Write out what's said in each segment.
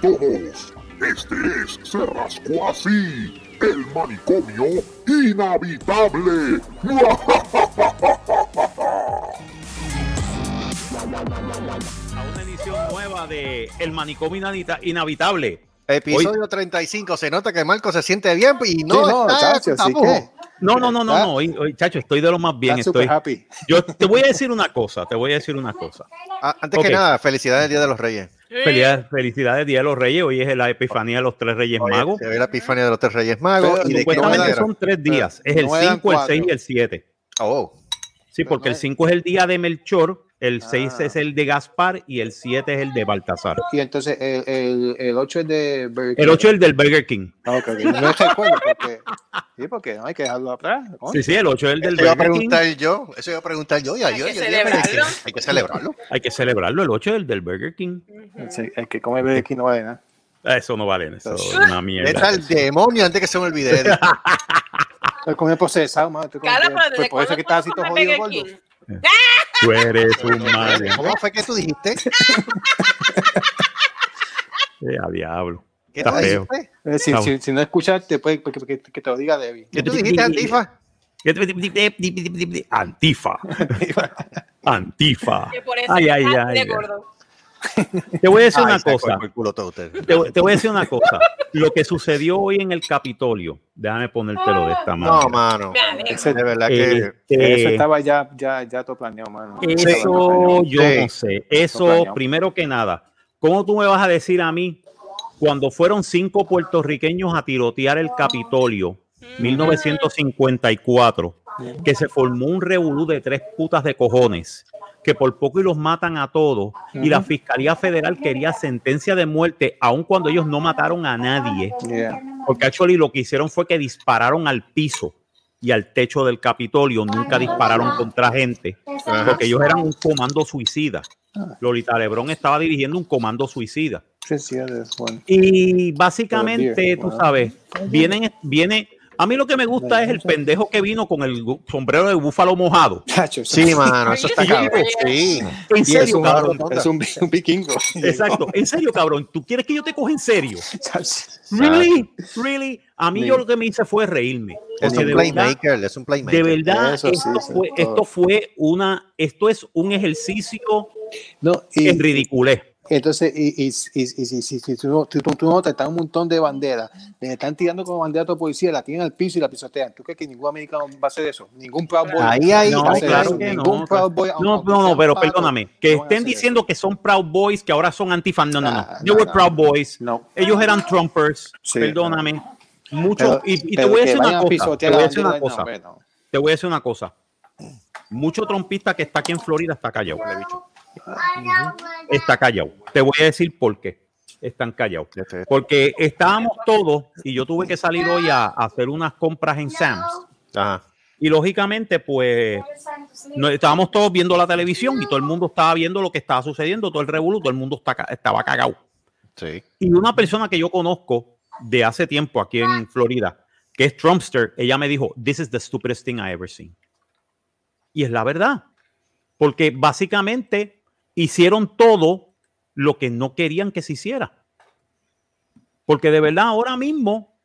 todos. Este es Se Rascó Así, el manicomio inhabitable. A una edición nueva de El manicomio Inhabita- inhabitable. Episodio 35. Se nota que Marco se siente bien y no, Sí, no, está chacho, así tapujo. que No, no, no, no, no. Hoy, hoy, chacho, estoy de lo más bien. Estoy. happy. Yo te voy a decir una cosa, te voy a decir una cosa. Ah, antes que nada, felicidades del Día de los Reyes. Felicidades, felicidades Día de los Reyes. Hoy es la epifanía de los tres Reyes Hoy Magos. Se ve la epifanía de los tres Reyes Magos. Pero y Supuestamente son tres días. Es el no eran 5, el 6 y el 7. Oh, Sí, porque no el es- 5 es el día de Melchor, el 6 Ah. es el de Gaspar y el 7 es el de Baltasar. Y entonces el, el, el 8 es de Burger El King. 8 es el del Burger King. Ah, ok, ok. No recuerdo porque. Sí, porque no hay que dejarlo atrás. coño. Sí, sí, el 8 es el del eso iba a Burger King. preguntar yo. Eso iba a preguntar yo. Y Hay ayer, que y ayer, celebrarlo. Hay que celebrarlo. Hay que celebrarlo. El 8 es el del Burger King. Sí, el que come Burger King no vale nada. Eso no vale, eso es una Vete mierda. al demonio antes que se me olvide. El comer procesado, comes- Carlos, pero pues ¿desde por eso que estás así todo jodido, Burger gordo. Tú eres un mal. ¿Cómo fue que tú dijiste? Eh, a diablo. ¿Qué Está feo. Eh, si, si, si no escuchas, te puede, que, que- que te lo diga Debbie. ¿Qué tú dijiste, Antifa? Antifa. Antifa. Que por eso Ay, ay, estás ay, de ay. gordo. Te voy a decir Ay, una cosa. por el culo todo usted. Te, te voy a decir una cosa. Lo que sucedió hoy en el Capitolio, déjame ponértelo de esta manera. No, mano. Ese- De verdad que. Este, Eso estaba ya, ya, ya todo planeado, mano. Eso yo Sí. no sé. Eso, primero que nada, ¿cómo tú me vas a decir a mí cuando fueron cinco puertorriqueños a tirotear el Capitolio, 1954, que se formó un revolú de tres putas de cojones, que por poco y los matan a todos, y la. Fiscalía Federal quería sentencia de muerte, aun cuando ellos no mataron a nadie? Yeah. Porque actually lo que hicieron fue que dispararon al piso y al techo del Capitolio, nunca dispararon contra gente, porque ellos eran un comando suicida. Lolita Lebrón estaba dirigiendo un comando suicida. Y básicamente, tú sabes, vienen, viene. A mí lo que me gusta es el pendejo que vino con el sombrero de búfalo mojado. Sí, mano, eso está cabrón. sí. En serio, un, cabrón. es un, un vikingo. Exacto, en serio, cabrón. ¿Tú quieres que yo te coja en serio? Really, really. A mí Sí. yo lo que me hice fue reírme. Es un playmaker, es un playmaker. De verdad, esto, sí, fue, esto fue una, esto es un ejercicio No, y, en ridiculez. Entonces, y, y, si- tú, no- tú, notas, están un montón de banderas, les están tirando como bandera a toda policía, la tienen al piso y la pisotean. ¿Tú crees que ningún americano va a hacer eso? Ningún Proud Boy. Ahí hay- No, claro. Ningún Proud Boy. No, no, no, pero perdóname, que estén diciendo que son Proud Boys, que ahora son antifan. No, no, no. They were. Proud Boys. No. Ellos eran Trumpers. Perdóname. Mucho, y, te voy a decir una cosa. Te voy a decir una cosa. Te voy a decir una cosa. Mucho trompista que está aquí en Florida está callado. le he dicho. Está callado. Te voy a decir por qué están callados. Porque estábamos todos y yo tuve que salir hoy a, a hacer unas compras en Sam's. Ajá. Y lógicamente, pues, no, estábamos todos viendo la televisión y todo el mundo estaba viendo lo que estaba sucediendo, todo el revoluto, todo el mundo está, estaba cagado. Sí. Y una persona que yo conozco de hace tiempo aquí en Florida, que es Trumpster, ella me dijo, this is the stupidest thing I ever seen. Y es la verdad, porque básicamente hicieron todo lo que no querían que se hiciera. Porque de verdad ahora mismo,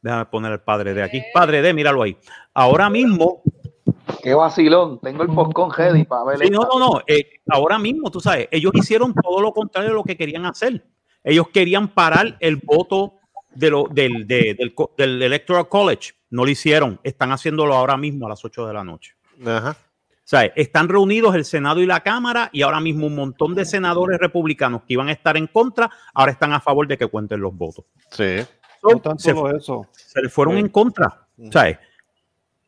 déjame poner el padre de aquí, padre de, míralo ahí, ahora mismo Qué vacilón. Tengo el postcón ready para ver. Sí, no, no, no. eh, ahora mismo, tú sabes, ellos hicieron todo lo contrario de lo que querían hacer. Ellos querían parar el voto de lo, del, de- del, co- del Electoral College. No lo hicieron. Están haciéndolo ahora mismo a las 8 de la noche. Ajá. O sea, están reunidos el Senado y la Cámara y ahora mismo un montón de senadores republicanos que iban a estar en contra, ahora están a favor de que cuenten los votos. Sí. So, No tan se, solo eso. se le fueron Sí. en contra. O sea,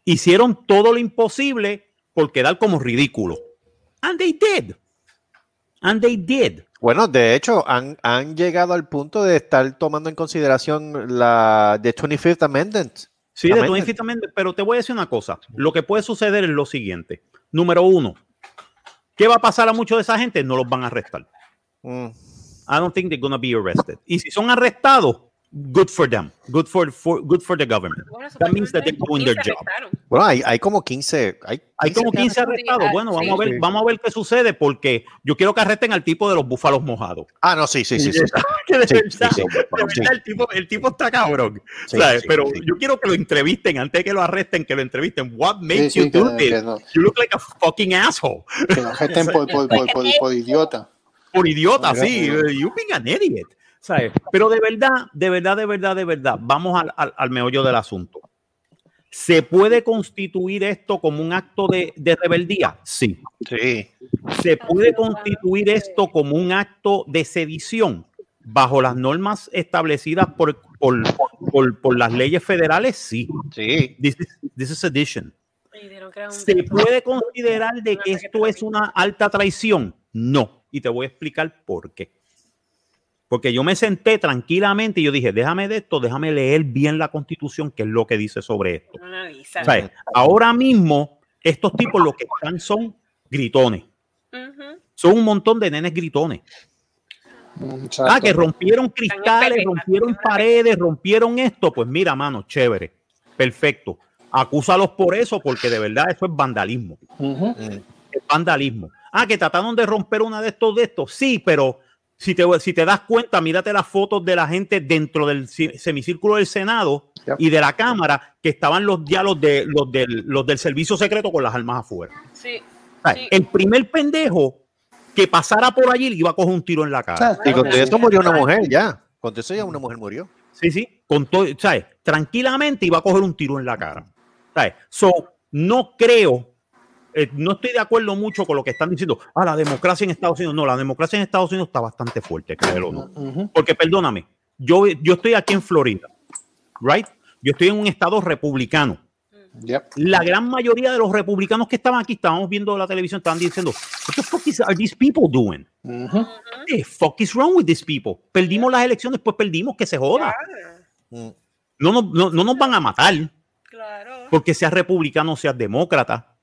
hicieron todo lo imposible por quedar como ridículo. And they did. And they did. Bueno, de hecho, han, han llegado al punto de estar tomando en consideración la de 25th Amendment. Sí, de Amendment. 25th Amendment, pero te voy a decir una cosa. Lo que puede suceder es lo siguiente. Número uno, ¿qué va a pasar a muchos de esa gente? No los van a arrestar. Mm, I don't think they're gonna be arrested. Y si son arrestados, good for them. Good for, for good for the government. Bueno, That means that they're doing their 15 job. arrestaron. Bueno, hay, hay como 15. Hay, Hay como 15 arrestados. Bueno, vamos a ver, Sí. vamos a ver qué sucede porque yo quiero que arresten al tipo de los búfalos mojados. Ah, no, sí, sí, sí. sí. El, tipo, el tipo está cabrón. Sí, ¿sabes? sí, Pero sí. yo quiero que lo entrevisten antes de que lo arresten, que lo entrevisten. What makes Sí, sí, you do que this? no, You look like a fucking asshole. que lo arresten por, por, por, por, por idiota. Por idiota, sí. oiga. You being an idiot. ¿Sabes? Pero de verdad, de verdad, de verdad, de verdad, vamos al, al, al meollo del asunto. ¿Se puede constituir esto como un acto de, de rebeldía? Sí. Sí. ¿Se puede constituir esto como un acto de sedición bajo las normas establecidas por, por, por, por las leyes federales? Sí. Sí. This is, this is sedition. ¿Se puede considerar de que esto es una alta traición? No. Y te voy a explicar por qué. Porque yo me senté tranquilamente y yo dije, déjame de esto, déjame leer bien la constitución, que es lo que dice sobre esto. Analiza. O sea, ahora mismo, estos tipos lo que están son gritones. Son un montón de nenes gritones. Ah, que rompieron cristales, rompieron paredes, rompieron esto. Pues mira, mano, chévere. Perfecto. Acúsalos por eso, porque de verdad eso es vandalismo. Es vandalismo. Ah, que trataron de romper una de estos de estos. Sí, pero si te, si te das cuenta, mírate las fotos de la gente dentro del semicírculo del Senado Yep. y de la Cámara, que estaban los diálogos de los del, los del servicio secreto con las armas afuera. Sí. O sea, Sí. El primer pendejo que pasara por allí le iba a coger un tiro en la cara. Y con eso murió una mujer ya. Con eso ya una mujer murió. Sí, sí, con todo, ¿sabes? Tranquilamente iba a coger un tiro en la cara. ¿Sabes? So, no creo, eh, no estoy de acuerdo mucho con lo que están diciendo. Ah, la democracia en Estados Unidos. No, la democracia en Estados Unidos está bastante fuerte, créelo o no. Porque perdóname, yo, yo estoy aquí en Florida, ¿right? Yo estoy en un estado republicano. Yep. La gran mayoría de los republicanos que estaban aquí, estábamos viendo la televisión, estaban diciendo, what the fuck is, are these people doing? Ujú. Ujú. What the fuck is wrong with these people? Perdimos las elecciones, pues perdimos, que se joda. No, nos- no, no nos van a matar Claro. porque seas republicano o seas demócrata.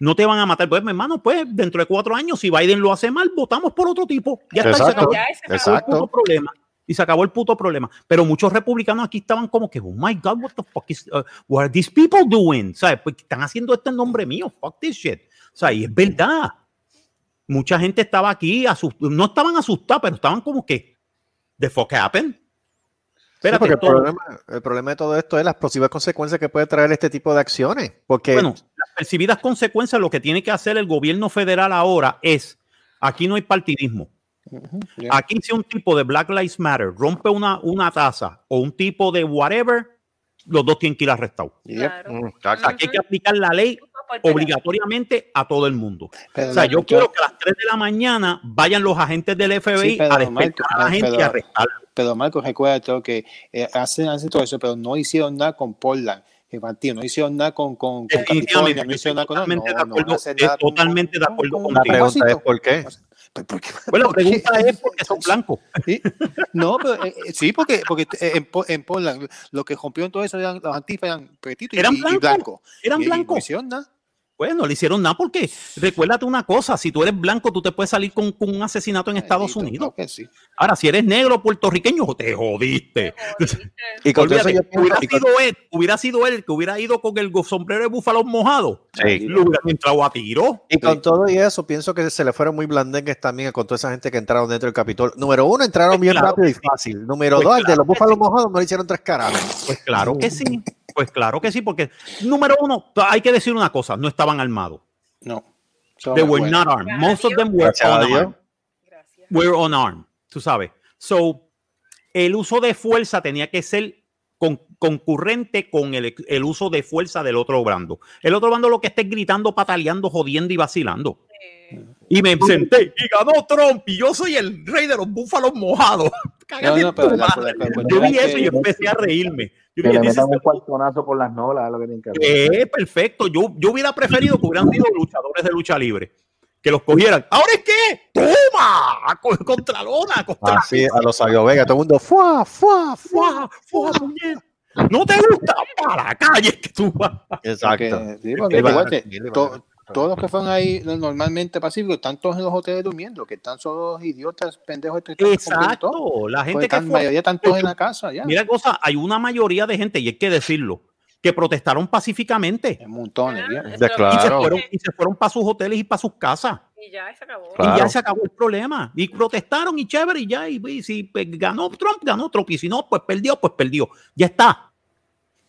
No te van a matar. Pues, mi hermano, pues dentro de cuatro años, si Biden lo hace mal, votamos por otro tipo. Ya está, y se Exacto. acabó, Ya se acabó el Exacto. puto problema. Y se acabó el puto problema. Pero muchos republicanos aquí estaban como que, oh my God, what the fuck is, uh, what are these people doing? ¿Sabes? Pues están haciendo esto en nombre mío. Fuck this shit. O sea, y es verdad. Mucha gente estaba aquí, asust- no estaban asustados, pero estaban como que, the fuck happened? Sí, Espérate, porque el, todo- problema, el problema de todo esto es las posibles consecuencias que puede traer este tipo de acciones. Porque Bueno, las percibidas consecuencias, lo que tiene que hacer el gobierno federal ahora es, aquí no hay partidismo. Aquí si un tipo de Black Lives Matter rompe una, una taza o un tipo de whatever, los dos tienen que ir arrestados. Yep. Claro. Mm, Aquí hay que aplicar la ley Obligatoriamente. a todo el mundo. Pero O sea, la- yo quiero que a las 3 de la mañana vayan los agentes del FBI Sí, pero, a despertar Marco, a la gente y pero- a arrestarlos. Pero Marco, recuerda que eh, hacen, hacen todo eso, pero no hicieron nada con Portland, que Martín, no hicieron nada con, con, con California, no hicieron nada con totalmente no, de no acuerdo, eh, con- totalmente de con- acuerdo con- la contigo. pregunta es por qué. ¿por qué? Bueno, la pregunta es porque son blancos. Sí. No, pero eh, eh, sí, porque, porque eh, en, en Portland lo que rompieron todo eso eran los antifas, eran petitos y, Eran y- y blancos, blancos. Eran Y- y no blancos. hicieron nada. Pues no le hicieron nada porque recuérdate una cosa, si tú eres blanco, tú te puedes salir con, con un asesinato en Estados Unidos. claro que sí. Ahora, si eres negro puertorriqueño, te jodiste. Y con todo eso Olvídate, yo pienso- hubiera y con- sido él, hubiera sido él el que hubiera ido con el sombrero de búfalos mojado. Sí. Lo hubieran entrado a tiro. Y con todo y eso, pienso que se le fueron muy blandengues también con toda esa gente que entraron dentro del Capitol. Número uno, entraron Pues bien claro rápido y fácil. Número Pues dos, el de los búfalos mojados me lo hicieron tres caras. Pues claro que sí. Pues claro que sí, porque número uno, hay que decir una cosa, no estaban armados. No. They were not armed. Most of them were unarmed. Gracias. Were unarmed, tú sabes. So, el uso de fuerza tenía que ser con- concurrente con el, el uso de fuerza del otro bando. El otro bando lo que esté gritando, pataleando, jodiendo y vacilando. Eh, Y me senté y ganó Trump y yo soy el rey de los búfalos mojados. Cágate No, no, en tu pero la- madre. la- la cuestión yo vi es eso y empecé a reírme. Yo Que dije, le "This is metan un cuartonazo por las nolas, es lo que tienen que hacer. Eh, perfecto. Yo, yo hubiera preferido que hubieran sido luchadores de lucha libre. Que los cogieran. ¿Ahora es qué? ¡Toma! Co- Contra lona, contra Así, a los Sabio Vega, todo el mundo, ¡fua, fua, fua! ¡Fua, puñeta! ¿No te gusta? Para la calle que tú vas. Exacto. Porque, sí, porque igual to- todos los que fueron ahí normalmente pacíficos están todos en los hoteles durmiendo, que están solo idiotas, pendejos. todo. Exacto. La Pues gente que están- la fue. mayoría están todos en la casa ya. Mira cosa, hay una mayoría de gente, y hay que decirlo, que protestaron pacíficamente En montones, ya. Lo que- y se Claro. fueron, y se fueron para sus hoteles y para sus casas. Y ya se acabó. Claro. Y ya se acabó el problema. Y protestaron y chévere, y ya. Y, y si pues, ganó Trump, ganó Trump. Y si no, pues perdió, pues perdió. Ya está.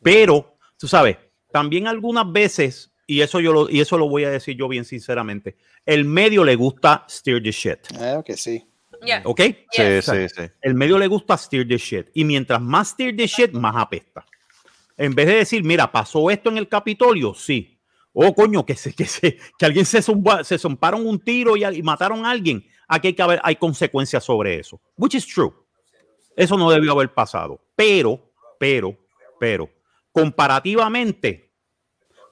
Pero, tú sabes, también algunas veces, y eso yo lo, y eso lo voy a decir yo bien sinceramente, el medio le gusta steer the shit. Claro que sí. Yeah. ¿Ok? Sí, sí, sí. El medio le gusta steer the shit. Y mientras más steer the shit, más apesta. En vez de decir, mira, pasó esto en el Capitolio, sí. Oh, coño, que, se, que, se, que alguien se, zumba- se zomparon un tiro y, y mataron a alguien. Aquí hay que haber, hay consecuencias sobre eso. Which is true. Eso no debió haber pasado. Pero, pero, pero, comparativamente,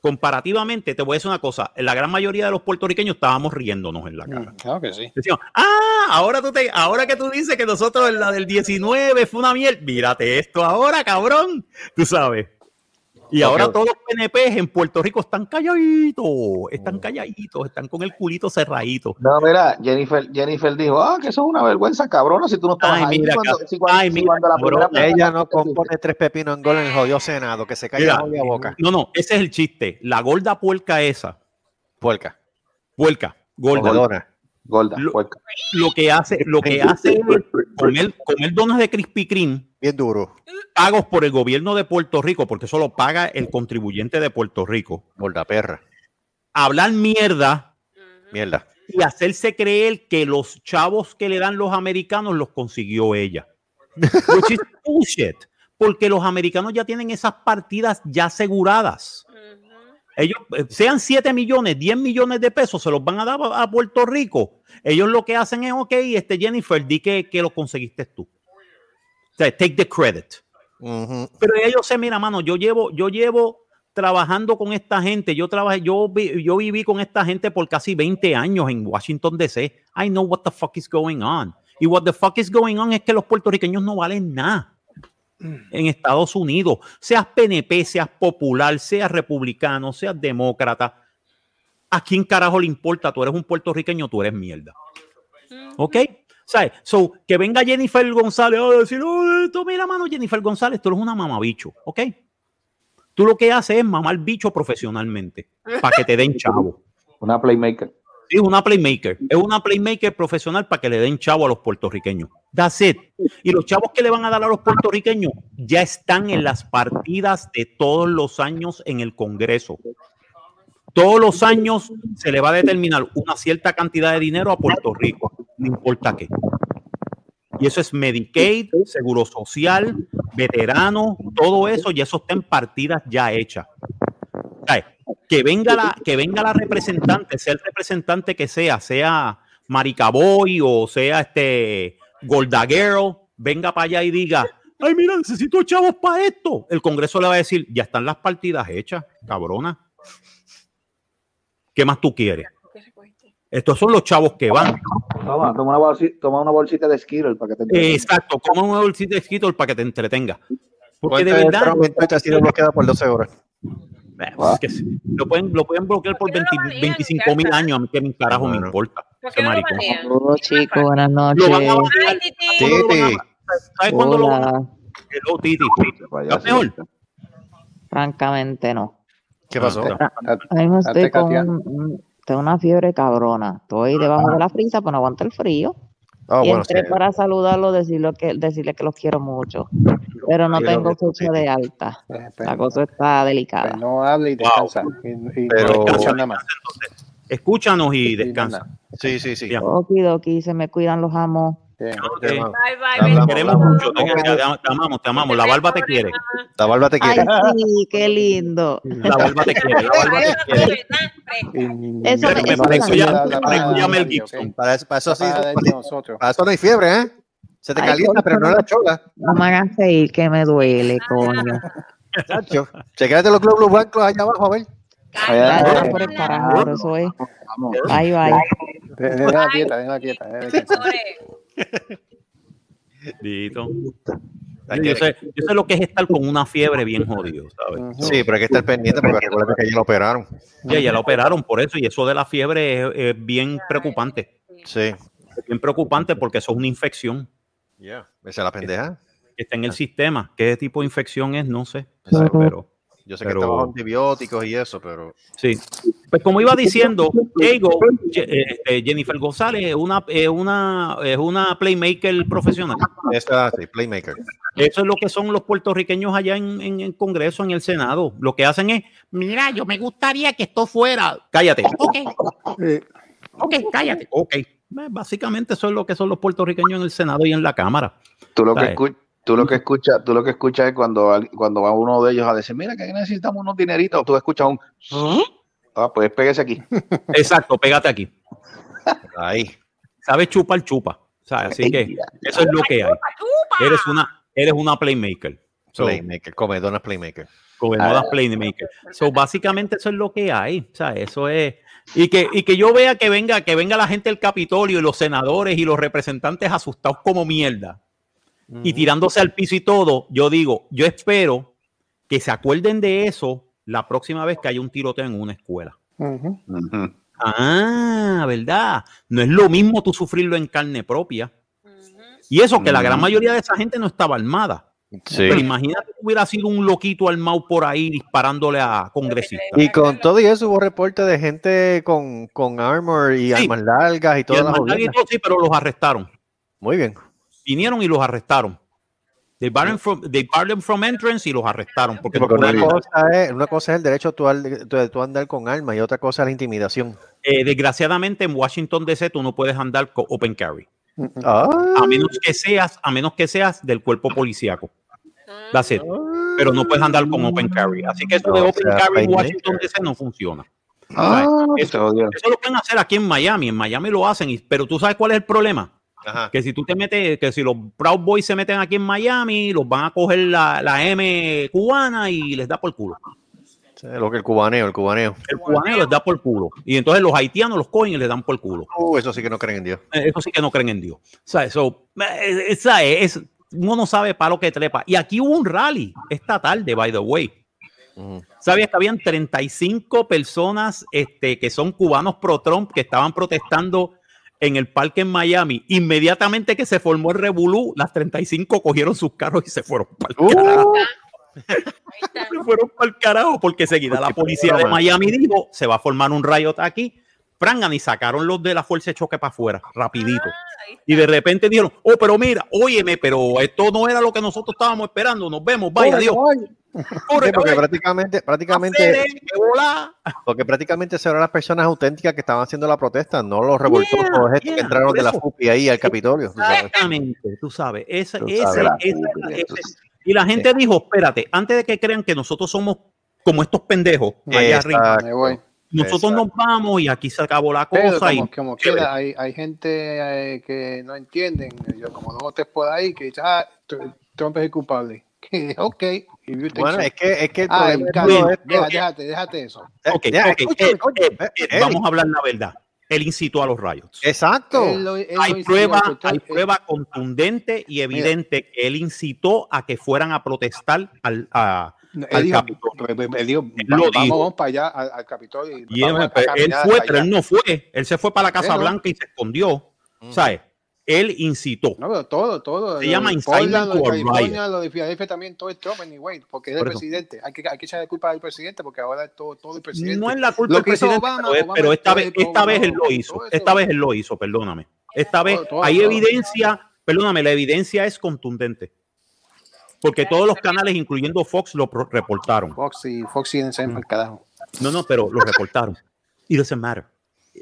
comparativamente, te voy a decir una cosa. La gran mayoría de los puertorriqueños estábamos riéndonos en la cara. Mm, Claro que sí. Decíamos, ah, ahora, tú te, ahora que tú dices que nosotros en la del 19 fue una mierda, mírate esto ahora, cabrón, tú sabes. Y ahora todos los PNP en Puerto Rico están calladitos, están calladitos, están con el culito cerradito. No, mira, Jennifer, Jennifer dijo, ah, que eso es una vergüenza, cabrona, si tú no estabas Ay, ahí. mira, cuando, cabrón. si cuando- Ay, mira, cuando la cabrón. primera- Ella no compone tres pepinos en gol en el jodido Senado, que se calla la boca. No, no, ese es el chiste. La gorda puerca esa, Puerca. puerca, gorda, Jodona. Gorda, Lo- que hace, lo que hace comer, comer donas de Krispy Kreme Bien duro. pagos por el gobierno de Puerto Rico, porque eso lo paga el contribuyente de Puerto Rico. Gorda perra. Hablar mierda. Mierda. y hacerse creer que los chavos que le dan los americanos los consiguió ella. Which is bullshit, porque los americanos ya tienen esas partidas ya aseguradas. Ellos, eh, sean 7 millones, 10 millones de pesos, se los van a dar a Puerto Rico. Ellos lo que hacen es, ok, este Jennifer, di que, que lo conseguiste tú. O sea, take the credit. Ujú. Pero ya yo sé, mira, mano, yo llevo, yo llevo trabajando con esta gente. Yo trabajé, yo, vi- yo viví con esta gente por casi 20 años en Washington DC. I know what the fuck is going on. Y what the fuck is going on es que los puertorriqueños no valen nada en Estados Unidos. Seas PNP, seas popular, seas republicano, seas demócrata. ¿A quién carajo le importa? Tú eres un puertorriqueño, tú eres mierda. ¿Ok? ¿Sabes? So, que venga Jennifer González a decir, oh, esto, mira, mano, Jennifer González, tú eres una mamabicho, ¿ok? Tú lo que haces es mamar bicho profesionalmente, para que te den chavo. Una playmaker. Es una playmaker, es una playmaker profesional para que le den chavo a los puertorriqueños. That's it. Y los chavos que le van a dar a los puertorriqueños ya están en las partidas de todos los años en el Congreso. Todos los años se le va a determinar una cierta cantidad de dinero a Puerto Rico, no importa qué. Y eso es Medicaid, Seguro Social, veterano, todo eso, y eso está en partidas ya hechas. Que venga la, que venga la representante, sea el representante que sea, sea Maricaboy o sea este Goldaguero, venga para allá y diga, ay, mira, necesito chavos para esto. El Congreso le va a decir, ya están las partidas hechas, cabrona. ¿Qué más tú quieres? Estos son los chavos que van. Toma, toma una bolsita, toma una bolsita de Skittle para que te entretengas. Exacto, como un bolsito de Skittles para que te entretenga. Porque de verdad, sido bloqueado por 12 horas. eh, pues que sí, lo, pueden, lo pueden bloquear por ¿Por qué no 20 lo banean? 25 mil años. A mí que mi carajo me Bueno. importa. ¿Por Ese no lo maricón. Saludos chicos, buenas noches. Lo. Ay, Titi. ¿Cuándo lo Titi, ¿Sabes cuándo lo van a Hola, Hello, Titi. ¿Estás mejor? francamente no. ¿Qué pasó? Ah, Ahora mismo Date, estoy con tengo una fiebre cabrona. Estoy debajo de la frisa, pero no aguanto el frío. Ah, y bueno, sí. entré para saludarlo, decirlo que, decirle que los quiero mucho. Pero no Sí, tengo fecha de alta. Eh, La cosa está delicada. no hable y Wow. descansa. Y, y Pero- no descansa nada más. Escúchanos y descansa. Sí, sí, sí. Okidoki, se me cuidan los amos. Bien. Ok. Bye, bye, Hablamos. Te queremos besitos. mucho. Te, te- te amamos, te amamos. La barba te quiere. La barba te Ay, quiere. sí, qué lindo. La barba te quiere. La barba te quiere. Eso me- eso eso la- me- la- para que la- llame el ok. Gibson. Para eso, para eso sí, Para eso no hay fiebre, ¿eh? Se te Ay, calienta, pero no la chola. No me hagas reír, que me duele, coño. Chacho. Chequéate los glóbulos blancos allá abajo, a ver. Eh, por el carajo, eso es. Bye, bye. De- de la quieta, de la quieta. Dito. Yo sé, yo sé lo que es estar con una fiebre bien jodido, ¿sabes? Sí, pero hay que estar pendiente porque recuerda que ayer lo operaron. Ya, ya la operaron por eso y eso de la fiebre es, es bien preocupante. Sí. Es bien preocupante porque eso es una infección Ya. Esa es la pendeja. que está en el sistema. ¿Qué tipo de infección es? No sé. Exacto. Pero Yo sé Pero- que estaba antibióticos y eso, pero. sí. Pues como iba diciendo, Diego, eh, este, Jennifer González es una, es una, es una playmaker profesional. Esa, sí, Playmaker. Eso es lo que son los puertorriqueños allá en, en el Congreso, en el Senado. Lo que hacen es, mira, yo me gustaría que esto fuera. Cállate. Ok, Eh, ok, cállate. Ok. Eh, Básicamente eso es lo que son los puertorriqueños en el Senado y en la Cámara. Tú lo que ¿Sabes? escuchas, tú lo que escuchas, tú lo que escuchas es cuando, cuando va uno de ellos a decir, mira que necesitamos unos dineritos, tú escuchas un ah, pues pégase aquí. Exacto, pégate aquí. Ahí. Sabes chupar, chupa. ¿Sabes? Así que eso es lo que hay. Eres una, eres una playmaker. So, Playmaker. Comedona Playmaker. Gobernadas Playmaker. So, básicamente eso es lo que hay. O sea, eso es. Y que, y que yo vea que venga, que venga la gente del Capitolio y los senadores y los representantes asustados como mierda y tirándose al piso y todo. Yo digo, yo espero que se acuerden de eso la próxima vez que haya un tiroteo en una escuela. Ah, ¿verdad? No es lo mismo tú sufrirlo en carne propia. Y eso que la gran mayoría de esa gente no estaba armada. Sí. Pero imagínate que hubiera sido un loquito armado por ahí disparándole a congresistas. Y con todo y eso hubo reporte de gente con, con armor y Sí. armas largas y Y todas el las y todo, sí, pero los arrestaron. Muy bien. Vinieron y los arrestaron. They barred them from, they barred them from entrance y los arrestaron. Porque no Porque una cosa, es, una cosa es el derecho de tú andar con armas y otra cosa es la intimidación. Eh, desgraciadamente en Washington DC tú no puedes andar con open carry. Ah, A menos que seas, a menos que seas del cuerpo policíaco. That's it. Pero no puedes andar con open carry. Así que eso de O open sea, carry en. Washington DC no funciona. Ah, Eso-. Eso lo pueden hacer aquí en Miami. En Miami lo hacen. y- pero tú sabes cuál es el problema. Ajá. Que si tú te metes, que si los Proud Boys se meten aquí en Miami, los van a coger la, la M cubana y les da por culo. Sí, Lo que el cubaneo, el cubaneo. El cubano les da por culo. Y entonces los haitianos los cogen y les dan por culo. Uh, eso sí que no creen en Dios. Eh, Eso sí que no creen en Dios. O sea, eso, eh, esa es, uno no sabe para lo que trepa. Y aquí hubo un rally esta tarde, by the way. ¿Sabías que habían 35 personas este, que son cubanos pro Trump que estaban protestando en el parque en Miami? Inmediatamente que se formó el revolú, las 35 cogieron sus carros y se fueron para el carajo. Se fueron para el carajo porque enseguida la policía de Miami dijo, se va a formar un riot aquí. Frangan y sacaron los de la fuerza de choque para afuera, rapidito. Y de repente dijeron, oh, pero mira, óyeme, pero esto no era lo que nosotros estábamos esperando. Nos vemos, vaya Dios. Sí, porque prácticamente, prácticamente, porque prácticamente se eran las personas auténticas que estaban haciendo la protesta, no los revoltosos Yeah, estos yeah, que entraron de la. FUPI ahí al Capitolio. tú sabes. Exactamente, tú sabes. Ese, Tú ese- sabes. ese- ese- y la gente dijo, espérate, antes de que crean que nosotros somos como estos pendejos allá arriba, Exacto. Nosotros nos vamos y aquí se acabó la Pero cosa. y, como, como chévere. quiera, hay, hay gente eh, que no entienden, yo como dos o tres por ahí, que ah, Tr- Trump es el culpable. Que, ok, Bueno, es que, es que el Ah, problema deja- déjate, déjate eso. Eh, Ok, ya, ok, escúchame, eh, coño, eh, eh, eh, vamos a hablar la verdad. Él incitó a los riots. Exacto. Él lo- él hay prueba, que hay prueba contundente y evidente que él incitó a que fueran a protestar al, a, Él al dijo, Capitolio. él dijo, Él vamos, lo vamos, dijo. vamos para allá al, al Capitolio. y Y él, pues, él fue, pero él no fue. Él se fue para la Casa. Blanca y se escondió. ¿Sabes? Él incitó. No, pero todo, todo. Se lo llama Portland, lo de California, lo de Filadelfia también, todo es Trump, anyway, porque es Por el eso. presidente. Hay que, hay que echarle culpa al presidente, porque ahora es todo, todo el presidente. No es la culpa del presidente, Obama, pero, Obama pero esta todo vez, esta vez él lo todo hizo. Esta vez él lo hizo, perdóname. Esta vez todo, hay todo. evidencia, perdóname, la evidencia es contundente. Porque todos los canales, incluyendo Fox, lo reportaron. Foxy, Foxy en ese Mm. carajo. No, no, pero lo reportaron. It doesn't matter.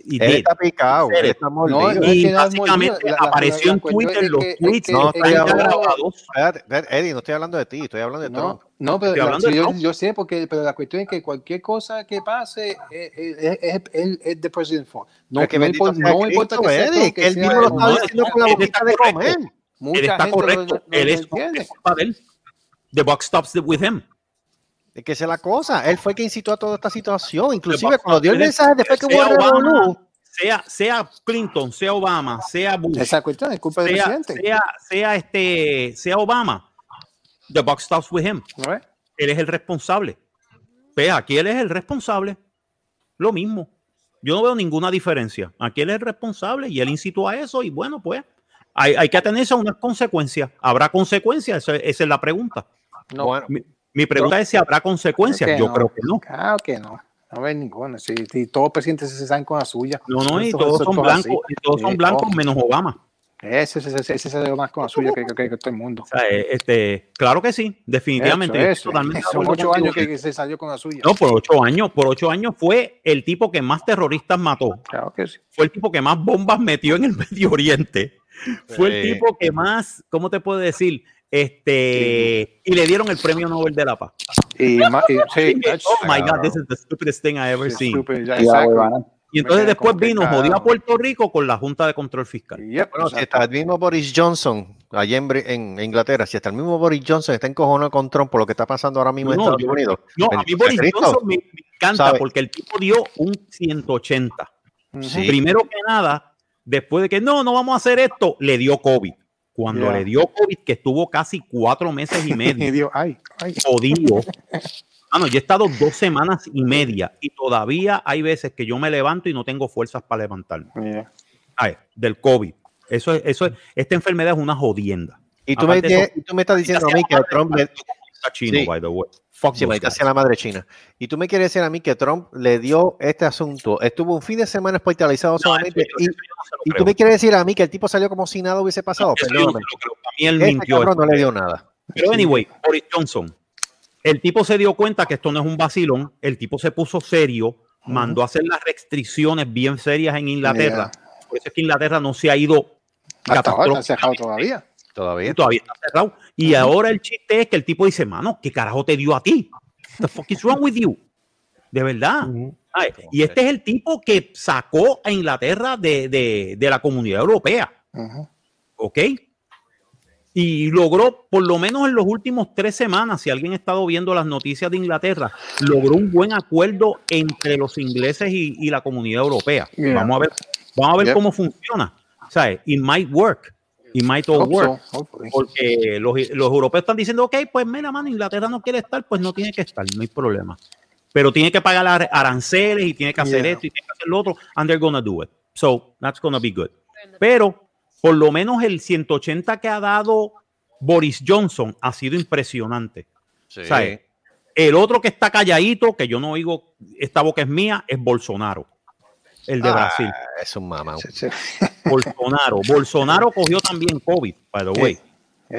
Él está picado, él está No, Y básicamente la- la- apareció la en Twitter es los que- es tweets, que- no, es estoy hablando- grabados. Espérate, espérate, Eddie, no estoy hablando de ti, estoy hablando de No, Trump. no, pero la- de yo, Trump. yo sé, porque, pero la cuestión es que cualquier cosa que pase es, es, es, es, es the president's fault. No, Es que no, importa, no importa que sea Eddie, que él mismo lo está diciendo con la boquita está de correcto. comer. Él está correcto. él es, culpa de él. The buck stops with him. Es que esa es la cosa. Él fue el que incitó a toda esta situación. Inclusive cuando dio el mensaje después que hubo Obama, sea, sea Clinton, sea Obama, sea Bush, Esa cuestión es culpa del sea, presidente. sea, sea este, sea Obama, The buck stops with him. Él es el responsable. Ve, aquí él es el responsable. Lo mismo. Yo no veo ninguna diferencia. Aquí él es el responsable y él incitó a eso y bueno, pues hay, hay que atenerse a unas consecuencias. ¿Habrá consecuencias? Esa, esa es la pregunta. No. Bueno, Mi, pregunta es si habrá consecuencias. Creo Yo no. creo que no. Claro que no. No ves ninguna. Si, si todos los presidentes se saben con la suya. No, no, y todos son blancos, y todos son blancos menos Obama. Ese, ese, ese, ese se más con la suya que, que, que todo el mundo. O sea, eh, este, claro que sí, definitivamente. Eso, totalmente Son ocho años que, que se salió con la suya. No, por ocho años, por ocho años fue el tipo que más terroristas mató. Claro que sí. Fue el tipo que más bombas metió en el Medio Oriente. Fue el tipo que más, ¿cómo te puedo decir? Este, y le dieron el premio Nobel de la Paz. Y, y- sí, oh my God, this is the stupidest thing I ever sí, seen. ya, Y exacto. entonces después vino, jodió a. Puerto Rico con la Junta de Control Fiscal. Yep, Bueno, si está el mismo Boris Johnson allá en, Inglaterra, si está el mismo Boris Johnson está encojonado con Trump por lo que está pasando ahora mismo en Estados Unidos. No, a mí Boris Cristo. Johnson me, me encanta ¿Sabe? porque el tipo dio un 180. Ujú. Sí. Primero que nada, después de que no, no vamos a hacer esto, le dio COVID. Cuando le dio COVID, que estuvo casi cuatro meses y medio, digo, ay, ay. jodido. Mano, yo he estado dos semanas y media y todavía hay veces que yo me levanto y no tengo fuerzas para levantarme. Ay, del COVID. Eso es, eso es, esta enfermedad es una jodienda. Y tú, me, Aparte de eso, y tú me estás diciendo a mí que Trump chino, Sí. by the way. Fuck Sí, guys. sea la madre china. Y tú me quieres decir a mí que Trump le dio este asunto, estuvo un fin de semana hospitalizado No, solamente, eso y, eso yo no se y tú me quieres decir a mí que el tipo salió como si nada hubiese pasado. Eso no Perdóname. se Este mintió. cabrón no le dio nada. Pero anyway, Boris Johnson, el tipo se dio cuenta que esto no es un vacilón, el tipo se puso serio, mandó a hacer las restricciones bien serias en Inglaterra. Por eso es que Inglaterra no se ha ido Hasta ahora catastrófico- está cerrado todavía. Todavía. todavía está cerrado. Y ahora el chiste es que el tipo dice, mano, ¿qué carajo te dio a ti? What the fuck is wrong with you? De verdad. Y este es el tipo que sacó a Inglaterra de, de- de la comunidad europea. ¿ok? Y logró, por lo menos en los últimos tres semanas, si alguien ha estado viendo las noticias de Inglaterra, logró un buen acuerdo entre los ingleses y, y la comunidad europea. Yeah. Vamos a ver, vamos a ver cómo funciona. ¿Sabes? It might work. It might all work. so. Porque los, los europeos están diciendo, ok, pues mira, mano, Inglaterra no quiere estar, pues no tiene que estar, no hay problema. Pero tiene que pagar ar- aranceles y tiene que hacer Yeah. esto y tiene que hacer lo otro, and they're gonna do it. So, that's gonna be good. Pero por lo menos el 180 que ha dado Boris Johnson ha sido impresionante. Sí. ¿sabes? El otro que está calladito, que yo no oigo, esta boca es mía, es Bolsonaro, el de Ah, Brasil. Es un mamá. Sí, sí. Bolsonaro. Bolsonaro cogió también COVID, by the way.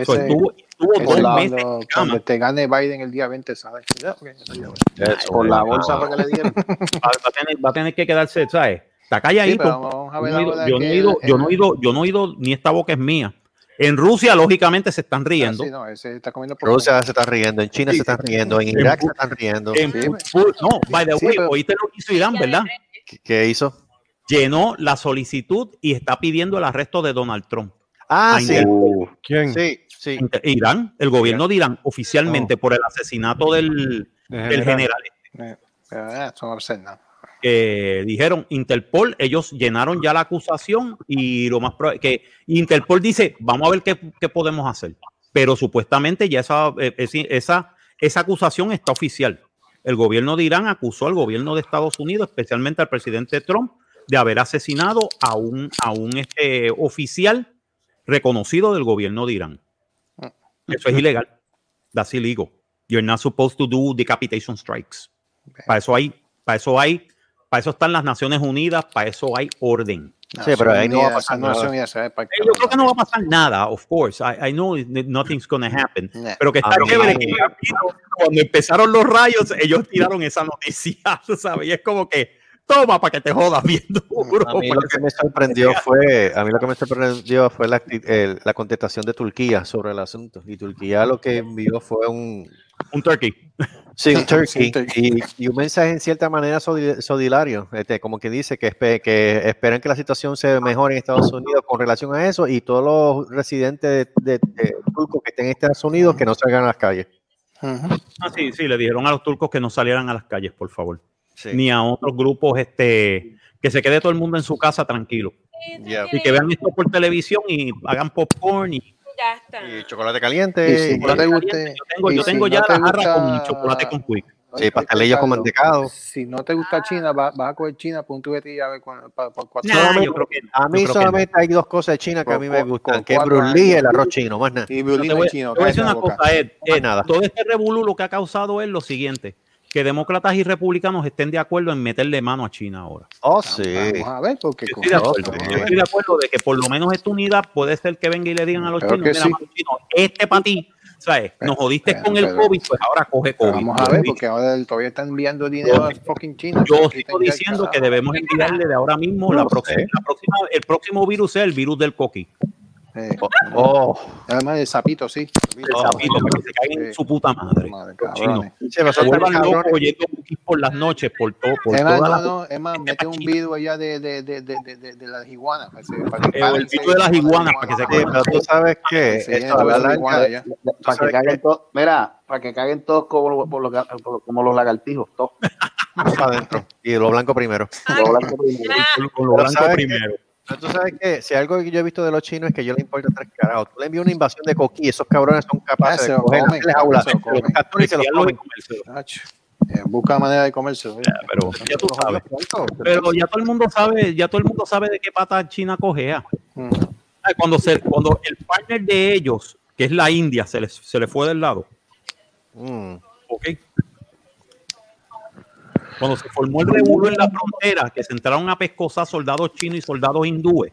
So, Ese- estuvo estuvo dos cuando, meses en cuando te gane Biden el día 20, ¿sabes? Ya, ok, ya, ya. Es Por la bolsa fue que le dieron. va, va a tener, va a tener que quedarse, ¿sabes? Está Sí, calladito. yo, no he ido, yo no he ido- yo no he ido- yo no he ido, ni esta boca es mía. En Rusia, lógicamente, se están Ah, riendo. sí, no, ese está comiendo por Rusia se está riendo, en China se están riendo, en Irak se están riendo. En Sí, no, by the Sí, way, pero- oíste lo que hizo Irán, ¿verdad? ¿Qué- ¿Qué hizo? Llenó la solicitud y está pidiendo el arresto de Donald Trump. Ah, sí. Uh, ¿Quién? Sí, sí. Irán, el gobierno de Irán, oficialmente por el asesinato del, del general Eh, eh, nada. que dijeron Interpol, ellos llenaron ya la acusación y lo más probable que Interpol dice, vamos a ver qué, qué podemos hacer. Pero supuestamente ya esa, eh, esa, esa acusación está oficial. El gobierno de Irán acusó al gobierno de Estados Unidos, especialmente al presidente Trump, de haber asesinado a un, a un este, oficial reconocido del gobierno de Irán. Eso es ilegal. That's illegal. You're not supposed to do decapitation strikes. Para eso hay, para eso hay, para eso están las Naciones Unidas, para eso hay orden. Sí, pero ahí no va a pasar nada. Eh, Yo creo que no va a pasar nada, of course. I, I know nothing's gonna happen. Pero que está A mí- chévere que cuando empezaron los rayos, ellos tiraron esa noticia, ¿sabes? Y es como que, toma para que te jodas viendo. A mí lo que me sorprendió fue, a mí lo que me sorprendió fue la contestación de Turquía sobre el asunto. Y Turquía lo que envió fue un, Un turkey. sí, un turkey, y, y un mensaje en cierta manera solidario, este, como que dice que, espe- que esperan que la situación se mejore en Estados Unidos con relación a eso y todos los residentes de, de- de turcos que estén en Estados Unidos que no salgan a las calles. Ah, sí, sí, le dijeron a los turcos que no salieran a las calles, por favor. Sí. Ni a otros grupos, este, que se quede todo el mundo en su casa tranquilo. Yeah. Y que vean esto por televisión y hagan popcorn y Ya está. Y chocolate Y caliente. si y- no te guste, Yo tengo, y yo si tengo no ya te la jarra con gusta- chocolate con quick. Sí, pastelillos con mantecado. Si no te gusta China, va- vas a coger China por un tubete y a ver por cuatro Nah, yo creo que A yo mí creo que solamente hay dos cosas de China que a mí me gustan, que es brulí y el arroz chino, más nada. Y no. Te voy, chino. te voy a decir una boca. cosa, Ed. Ed, nada. todo este revolú lo que ha causado es lo siguiente, que demócratas y republicanos estén de acuerdo en meterle mano a China ahora. Oh, sí. Vamos a ver, porque Yo estoy de acuerdo, sí. yo estoy de acuerdo de que por lo menos esta unidad puede ser que venga y le digan a los Creo chinos, que mira, sí. mano, chino, este para ti, ¿sabes? Nos jodiste pero- con el pero- COVID, pues ahora coge Pero COVID. Vamos a ver, porque ahora el- todavía están enviando dinero a fucking China. Yo sigo diciendo que debemos enviarle de ahora mismo No la próxima, la próxima, el próximo virus es el virus del coqui. Eh, Oh, además el sapito, sí. El sapito, para que se caigan en su puta madre. Cabrones. se vuelvan locos oyendo por las noches, por todo, por Es más, toda no, la- no, es más, mete un video allá de, de, de, de, de, de, de las iguanas. para que se- para que Eh, el video de las iguanas, para que se Sí, queden. pero tú sabes que Sí, esto a todo la eso larga- igual, ya. Para que caguen todos, mira, para que caguen todos como, los- como lagartijos, todos. para adentro. Y lo blanco primero. Lo blanco primero. lo blanco primero. Pero tú sabes que si algo que yo he visto de los chinos es que yo le importa tres carajos. Tú le envías una invasión de coquí, esos cabrones son Ah, capaces de coger las jaulas, los capturan y se los comen. eh, busca manera de comerse. Pero ya tú sabes. Pero ya todo el mundo sabe, ya todo el mundo sabe de qué pata China cogea. Mm. Ay, Cuando, se, cuando el partner de ellos, que es la India, se les, se le fue del lado. Mm. ¿ok? Cuando se formó el revuelo en la frontera, que se entraron a pescosar soldados chinos y soldados hindúes,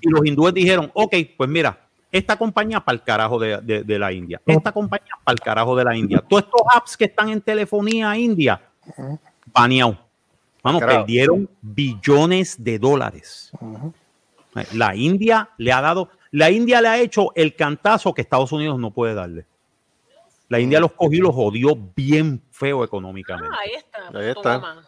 y los hindúes dijeron, ok, pues mira, esta compañía para el carajo de, de- de la India, esta compañía para el carajo de la India, todos estos apps que están en telefonía india, baneado. Vamos, Carajo. perdieron billones de dólares. La India le ha dado, la India le ha hecho el cantazo que Estados Unidos no puede darle. La India los cogió y los jodió bien feo económicamente. Ah, ahí está. Ahí está.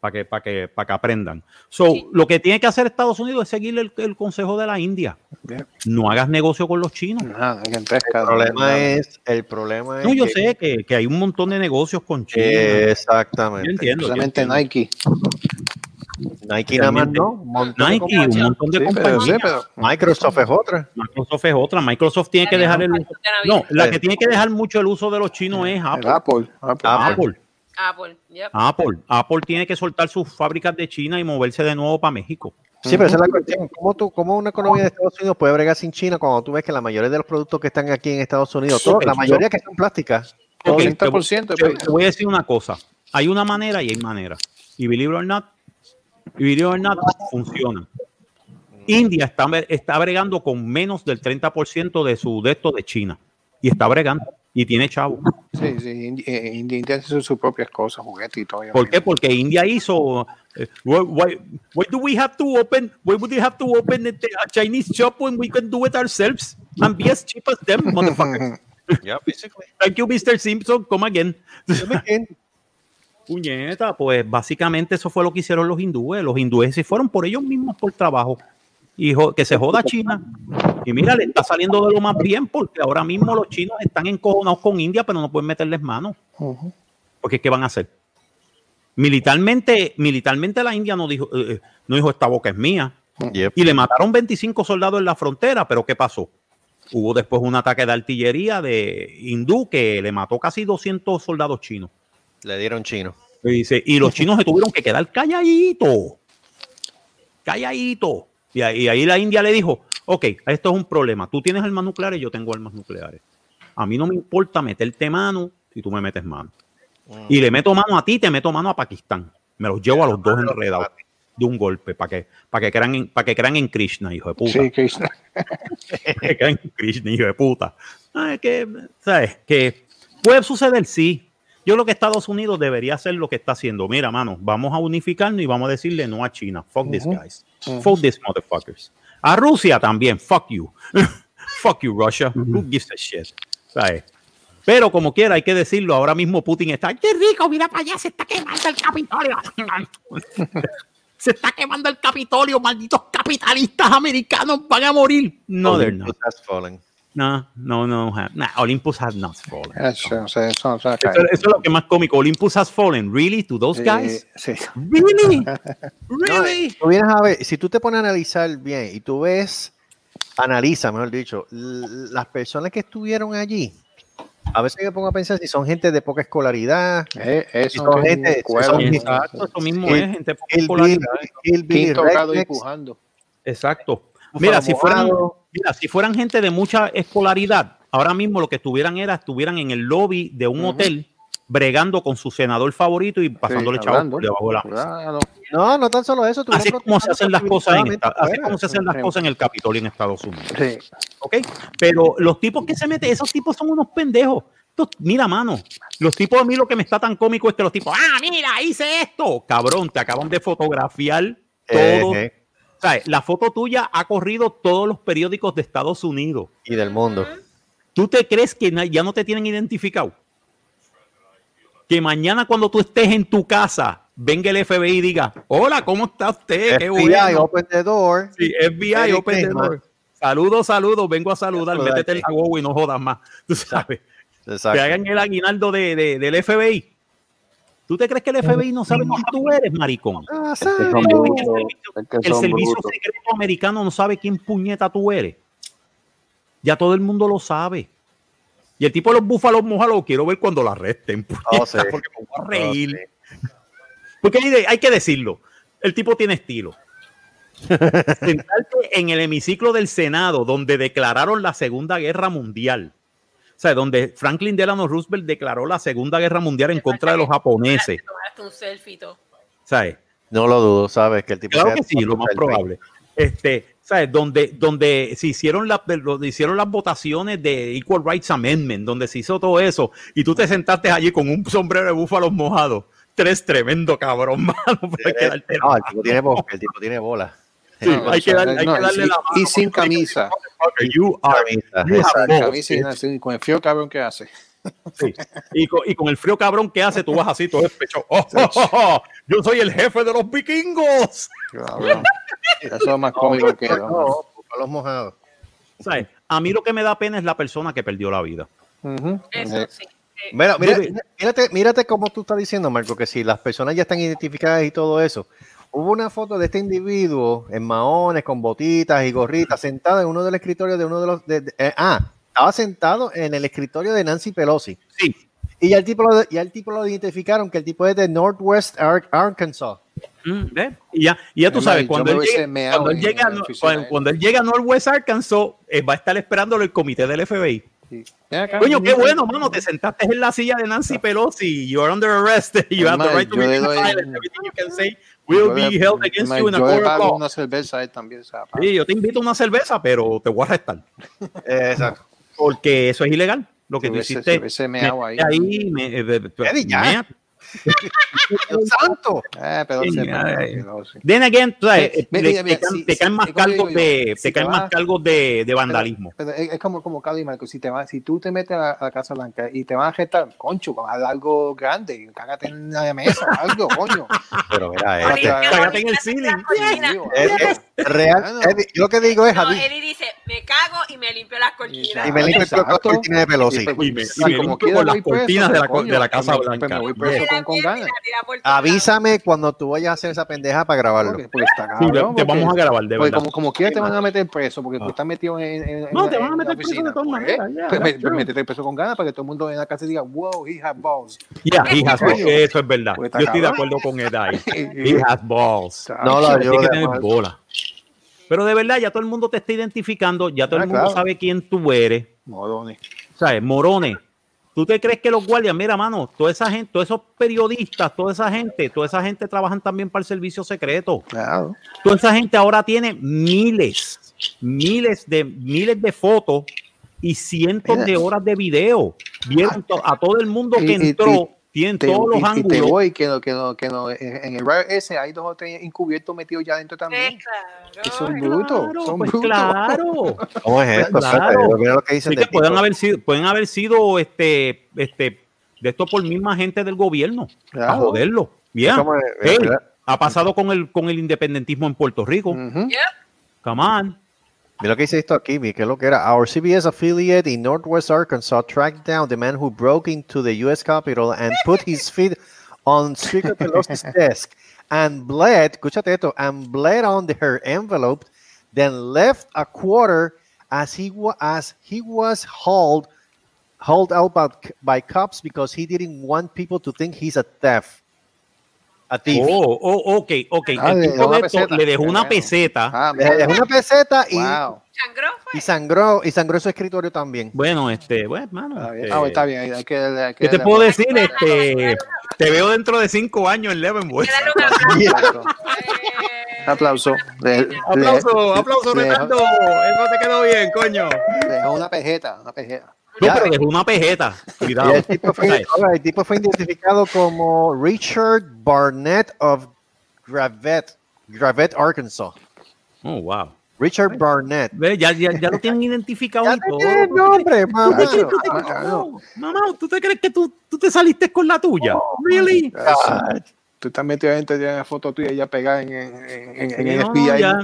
Para que, para que, para que aprendan. So, lo que tiene que hacer Estados Unidos es seguir el, el consejo de la India. Bien. No hagas negocio con los chinos. Nada. El problema es, el problema es No, yo que- sé que, que hay un montón de negocios con China. Exactamente. Yo entiendo. yo entiendo. Nike. Nike nada más, ¿no? Un montón de Nike, un montón de Sí, pero, compañías. sí, pero Microsoft es otra. Microsoft es otra. Microsoft tiene que dejar el uso. No, la que tiene que dejar mucho el uso de los chinos es el Apple. Apple. Apple. Apple. Apple. Yep. Apple. Apple tiene que soltar sus fábricas de China y moverse de nuevo para México. Sí, pero esa es la cuestión. ¿Cómo, tú, ¿Cómo una economía de Estados Unidos puede bregar sin China cuando tú ves que la mayoría de los productos que están aquí en Estados Unidos, todo- la mayoría yo- que son plásticas, Ok, te- 30% te, pues. te voy a decir una cosa. Hay una manera y hay manera. Y believe it or not, it or not, funciona. India está, está bregando con menos del 30% de su de esto de China. Y está bregando. Y tiene chavo. Sí, sí, Indi- eh, India, India hace sus propias cosas, juguetes y todo. ¿Por qué? Porque India hizo. eh, why, why- why do we have to open? Why would we have to open a Chinese shop when we can do it ourselves and be as cheap as them, motherfuckers? yeah, basically. Thank you, Mr. Simpson. Come again. Puñeta, pues básicamente eso fue lo que hicieron los hindúes. Los hindúes se fueron por ellos mismos por trabajo. Y que se joda China. Y mira, le está saliendo de lo más bien porque ahora mismo los chinos están encojonados con India, pero no pueden meterles mano. Porque ¿qué van a hacer? Militarmente, militarmente la India no dijo, eh, eh, no dijo esta boca es mía. Yep. Y le mataron 25 soldados en la frontera, pero ¿qué pasó? Hubo después un ataque de artillería de hindú que le mató casi 200 soldados chinos. Le dieron chino. Y, dice, y los chinos se tuvieron que quedar calladitos. Calladitos. Y ahí, y ahí la India le dijo, ok, esto es un problema. Tú tienes armas nucleares, yo tengo armas nucleares. A mí no me importa meterte mano si tú me metes mano. Y le meto mano a ti, te meto mano a Pakistán. Me los llevo a los dos enredados de un golpe para que, para que, crean en, para que crean en Krishna, hijo de puta. Sí, que que crean en Krishna, hijo de puta. Ay, que, ¿sabes? Que puede suceder, sí. Yo creo que Estados Unidos debería hacer lo que está haciendo. Mira, mano, vamos a unificarnos y vamos a decirle no a China. Fuck these guys. Fuck these motherfuckers. A Rusia también. Fuck you. Fuck you, Russia. Who gives a shit? ¿Sabes? Pero como quiera, hay que decirlo. Ahora mismo Putin está. ¡Qué rico! Mira para allá, se está quemando el Capitolio. se está quemando el Capitolio. Malditos capitalistas americanos van a morir. No, they're not. No, no, no. Nah, Olympus has not fallen. Eso, es lo que más cómico. Olympus has fallen. Really? To those guys? Eh, sí. Really? No, Really? tú vienes a ver, si tú te pones a analizar bien y tú ves analiza, mejor dicho, las personas que estuvieron allí, a veces me pongo a pensar si son gente de poca escolaridad, Eh, si eso son que es gente, si son ¿no? gente- Exacto, eso mismo es, gente poco hillbilly- escolaridad. hillbilly Quinto grado rednecks, empujando. Exacto. Mira, si fueran, mojado. Mira, si fueran gente de mucha escolaridad, ahora mismo lo que estuvieran era, estuvieran en el lobby de un hotel bregando con su senador favorito y pasándole Sí, chavos por debajo de la mesa. No, no tan solo eso. Así es como se hacen las cosas en esta- así como se hacen las Sí. cosas en el Capitolio en Estados Unidos. Sí. ¿ok? Pero los tipos que se meten, esos tipos son unos pendejos. Mira, mano, los tipos a mí lo que me está tan cómico es que los tipos, ah, mira, hice esto. Cabrón, te acaban de fotografiar todo. Eh, eh, ¿Sabes? La foto tuya ha corrido todos los periódicos de Estados Unidos. y del mundo. ¿Tú te crees que ya no te tienen identificado? Que mañana cuando tú estés en tu casa, venga el FBI y diga, hola, ¿cómo está usted? Qué FBI, bueno. open the door. Sí, FBI, open the door. Saludos, saludos, vengo a saludar, métete el agua y no jodas más. Tú sabes, Exacto. que hagan el aguinaldo de, de- del FBI. ¿Tú te crees que el FBI no sabe quién tú eres, maricón? Ah, es que El servicio secreto americano no sabe quién puñeta tú eres. Ya todo el mundo lo sabe. Y el tipo de los búfalos mojados quiero ver cuando lo arresten. puñeta, sí. Porque me voy a Oh, reír. Porque hay que decirlo. El tipo tiene estilo. Sentarte en el hemiciclo del Senado, donde declararon la Segunda Guerra Mundial. O sea, donde Franklin Delano Roosevelt declaró la Segunda Guerra Mundial en contra de los japoneses. Un selfie. ¿Sabes? No lo dudo, sabes que el tipo Claro que sí, lo más probable. Este, ¿sabes? Donde, donde se hicieron, la- donde hicieron las votaciones de Equal Rights Amendment, donde se hizo todo eso, y tú te sentaste allí con un sombrero de búfalos mojados. Tres tremendo cabrón, mano. No, el tipo tiene bola. El tipo tiene bola. Sí, hay que, dar- hay No, que y darle sin- la mano. y sin camisa. You are- you exacto. Camisa y con el frío cabrón que hace. sí. y, con, y con el frío cabrón que hace, tú vas así todo despecho. Oh, oh, oh, oh, yo soy el jefe de los vikingos. Cabrón. Eso es más cómico que No, los mojados. ¿Sabes? A mí lo que me da pena es la persona que perdió la vida. Ujú. Eso Eh, sí. Mira, mira, Yo- mírate, mírate cómo tú estás diciendo, Marco, que si las personas ya están identificadas y todo eso. Hubo una foto de este individuo en maones, con botitas y gorritas, sentado en uno de los escritorios de uno de los... de- de- eh, ah, estaba sentado en el escritorio de Nancy Pelosi. Sí. Y ya el tipo lo, ya el tipo lo identificaron, que el tipo es de Northwest Ar- Arkansas. Mm, ¿ves? Y ya, y ya tú Es sabes, cuando él, llegue, cuando, él llega, cuando, cuando él llega a Northwest Arkansas, eh, va a estar esperándolo el comité del FBI. Sí. Acá, Coño, qué bueno, mano, te sentaste en la silla de Nancy Pelosi. You are under arrest. You have the right to doy- silent. Everything you can say will Yo be le- held against you in a court of law. una cerveza a él también. o sea, pa- Sí, yo te invito a una cerveza, pero te voy a arrestar. exacto. Porque eso es ilegal. Lo que tú hiciste. ahí. meterte ahí, me- eh, eh, Eddie, ya. ¡Dios santo! Eh, pero Sí, se- pero. Then again, tú sabes, Eh, te, caen- más cargos de, te caen te más vas- cargos de, de vandalismo. Pero es, es como, como Cali, Marco. Si, te vas, si tú te metes a la, a la Casa Blanca y te van a gestar, concho, haz algo grande, cágate en la mesa, algo, coño. Pero mira, cágate en el ceiling. real, yo lo que digo es, Eddie dice, me cago y me limpio las cortinas. y me limpio con la Exacto. cortina de Pelosi. Y- Y me, limpio las cortinas de la, co- coño, de la Casa pues pues Blanca. La con, ganas. la Avísame cuando tú vayas a hacer esa pendeja para grabarlo. Porque, porque está Sí, cabrón. te vamos a grabar, de verdad. como, como quiera te van a meter preso porque tú estás metido en, en- No, en- te van a la meter preso de todas Pues, maneras, yeah, pues, me- true. métete preso con ganas para que todo el mundo en la casa diga, wow, he has balls. Yeah, he has balls. Eso es verdad. Pues Yo estoy de cabrón. acuerdo con Ed ahí. He has balls. No lo Tiene que tener bola. Pero de verdad, ya todo el mundo te está identificando, ya todo Ah, el mundo claro. sabe quién tú eres. Morones. ¿Sabes? Morones. ¿Tú te crees que los guardias, mira, mano, toda esa gente, todos esos periodistas, toda esa gente, toda esa gente trabajan también para el servicio secreto? Claro. Toda esa gente ahora tiene miles, miles de miles de fotos y cientos Mira. de horas de video. Vieron to- a todo el mundo que Y- y- entró, tienen Te, todos los y, y te ángulos. voy que no, que no, que no, en el bar ese hay dos o tres encubiertos metidos ya adentro también. Claro, Y son claro. brutos, Claro, son pues brutos. claro. ¿Cómo es esto? Claro. Mira lo que dicen Sí que pueden haber sido, pueden haber sido este, este, de esto por misma gente del gobierno, a Claro. joderlo. Bien. Hey, Mira- ha pasado con el, con el independentismo en Puerto Rico. Ujú. Come on. Mira lo que dice esto aquí, que lo que era. Our CBS affiliate in Northwest Arkansas tracked down the man who broke into the U.S. Capitol and put his feet on Speaker Pelosi's desk and bled, escúchate esto, and bled on her envelope then left a quarter as he was as he was hauled hauled out by, by cops because he didn't want people to think he's a theft. A thief. Oh, oh, ok, ok. Ah, El le tipo de esto peseta. le dejó una peseta. Ah, Le dejó una peseta y, wow. ¿Sangró y sangró y sangró su escritorio también. Bueno, este, bueno, mano, Está bien, este, Ah, bueno, está bien, hay que, hay que ¿Qué te puedo decir? Este, te veo dentro de cinco años en Leavenworth. Un aplauso. Exacto. Aplauso. Le, le- Aplauso, le- Renato. Eso te quedó bien, coño. le dejó una pejeta, una pejeta. No, pero dejó una pejeta. Cuidado. el, tipo fue, ahora, el tipo fue identificado como Richard Barnett of Gravette, Gravette, Arkansas. Oh, wow. Richard Barnett. Ve, Ya, ya, ya lo tienen identificado Ya te todo. nombre, mamá. ¿Tú te- claro. Mamá, ¿tú te crees que tú, tú te saliste con la tuya? ¿Really? Tú también te vas a tener la foto tuya ya pegada en, en, en, en el No, FBI. ya.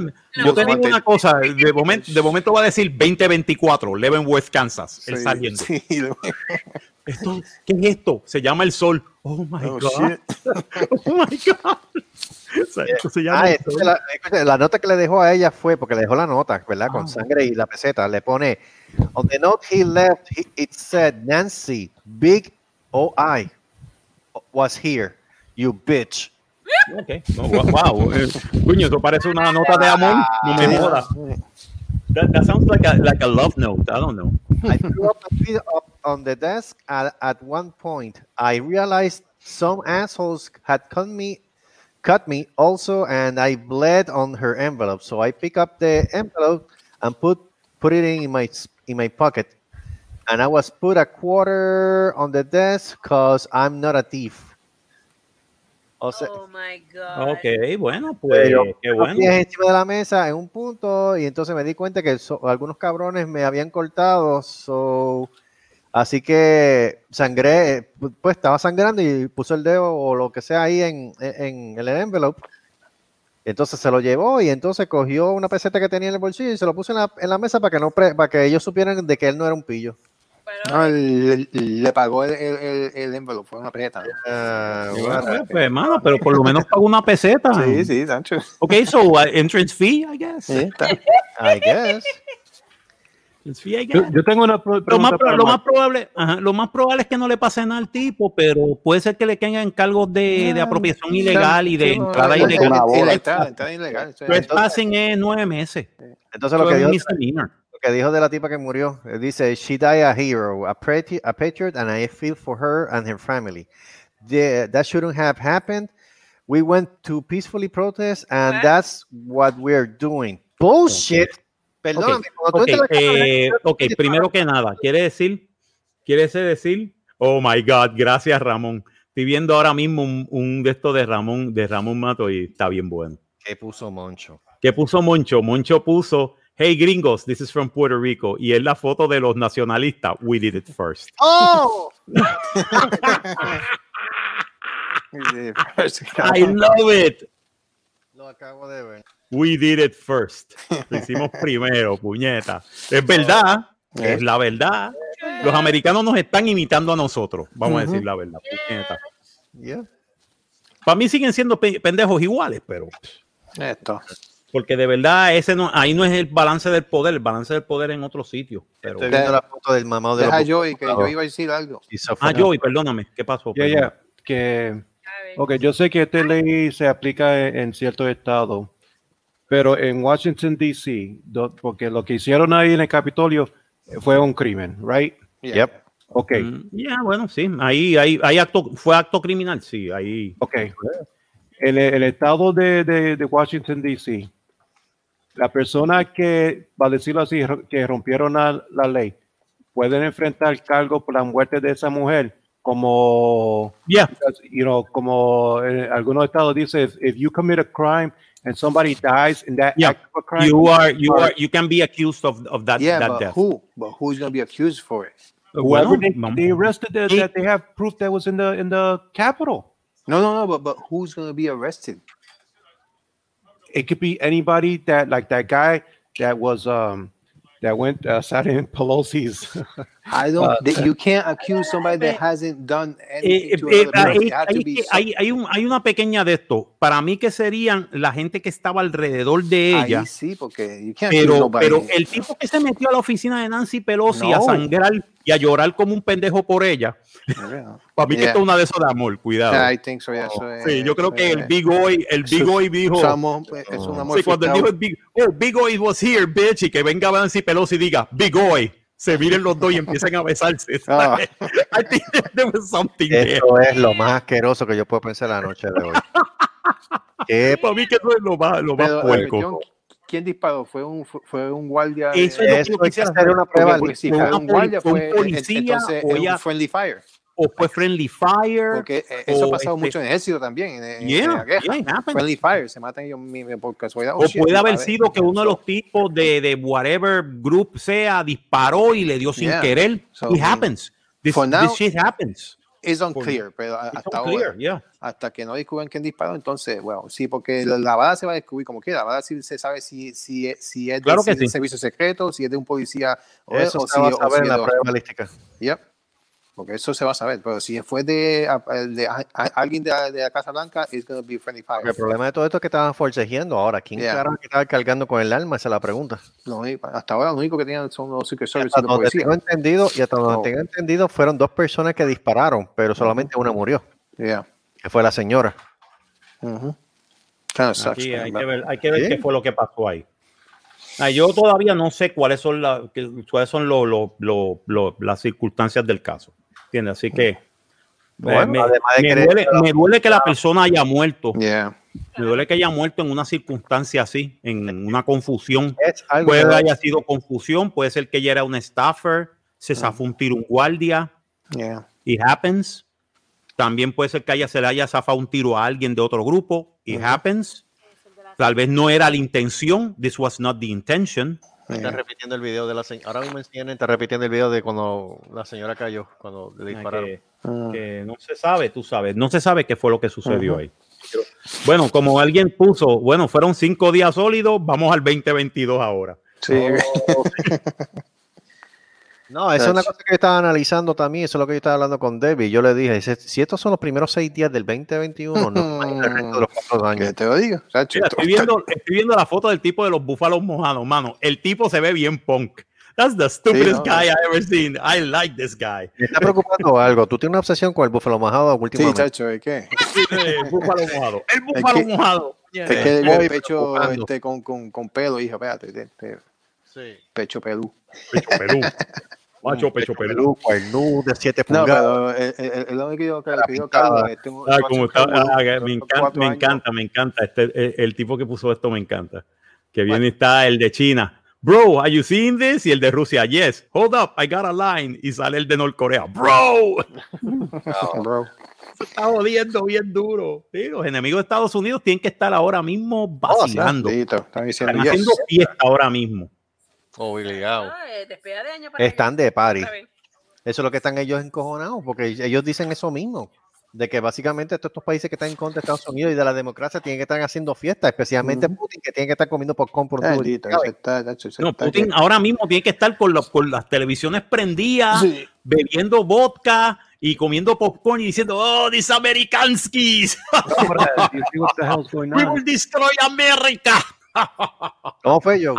Yo te digo una cosa, de momento, de momento va a decir 2024, Leavenworth, Kansas, él Sí, saliendo. sí, lo- Esto, ¿Qué es esto? Se llama el sol. Oh my oh, God. shit. Oh my God. O sea, esto se llama Ah, el sol. la, escucha, la nota que le dejó a ella fue, porque le dejó la nota, ¿verdad? Ah, Con sangre y la peseta. Le pone, on the note he left, he- it said, Nancy, big OI was here, you bitch. Ok. No, wow. eh, Coño, eso parece una nota de amor. No me jodas. That, that sounds like a, like a love note. I don't know. I threw up my feet up on the desk at, at one point. I realized some assholes had cut me, cut me also, and I bled on her envelope. So I pick up the envelope and put put it in my in my pocket. And I was put a quarter on the desk because I'm not a thief. O sea, Oh my God. Ok, bueno, pues pero qué bueno. pies encima de la mesa en un punto y entonces me di cuenta que so- algunos cabrones me habían cortado, so, así que sangré, pu- pues estaba sangrando y puso el dedo o lo que sea ahí en, en, en el envelope. Entonces se lo llevó y entonces cogió una peseta que tenía en el bolsillo y se lo puso en la, en la mesa para que no pre- para que ellos supieran de que él no era un pillo. Pero, No, le, le pagó el, el, el, el envelope, fue una. ¿no? Ah, Qué bueno. bueno, pues, hermano, pero por lo menos pago una peseta. Sí, sí, Sancho. Ok, so uh, entrance fee, I guess. Sí, está. I guess. Entrance fee, I Yo, guess. yo tengo una Lo más, lo más probable, ajá, lo más probable es que no le pase nada al tipo, pero puede ser que le caigan cargos de, de apropiación ilegal y de Sí, no, entrada la- ilegal. Bola. ilegal. eso es- Trespassing es nueve meses. Entonces lo que misdemeanor. Lo que dijo de la tipa que murió, eh, dice, she died a hero, a, pretty, a patriot, and I feel for her and her family. The- that shouldn't have happened. We went to peacefully protest, and that's what we're doing. Bullshit. Perdóname, cuando tú Ok, eh, ok, primero que nada, quiere decir, quiere ese decir, oh my God, gracias Ramón. Estoy viendo ahora mismo un, un de estos de Ramón, de Ramón Mato y está bien bueno. ¿Qué puso Moncho? ¿Qué puso Moncho? Moncho puso, hey gringos, this is from Puerto Rico. Y es la foto de los nacionalistas. We did it first. ¡Oh! I love it. Lo acabo de ver. We did it first. Lo hicimos primero, puñeta. Es verdad, es la verdad. Los americanos nos están imitando a nosotros. Vamos a decir la verdad, puñeta. Yeah. Para mí siguen siendo pe- pendejos iguales, pero Esto. Porque de verdad ese no, ahí no es el balance del poder, el balance del poder en otro sitio. Pero, Estoy viendo la foto del mamado de Deja los yo y que yo iba a decir algo. Ah, Joey, perdóname, ¿qué pasó? Ya, Perdón. ya, que, ok, yo sé que esta ley se aplica en, en ciertos estados, pero en Washington, D.C., porque lo que hicieron ahí en el Capitolio fue un crimen, right? Yeah. Yep. Ok, Mm, Ya, bueno, sí, ahí, ahí, ahí acto, fue acto criminal, sí, ahí. ok. El, el estado de, de- de Washington, D.C., la persona que, va a decirlo así, que rompieron la, la ley, pueden enfrentar cargo por la muerte de esa mujer como Yeah, you know, como en algunos estados dice, if, if you commit a crime and somebody dies in that Yeah. act of a crime, you are, you uh, are, you can be accused of, of that, Yeah, that but death. who? But who's going to be accused for it? whoever Bueno, they, vamos- they arrested that, that they have proof that was in the in the Capitol. No, no, no, but, but who's going to be arrested? It could be anybody that like that guy that was um that went uh, sat in Pelosi's I don't. that you can't accuse somebody that hasn't done Eh, anything eh, eh, hay, que- so- hay- hay un- hay una pequeña de esto. Para mí que serían la gente que estaba alrededor de ella. Ahí sí, porque you can't Pero, pero el tipo que se metió a la oficina de Nancy Pelosi a No. sangrar y a llorar como un pendejo por ella, para mí que Yeah. esto es una de esas de amor, cuidado. I think so, yeah, eso es- Sí, yo creo que el Big Oy, el Big eso- Oy dijo. somos- es un amor Sí, cuando él dijo el Big, oh, Big Oy was here, bitch, y que venga Nancy Pelosi y diga, Big Oy, se miren los dos y empiecen a besarse. Ah. I think there was something there. Esto es lo más asqueroso que yo puedo pensar la noche de hoy. ¿Qué Para mí que eso es lo más, lo más Pero, puerco. ¿Quién disparó? ¿Fue un, fue- un guardia? Eso es lo que quisiera hacer una prueba porque si fue fue un guardia, fue un policía entonces o ella- un friendly fire. O fue Friendly Fire. Porque eh, eso ha pasado este- mucho en ejército también, en, en- en Yeah, la guerra. yeah, friendly fire, se matan ellos por casualidad. Oh, O puede haber sido que uno de los tipos de, de whatever group sea disparó y le dio sin Yeah. querer. So, It happens. This, now, this shit happens. Es unclear, pero hasta unclear, ahora, yeah. hasta que no descubran quién disparó, entonces, bueno, sí, porque la, la bala se va a descubrir como quiera. La bala sí se sabe si, si, es- si es, de, Claro si sí. servicio secreto, si es de un policía o, Eso o se va a saber en la prueba balística. Yep. Porque eso se va a saber. Pero si fue de, a- de a- a- alguien de, la- de la Casa Blanca, it's going to be friendly fire. Porque el problema de todo esto es que estaban forcejeando ahora. ¿Quién Yeah. carajo que estaba cargando con el arma? Esa es la pregunta. Hasta ahora lo único que tenían son los Secret Y Service hasta y donde policías. tengo entendido, y hasta donde Oh. tengo entendido, fueron dos personas que dispararon, pero solamente una murió, Yeah. que fue la señora. Ujú. Kind of sucks, Aquí hay que ver, hay que ver Sí. qué fue lo que pasó ahí. Ah, yo todavía no sé cuáles son, la- cuáles son lo- lo- lo- lo- las circunstancias del caso. ¿Entiendes? Así que Bueno, eh, me, duele, me duele que la persona haya muerto. Yeah. Me duele que haya muerto en una circunstancia así, en una confusión. Puede que- haya sido confusión, puede ser que ella era un staffer, se zafó un tiro un guardia, Yeah. it happens. También puede ser que haya, se le haya zafado un tiro a alguien de otro grupo, it happens. Tal vez no era la intención, this was not the intention. Está repitiendo el video de la señora. Ahora mismo en CNN está repitiendo el video de cuando la señora cayó, cuando le dispararon. Que, Mm. que no se sabe, tú sabes, no se sabe qué fue lo que sucedió ahí. Pero, bueno, como alguien puso, bueno, fueron cinco días sólidos, vamos al 2022 ahora. Sí. No, esa es una cosa que yo estaba analizando también, eso es lo que yo estaba hablando con Debbie. Yo le dije, dice, si estos son los primeros seis días del 2021, no imagino el resto de los cuatro años. te lo digo. chacho, Mira, esto estoy, viendo, estoy viendo la foto del tipo de los búfalos mojados, mano. El tipo se ve bien punk. That's the stupidest no, guy I ever seen. I like this guy. Me está preocupando algo. Tú tienes una obsesión con el búfalo majado Sí, últimamente. chacho, ¿es qué? El búfalo mojado. El búfalo que- mojado. Es que el pecho este, con, con, con pelo, hija, espérate, este, Sí. pecho pelú. Pecho pelú. Macho pecho pelú. Pelú, cuernú de 7 No, pulgadas. pero el, el, el, el hombre que yo pintada. cargo, este, Ah, como está, ah, me, encanta, me encanta, me encanta. Este, el, el tipo que puso esto me encanta. Que viene y está el de China. Bro, are you seeing this? Y el de Rusia, yes. Hold up, I got a line. Y sale el de Norcorea. Bro, Bro. se está jodiendo bien duro. Sí, los enemigos de Estados Unidos tienen que estar ahora mismo vacilando. Listo, están diciendo Están yes. haciendo fiesta ahora mismo. Obligado. Ah, eh, despedida de año para Están de party. Está bien. Eso es lo que están ellos encojonados, porque ellos dicen eso mismo. De que básicamente todos estos países que están en contra de Estados Unidos y de la democracia tienen que estar haciendo fiesta, especialmente Putin, que tiene que estar comiendo popcorn por chacho, ese No, Putin que- ahora mismo tiene que estar con, los- con las televisiones prendidas, Sí. bebiendo vodka y comiendo popcorn y diciendo, oh, these Americanskis, we will destroy America. ¿Cómo fue yo?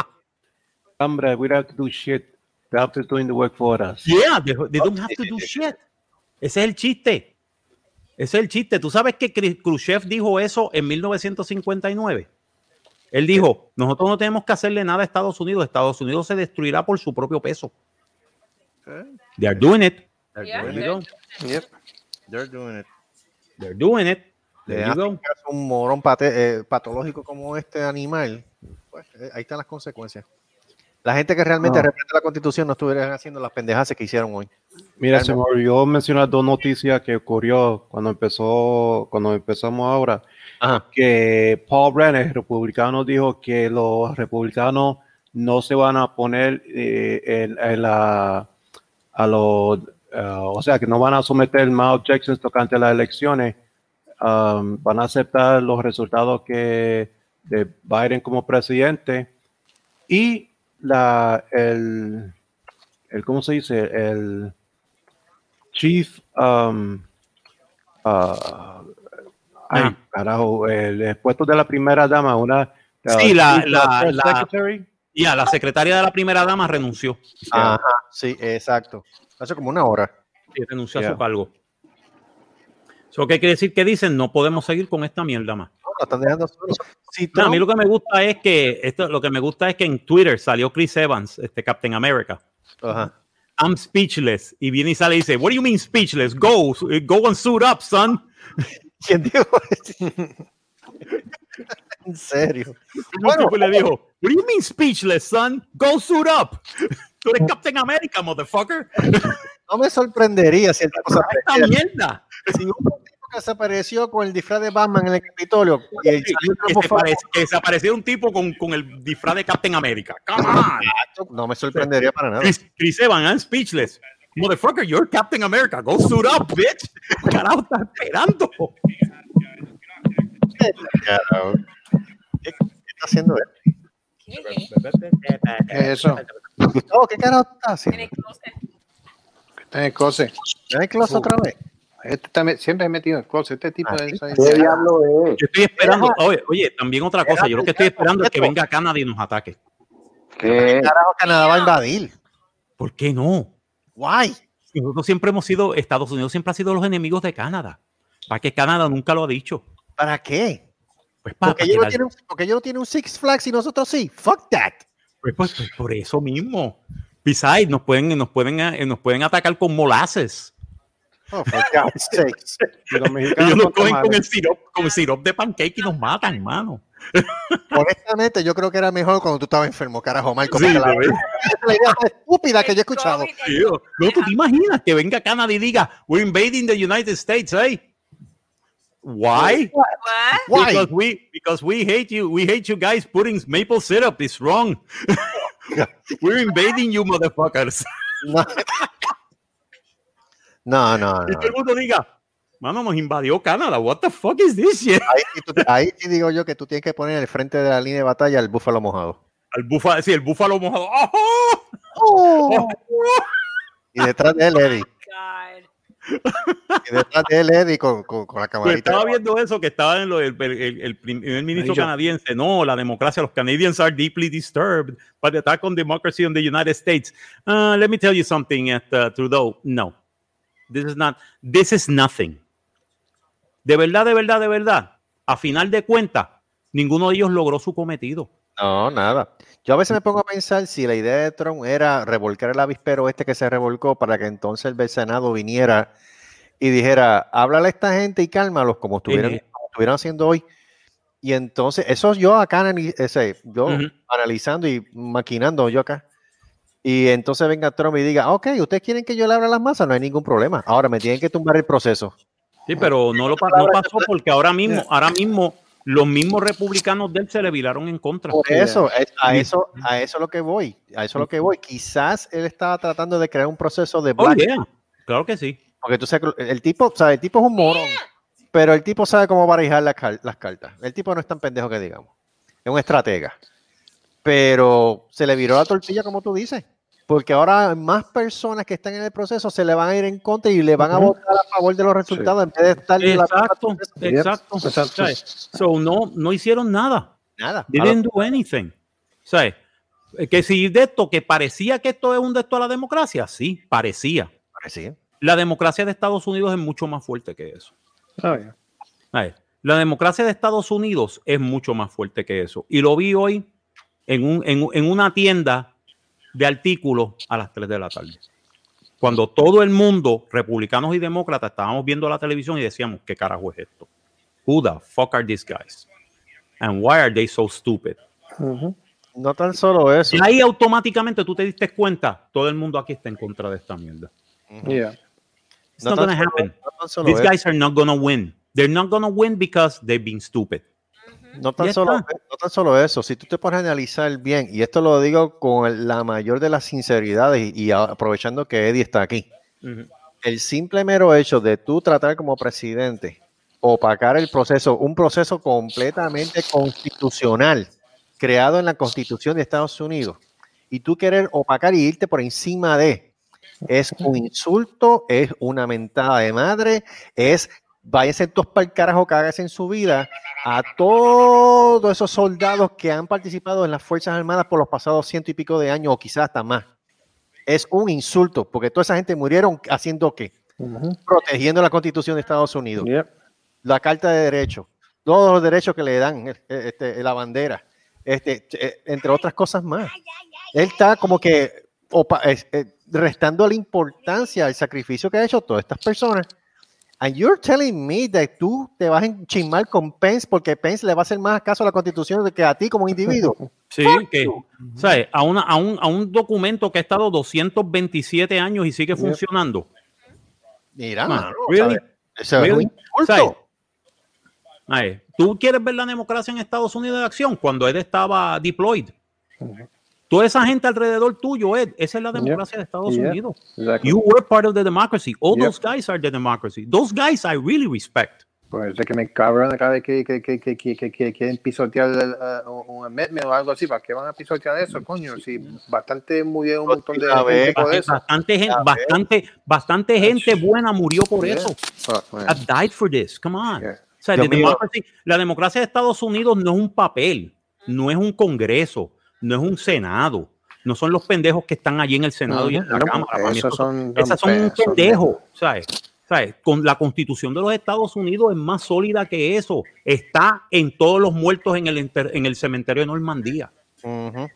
Hombre, we don't have to do shit. They're after doing the work for us. Yeah, they, they don't have to do shit. Ese es el chiste. Ese es el chiste. ¿Tú sabes que Khru- Khrushchev dijo eso en 1959? Él dijo, nosotros no tenemos que hacerle nada a Estados Unidos. Estados Unidos se destruirá por su propio peso. They are doing it. Yeah, they're go. Yep. They're doing it. They're doing it. There you go. un morón pate- eh, patológico como este animal. Pues, eh, ahí están las consecuencias. La gente que realmente No. representa la constitución no estuvieran haciendo las pendejadas que hicieron hoy. Mira, se me olvidó mencionar dos noticias que ocurrió cuando empezó, cuando empezamos ahora. Ajá. Que Paul Brennan, el republicano, dijo que los republicanos no se van a poner eh, en, en la, a los, eh, o sea, que no van a someter más objections tocante a las elecciones. Um, van a aceptar los resultados que de Biden como presidente y la, el, el ¿cómo se dice? El chief, um, ah, ay, Ajá. carajo, el puesto de la primera dama, una Sí, uh, la- la- uh, la-. Ya, la secretaria de la primera dama renunció. Ajá, sí, exacto. Hace como una hora. Sí, renunció a su cargo. Eso qué quiere decir que dicen, no podemos seguir con esta mierda más. No, lo están dejando solo. Si No, a mí lo que me gusta es que esto, lo que me gusta es que en Twitter salió Chris Evans, este Captain America. Ajá. I'm speechless. Y viene y sale y dice, What do you mean speechless? Go, go and suit up, son. ¿Quién dijo eso? en serio. Bueno, tipo le dijo, What do you mean speechless, son? Go suit up. Tú eres Captain America, motherfucker. No me sorprendería si el se Esta mierda. Si hubo se apareció con el disfraz de Batman en el Capitolio y el salió Que Trump se, fuera, parece- que se apareciera un tipo con, con el disfraz de Captain America. Come on. no me sorprendería para nada. Chris, Chris Evans, I'm speechless. Motherfucker, you're Captain America. Go suit up, bitch. Carajo, estás esperando. Carajo. ¿Qué, qué está haciendo él? ¿Qué es eso? Gustavo, ¿qué carajo está En haciendo? el closet. Está en el closet. ¿Está en el closet otra vez? Este siempre he metido en el closet. Este tipo Ah, de. ¿Qué diablo es? Yo estoy esperando. Oye, oye, también otra cosa. Yo lo que estoy esperando es que venga Canadá y nos ataque. ¿Qué? Carajo, Canadá va a invadir. ¿Por qué no? Guay. Nosotros siempre hemos sido, Estados Unidos siempre ha sido los enemigos de Canadá. Para que Canadá nunca lo ha dicho. ¿Para qué? Pues, para, Porque ellos, no tienen, porque ellos no tienen un Six Flags y nosotros sí. Fuck that. pues, pues, pues, por eso mismo. Besides, nos pueden, nos pueden, eh, nos pueden atacar con molasses. Oh, for God's sakes. Y los mexicanos Ellos nos son cogen con el sirop, con el sirop de pancake y nos matan, hermano. Honestamente, yo creo que era mejor cuando tú estabas enfermo, carajo, Marco. Sí, la, de verdad. la idea más estúpida que yo he escuchado. Tío, No, tú te imaginas que venga Canadá y diga, we're invading the United States, eh? Why? What? Why? Because we because we hate you. We hate you guys putting maple syrup. It's wrong. we're invading you, motherfuckers. No, no, no. Y todo el mundo diga, mano, nos invadió Canadá. What the fuck is this shit? Ahí, sí tú- ahí sí digo yo que tú tienes que poner en el frente de la línea de batalla el búfalo mojado. El búfalo, sí, el búfalo mojado. ¡Ajá! Oh. Y detrás de él, Eddie. God. Y detrás de él, Eddie, con, con, con la Pues camarita. estaba viendo eso que estaba en lo del el, el- el primer ministro canadiense. No, la democracia. Los Canadians are deeply disturbed by the attack on democracy in the United States. Uh, let me tell you something, at, uh, Trudeau. No, this is not. This is nothing. De verdad, de verdad, de verdad. A final de cuentas, ninguno de ellos logró su cometido. No, nada. Yo a veces me pongo a pensar si la idea de Trump era revolcar el avispero este que se revolcó para que entonces el Senado viniera y dijera, háblale a esta gente y cálmalos como estuvieron, Ejé. como estuvieron haciendo hoy. Y entonces, eso yo acá, ese, yo analizando y maquinando yo acá. Y entonces venga Trump y diga, ok, ustedes quieren que yo le abra las masas, no hay ningún problema. Ahora me tienen que tumbar el proceso. Sí, pero no lo no pasó porque ahora mismo, ahora mismo, los mismos republicanos de él se le viraron en contra. Por eso, es- a eso, a eso es lo que voy, a eso es lo que voy. Quizás él estaba tratando de crear un proceso de Oh, black, yeah. Claro que sí. porque tú sabes el tipo, o sea, el tipo es un morón, pero el tipo sabe cómo barajar las, las cartas. El tipo no es tan pendejo que digamos, es un estratega. Pero se le viró la tortilla, como tú dices, porque ahora más personas que están en el proceso se le van a ir en contra y le van a votar a favor de los resultados en vez de estar en la- Exacto, exacto. Exacto. So, no, no hicieron nada. nada. They didn't do anything. ¿Sabes? Eh, Que si de esto, que parecía que esto es un de esto a la democracia, sí, parecía. sí. La democracia de Estados Unidos es mucho más fuerte que eso. Ah, ya. ¿Sabes? La democracia de Estados Unidos es mucho más fuerte que eso. Y lo vi hoy en, un, en, un- en una tienda de artículos a las 3 de la tarde. Cuando todo el mundo, republicanos y demócratas, estábamos viendo la televisión y decíamos, ¿qué carajo es esto? Who the fuck are these guys? And why are they so stupid? Ujú. No tan solo eso. Y ahí automáticamente tú te diste cuenta, todo el mundo aquí está en contra de esta mierda. Yeah. It's No not gonna solo- happen. no These eso. guys are not gonna win. They're not gonna win because they've been stupid. No tan, solo, no tan solo eso, si tú te pones a analizar bien, y esto lo digo con la mayor de las sinceridades y, aprovechando que Eddie está aquí, el simple mero hecho de tú tratar como presidente opacar el proceso, un proceso completamente constitucional creado en la constitución de Estados Unidos, y tú querer opacar y irte por encima de. Es un insulto, es una mentada de madre, es váyase todos para el carajo que hagas en su vida a todos esos soldados que han participado en las Fuerzas Armadas por los pasados ciento y pico de años o quizás hasta más. Es un insulto, porque toda esa gente murieron haciendo qué? Protegiendo la Constitución de Estados Unidos, la Carta de Derechos, todos los derechos que le dan, eh, este, la bandera, este, eh, entre otras cosas más. Él está como que opa- es- eh, restando la importancia al sacrificio que ha hecho todas estas personas. And you're telling me that tú te vas a enchismar con Pence porque Pence le va a hacer más caso a la Constitución de que a ti como individuo. Sí, que, ¿sabes? A, una, a, un, a un documento que ha estado 227 años y sigue funcionando. Mira, ¿Tú quieres ver la democracia en Estados Unidos de acción cuando él estaba deployed? Toda esa gente alrededor tuyo, Ed, esa es la democracia de Estados Yeah. Unidos. Exactly. You were part of the democracy. All Yep. those guys are the democracy. Those guys I really respect. Pues es que me cabrón cada vez que, que, que, que, que, que- que quieren pisotear uh, un amendment o algo así. ¿Para qué van a pisotear eso, coño? Si bastante murieron un montón de gente por eso. Bastante, gente, bastante, bastante gente buena murió por Yeah. eso. Man. have died for this. Come on. Yeah. O sea, la democracia de Estados Unidos no es un papel, no es un congreso, no es un senado, no son los pendejos que están allí en el senado y en la No, cámara. Estos son, esas son un pendejo, ¿sabes? ¿Sabes? Con la constitución de los Estados Unidos es más sólida que eso. Está en todos los muertos en el, en el cementerio de Normandía.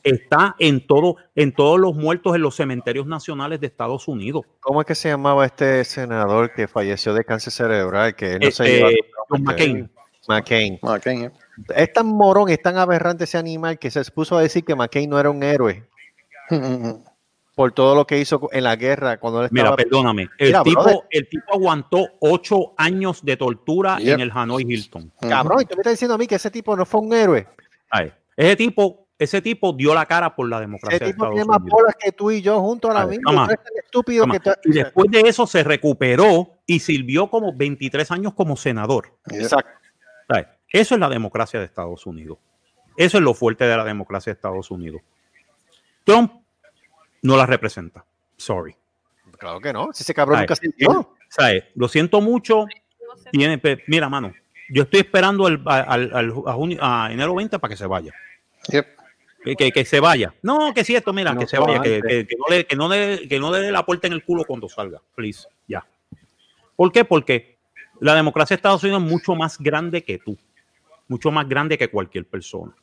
Está en todo, en todos los muertos en los cementerios nacionales de Estados Unidos. ¿Cómo es que se llamaba este senador que falleció de cáncer cerebral? Que no se Este, lleva- John McCain. McCain. McCain, eh. Es tan morón, es tan aberrante ese animal que se puso a decir que McCain no era un héroe por todo lo que hizo en la guerra cuando él Mira, perdóname. El, Mira, tipo, brother. el tipo aguantó ocho años de tortura Yep. en el Hanoi Hilton. Cabrón, y tú me estás diciendo a mí que ese tipo no fue un héroe. Ay, Ese tipo, ese tipo dio la cara por la democracia Ese tipo tiene más bolas que tú y yo juntos on. eres tan estúpido Toma. que tú- Y después de eso se recuperó y sirvió como 23 años como senador. Exacto. Eso es la democracia de Estados Unidos. Eso es lo fuerte de la democracia de Estados Unidos. Trump no la representa. Sorry. Claro que no. Si ese cabrón nunca se dio. ¿sabes? Lo siento mucho. Tiene, mira, mano, yo estoy esperando al, al- al- a, junio- a enero 20 para que se vaya. Yep. Que, que- que se vaya. No, que si esto, mira, No que se vaya, que no le, que, no le, que no le dé la puerta en el culo cuando salga. Please, ya. ¿Por qué? Porque la democracia de Estados Unidos es mucho más grande que tú. Mucho más grande que cualquier persona.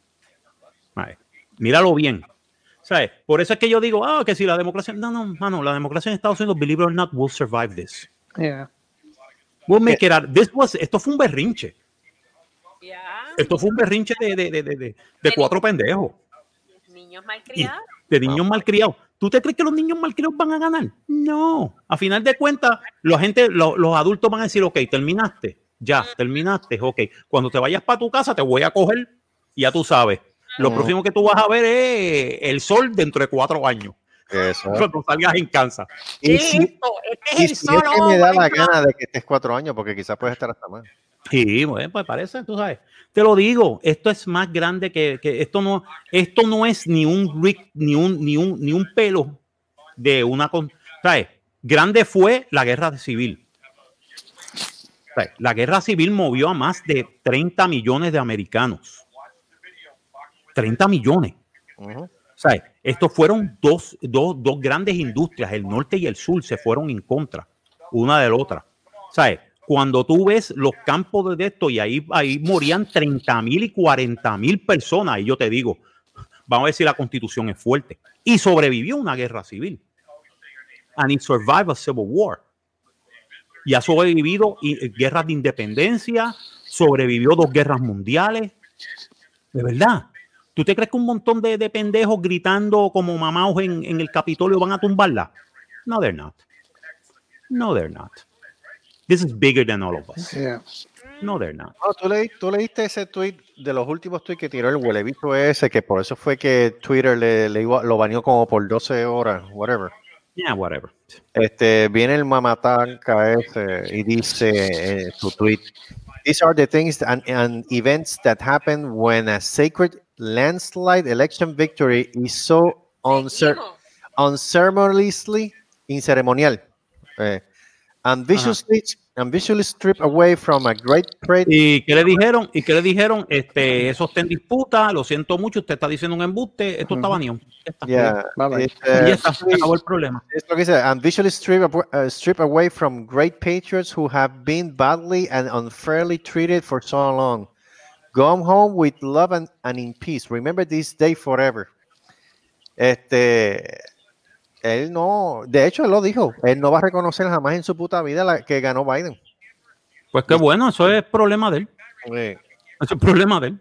Míralo bien. ¿Sabes? Por eso es que yo digo, ah, que si la democracia. No, no, mano, la democracia en Estados Unidos, believe it or not, will survive this. Yeah. We'll make it out. This was- esto fue un berrinche. Esto fue un berrinche de, de, de, de, de- de cuatro pendejos. Niños malcriados. de niños malcriados. ¿Tú te crees que los niños malcriados van a ganar? No. A final de cuentas, la gente, lo- los adultos van a decir, ok, terminaste. Ya, terminaste. Ok. Cuando te vayas para tu casa, te voy a coger. y Ya tú sabes. Lo Mm. próximo que tú vas a ver es el sol dentro de cuatro años. Eso. Cuando salgas en Kansas. Y si, Esto, este y es el si sol. es que oh me da my la gana de que estés cuatro años, porque quizás puedes estar hasta más. Sí, bueno, pues parece, tú sabes. Te lo digo, esto es más grande que, que esto no, esto no es ni un rig, ni un, ni un, ni un pelo de una con, ¿sabes? Grande fue la guerra civil. La guerra civil movió a más de 30 millones de americanos. 30 millones. Ujú. ¿Sabes? Estos fueron dos, dos, dos grandes industrias, el norte y el sur, se fueron en contra una de la otra. ¿Sabes? Cuando tú ves los campos de esto y ahí, ahí morían 30 mil y 40 mil personas, y yo te digo, vamos a ver si la constitución es fuerte. Y sobrevivió una guerra civil. And it survived a civil war. Y ha sobrevivido y- guerras de independencia, sobrevivió dos guerras mundiales. De verdad. ¿Tú te crees que un montón de, de pendejos gritando como mamaos en, en el Capitolio van a tumbarla? No, they're not. No, they're not. This is bigger than all of us. Yeah. No, they're not. No, ¿tú, leí- tú leíste ese tweet de los últimos tweets que tiró el huelebicho ese, que por eso fue que Twitter le, le iba- lo baneó como por 12 horas, whatever. Yeah, whatever. Este, viene el mamatanca ese y dice en su tweet, These are the things and, and events that happen when a sacred landslide election victory is so uncer- unceremoniously, inceremonial. Eh, and viciously, and visually strip away from a great trade. ¿Y qué le dijeron? ¿Y qué le dijeron? Este, eso está en disputa, lo siento mucho, usted está diciendo un embuste, esto está baneado. Yeah, bye. it, Y uh, está, se acabó el problema. Es lo que dice, and visually strip, uh, strip away from great patriots who have been badly and unfairly treated for so long. Go home with love and, and in peace. Remember this day forever. Este, él no, de hecho él lo dijo, él no va a reconocer jamás en su puta vida la, que ganó Biden. Pues qué bueno, eso es problema de él. Sí. Eso es problema de él.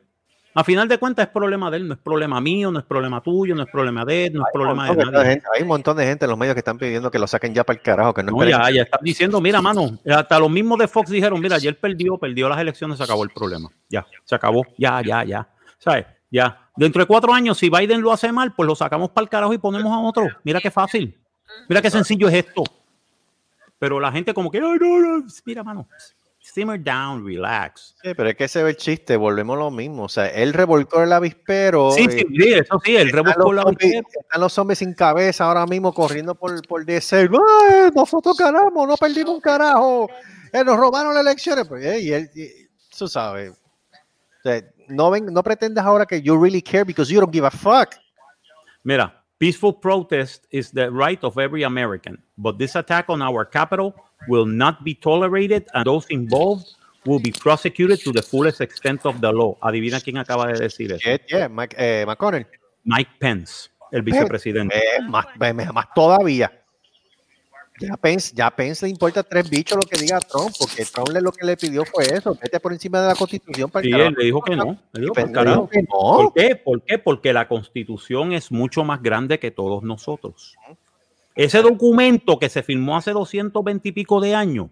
A final de cuentas es problema de él, no es problema mío, no es problema tuyo, no es problema de él, no es problema de Hay nadie. gente- hay un montón de gente en los medios que están pidiendo que lo saquen ya para el carajo, que no, No, ya, ya están diciendo, mira, mano, hasta los mismos de Fox dijeron, mira, ayer perdió, perdió las elecciones, se acabó el problema. Ya, se acabó, ya, ya, ya. ¿Sabes? Ya. Dentro de cuatro años, si Biden lo hace mal, pues lo sacamos para el carajo y ponemos a otro. Mira qué fácil. Mira qué sencillo es esto. Pero la gente como que, "Ay, no, no". mira, mano, simmer down, relax. Sí, pero es que ese ve el chiste, volvemos a lo mismo. O sea, él revolcó el avispero. Sí, sí, sí, eso sí, el rebuscó los, la zombies, están los zombies sin cabeza ahora mismo corriendo por, por DC. ¡Ay, nosotros ganamos, no perdimos un carajo. Eh, nos robaron las elecciones. Pues, eh, y él, y- tú sabes. O sea, no, ven, no pretendas ahora que you really care because you don't give a fuck. Mira, peaceful protest is the right of every American, but this attack on our capital will not be tolerated and those involved will be prosecuted to the fullest extent of the law. Adivina quién acaba de decir eso. Yeah, yeah, Mike- eh, McConnell. Mike Pence, el vicepresidente. Eh, más, me- más todavía. Ya Pence, ya Pence le importa tres bichos lo que diga Trump, porque Trump le, lo que le pidió fue eso, vete por encima de la constitución para Sí, él le dijo que no. Le dijo, Pence "Pa'l carajo". dijo que no. ¿Por qué? ¿Por qué? Porque la constitución es mucho más grande que todos nosotros. Ese documento que se firmó hace 220 y pico de años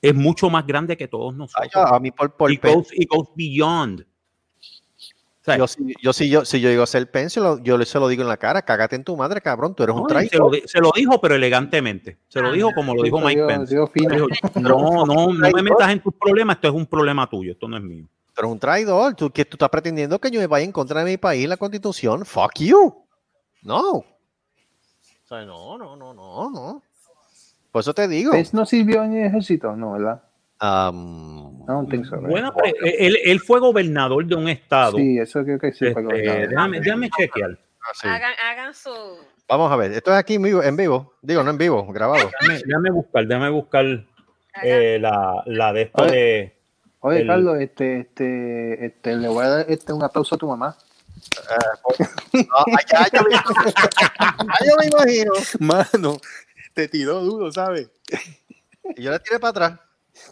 es mucho más grande que todos Ay, nosotros. yo- a mí por, por goes, it goes beyond. O sea, Yo, si, yo, si, yo, si yo digo a ser Pence, lo- yo le- se lo digo en la cara, cágate en tu madre, cabrón, tú eres un se, lo, traidor. se lo dijo, pero elegantemente. Se lo dijo como lo dijo Mike dio- Pence. Dijo, no, no, no me metas en tus problemas, esto es un problema tuyo, esto no es mío. Eres un traidor, tú, que tú estás pretendiendo que yo me vaya en contra de mi país, la constitución, fuck you. No. O sea, no, no, no, no, no. Por eso te digo. Pence no sirvió en el ejército, no, ¿verdad? Um, I don't think so, right? Buena pre- él, él fue gobernador de un estado. Sí, eso creo que sí. fue Este, gobernador. déjame, déjame chequear. ah, sí. hagan, hagan su. Vamos a ver, esto es aquí en vivo, en vivo. Digo, no en vivo, grabado. Déjame, déjame buscar, déjame buscar eh, la, la de esto Oye. de. Oye, el- Carlos, este, este, este, le voy a dar este, un aplauso a tu mamá. No, ya, yo me, ya yo me imagino. Mano, te tiró duro, ¿sabes? Y yo la tiré para atrás.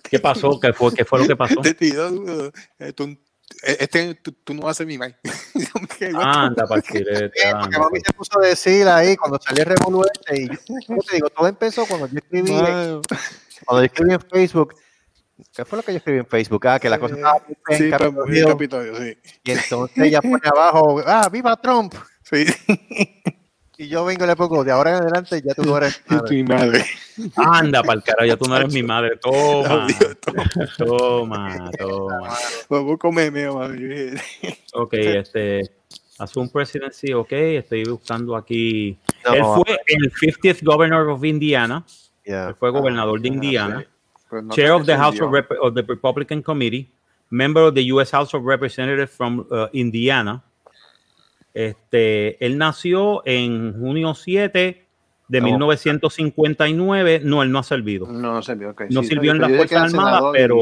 ¿Qué pasó? ¿Qué fue, qué fue lo que pasó? Te tiró duro. Eh, tú, eh, este, tú, tú no vas a ser mi madre. Anda, partirete, Porque mami se puso a decir ahí cuando salió este, y yo ¿cómo te digo, todo empezó cuando yo escribí, Mano, cuando yo escribí en Facebook. ¿Qué fue lo que yo escribí en Facebook? Ah, que la cosa estaba muy fea en sí, Capitolio, sí. y entonces ella pone abajo, ah, viva Trump. Sí, Y yo vengo y le pongo, de ahora en adelante ya tú no eres madre. mi madre. anda para el carajo, ya tú no eres mi madre. Toma, Dios, toma, toma. Vamos a comerme, mami. Ok, este. Assume presidency, ok, estoy buscando aquí. No, Él fue el 50th governor of Indiana, yeah. él fue gobernador de Indiana. Pues no chair of the House of, Rep- of the Republican Committee, member of the U.S. House of Representatives from uh, Indiana. Este, él nació en junio 7 de No. 1959. No, él no ha servido. No, no sirvió. ok, No sí, sirvió en las Fuerzas Armadas, pero-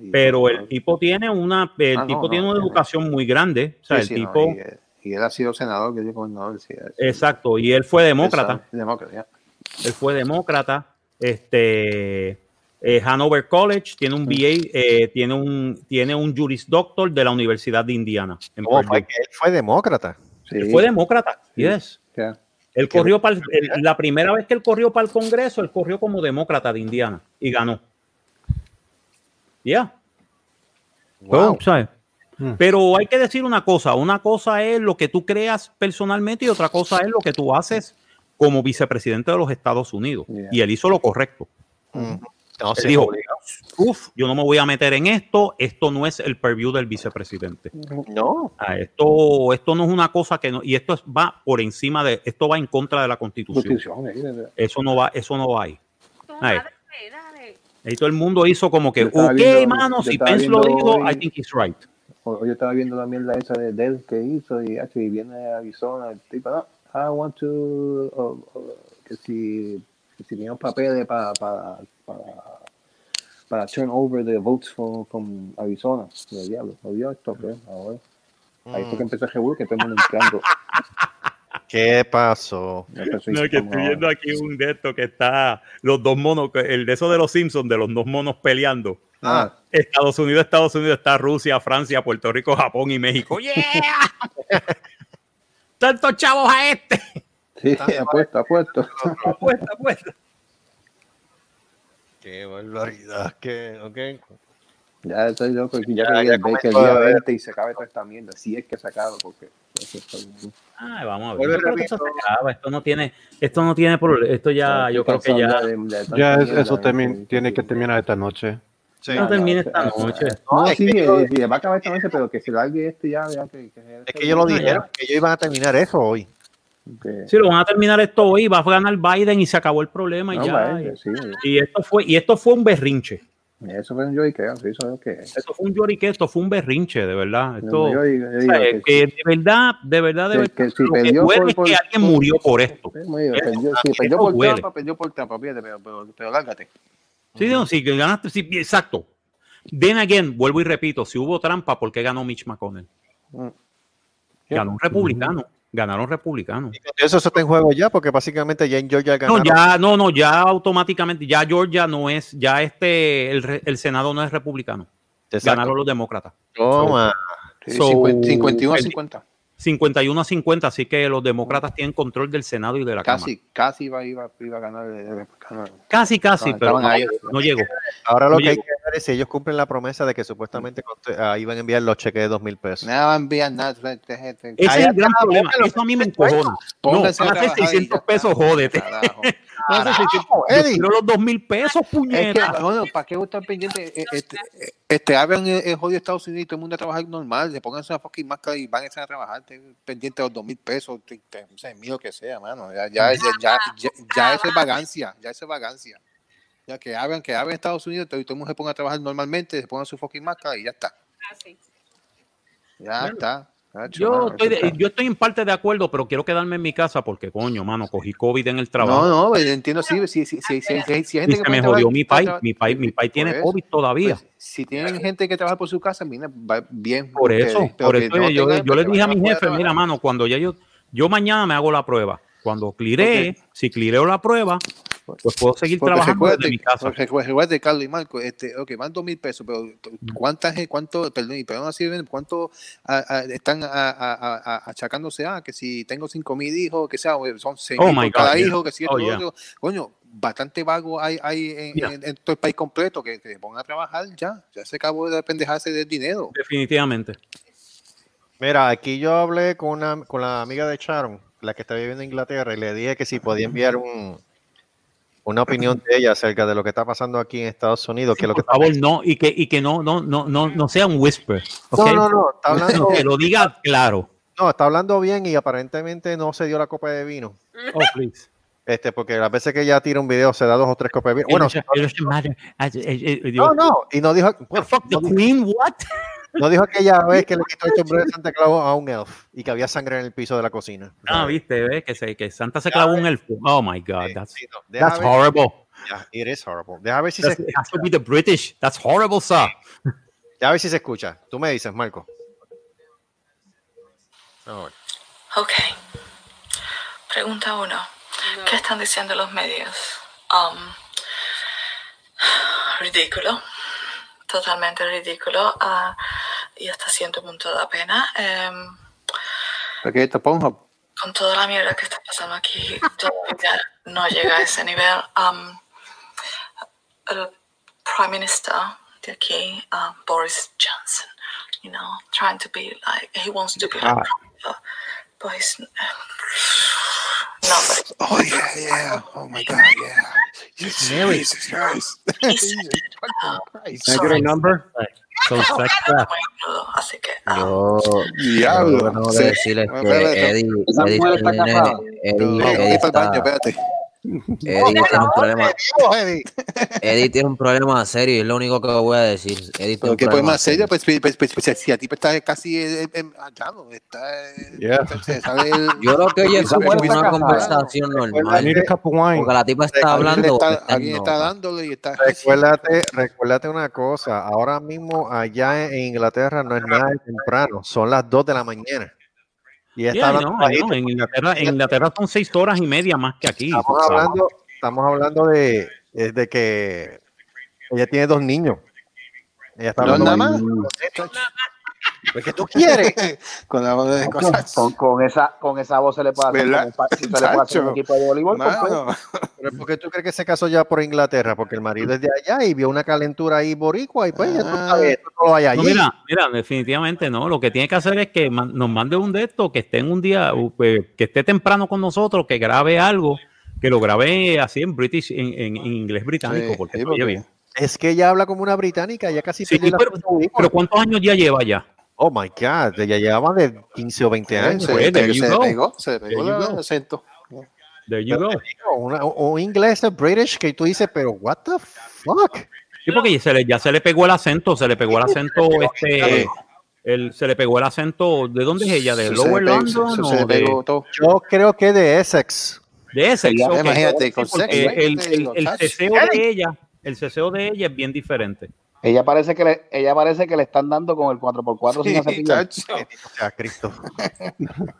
y- Pero el tipo tiene una, el Ah, tipo no, tiene una educación muy grande. O sea, Sí, el sí, tipo, y, y él ha sido senador, que yo gobernador. Exacto, y él fue demócrata. Demócrata, él fue demócrata, este eh, Hanover College, tiene un BA, eh, tiene un tiene un Juris Doctor de la Universidad de Indiana. en ¿Cómo Purdue. fue que él fue demócrata? Sí, Él fue demócrata, Sí. yes. Él corrió para el- la primera vez que él corrió para el Congreso, él corrió como demócrata de Indiana y ganó. Ya. Wow. Oh. Hmm. Pero hay que decir una cosa, una cosa es lo que tú creas personalmente y otra cosa es lo que tú haces como vicepresidente de los Estados Unidos. Yeah. Y él hizo lo correcto. Mm. No, sí, dijo, obligado. Uf, yo no me voy a meter en esto, esto no es el preview del vicepresidente. No. Ah, esto, esto no es una cosa que no, y esto es- va por encima de, esto va en contra de la constitución. Constitución, Eso no va, eso no va ahí. Ahí todo el mundo hizo como que, ok, viendo- mano, si Pence lo dijo, hoy- I think he's right. Yo estaba viendo la mierda esa de Dell que hizo y, y viene a Arizona el tipo, no, I want to, uh, uh, que si, si tiene papeles para, para, para, para turn over the votes from, from Arizona. Yo, diablo, lo vio esto, pues, ahora. Ahí fue que empezó a revolver, que todo el mundo entrando. ¿Qué pasó? No, a que estoy viendo aquí un de estos que está los dos monos, el de esos de los Simpsons, de los dos monos peleando. Ah, Estados Unidos, Estados Unidos, está Rusia, Francia, Puerto Rico, Japón y México. ¡Yeah! ¡Tantos chavos a este! Sí, apuesto, apuesto. Apuesta, apuesta. Qué barbaridad. Que, ok. Ya estoy loco, ya, Ya, ya que el día a ver. 20 y se acabe toda esta mierda. Si es que se acaba, porque eso está bien. Ay, vamos a ver. Vuelve, Yo creo que esto repito. se acaba. Esto no tiene, esto no tiene problema. Esto ya, yo creo que ya de- de tanta Ya es- eso termi- tiene que terminar esta noche. Sí. no termina esta noche. No, No, es sí, que yo- sí, va a acabar esta noche, pero que se largue este ya. ya que, que- Es que ellos lo dijeron, que ellos iban a terminar eso hoy. Si lo van a terminar esto hoy, va a ganar Biden y se acabó el problema y no, ya. sí, Y esto fue, y esto fue un berrinche. eso fue un que sí, eso que es. Esto fue un llorique, esto fue un berrinche, de verdad. Esto, Yo digo- yo o digo sea, que- que de verdad, de verdad, de verdad, que si lo que perdió duele por- es que alguien murió por esto. Bien, Eso- perdió- eso perdió por duele. trampa, perdió por trampa, fíjate, pero, pero, pero lárgate. Sí, no, sí, que ganaste, sí, exacto. Then again, vuelvo y repito, si hubo trampa, ¿por qué ganó Mitch McConnell? Mm. Ganó un republicano, ganaron republicanos. Y eso, eso está en juego ya, porque básicamente ya en Georgia No, ganaron. ya, no, no, ya automáticamente, ya Georgia no es, ya este, el, re- el Senado no es republicano. Exacto. Ganaron los demócratas. Toma. Sí, So, 50 51 a el- 50. 51 a 50, así que los demócratas tienen control del Senado y de la Cámara. Casi, casi iba, iba, iba a ganar el republicano. Casi, casi, No, pero no, ahí. no llegó. Ahora lo Oye, que hay que ver es si ellos cumplen la promesa de que supuestamente conte- ah, iban a enviar los cheques de dos mil pesos. Nada va a enviar nada. Ese es Ahí el gran problema. Eso a mí me encojona. No, van ya 600 está. pesos, jódete. Carajo. Van a hacer 600 Yo Eddie. quiero los 2000 pesos, Es que, puñeta. bueno, ¿para qué estar pendiente? Eh, Este, eh, este, abran el, el jodido Estados Unidos y todo el mundo a trabajar normal, se pongan una fucking máscara y van a estar a trabajar, estén pendientes de los dos mil pesos, te- te- o sea, mío que sea, mano. Ya, ya, ya, ya, ya, ya eso es vagancia, ya eso es vagancia. Ya que abran, que abran Estados Unidos y todo el mundo se ponga a trabajar normalmente, se pongan su fucking máscara y ya está. Así. Ya Bueno, está. Yo estoy, de- yo estoy en parte de acuerdo, pero quiero quedarme en mi casa porque, coño, mano, cogí COVID en el trabajo. No, no, pues, entiendo, sí, sí, sí, sí, sí, sí, sí, hay gente que se puede me jodió mi trabajar- Mi pai, mi pai tiene eso. COVID todavía. Pues, si tienen gente que trabaja por su casa, mira, va bien. Por eso, por que eso no yo, tengan, yo le dije a mi jefe, mira, trabajar. mano, cuando ya yo, yo mañana me hago la prueba. Cuando cliree, si clireo la prueba, pues puedo seguir Porque trabajando recuerde, desde mi casa. porque recuerde, Carlos y Marco, este, ok, van dos mil pesos, pero ¿cuántas, gen- cuánto, perdón, perdón así, cuánto ah, ah, están ah, ah, ah, ah, achacándose a que si tengo cinco mil hijos, que sea, son seis Oh mil cada God, yeah. hijo, que si esto, Oh, lo yeah. otro. coño, bastante vago hay, hay en, Yeah. en- en todo el país completo, que, que se pongan a trabajar ya, ya se acabó de pendejarse del dinero. Definitivamente. Mira, aquí yo hablé con, una, con la amiga de Sharon, la que está viviendo en Inglaterra, y le dije que si podía enviar un, una opinión de ella acerca de lo que está pasando aquí en Estados Unidos. que lo que Por favor, no, y que, y que no, no, no, no, no sea un whisper. ¿ok? No, no, no, está hablando, Que lo diga claro. no, está hablando bien y aparentemente no se dio la copa de vino. Oh, please. Este, porque las veces que ella tira un video se da dos o tres copas de vino. Bueno, no, no, y no dijo, The fuck, the queen, what? No dijo aquella vez que le quitó el sombrero de Santa Claus a un elf y que había sangre en el piso de la cocina. Ah, viste, ves que, se, que Santa se clavó un elfo. Oh my God, that's, Sí, no, deja that's horrible. ya, it is horrible. Deja ver si That's, se it has to be the British. That's horrible, sir. Ya a ver si se escucha. Tú me dices, Marco. Ver. Ok. Pregunta uno. ¿Qué están diciendo los medios? Um, ridículo. Totalmente ridículo. ah, y hasta cierto punto da pena. Em, Porque esto Pornhub. con toda la mierda que está pasando aquí, todavía no llega a ese nivel. Um, el Prime Minister de aquí, uh, Boris Johnson, you know, trying to be like, he wants to be like, Trump, but he's, no, but Oh, yeah, yeah. Oh, my God, yeah. Mary. Jesus Christ. He said, uh, Can I get sorry, a number? So sex trap. uh, así que um, Yo, Diablo. yo lo que tengo que Sí. decir es Bueno, que espérate. Eddie, Esa Eddie mujer está tiene, casada. Eddie, No, está- tiene un problema, Eddie. Eddie tiene un problema serio y es lo único que voy a decir. Eddie tiene qué problema serio, pues, pues, pues, pues, pues, si a ti pues, está casi eh, eh, allá, no, está eh, Yeah. se sabe el- Yo creo que ella Esa fue mujer está una casada. conversación I normal. need a cup of wine. Porque la tipa está hablando. está, está en alguien está dándole y está Recuérdate, recuérdate una cosa, ahora mismo allá en Inglaterra no es nada de temprano, son las 2 de la mañana. Y Yeah, está I know, hablando I know. En Inglaterra, en Inglaterra son seis horas y media más que aquí. Estamos hablando, estamos hablando de, es de que ella tiene dos niños. Ella está ¿No hablando nada más? Pues, ¿qué tú quieres? con la voz de cosas. Con, con esa, con esa voz se le puede hacer, se le puede hacer un equipo de voleibol. pues, Pero ¿por qué tú crees que se casó ya por Inglaterra? Porque el marido es de allá y vio una calentura ahí boricua y pues ya tú Ah. sabes, esto no lo hay allí. No, mira, mira, definitivamente no. Lo que tiene que hacer es que man- nos mande un de estos, que esté en un día, pues, que esté temprano con nosotros, que grabe algo, que lo grabe así en British, en, en- en inglés británico, Sí, porque sí, se oye porque- bien. Es que ella habla como una británica, ya casi Sí, pero, pero ¿cuántos años ya lleva ya? Oh my God, ella llevaba de 15 o 20 años. se, Pues, se- there you se go. pegó, se pegó el acento. There you go. Una- un inglés British que tú dices, pero what the fuck? Sí, porque se le, ya se le pegó el acento, se le pegó el acento, este, el, se le pegó el acento, ¿de dónde es ella? ¿De Se- Lower se, London se- o se de. Yo creo que de Essex. de Essex? Ya, imagínate, el, el, el ceseo de ella, el ceseo de ella es bien diferente. Ella parece que le, ella parece que le están dando con el 4x4 sin hacer Sí. O sea, Cristo.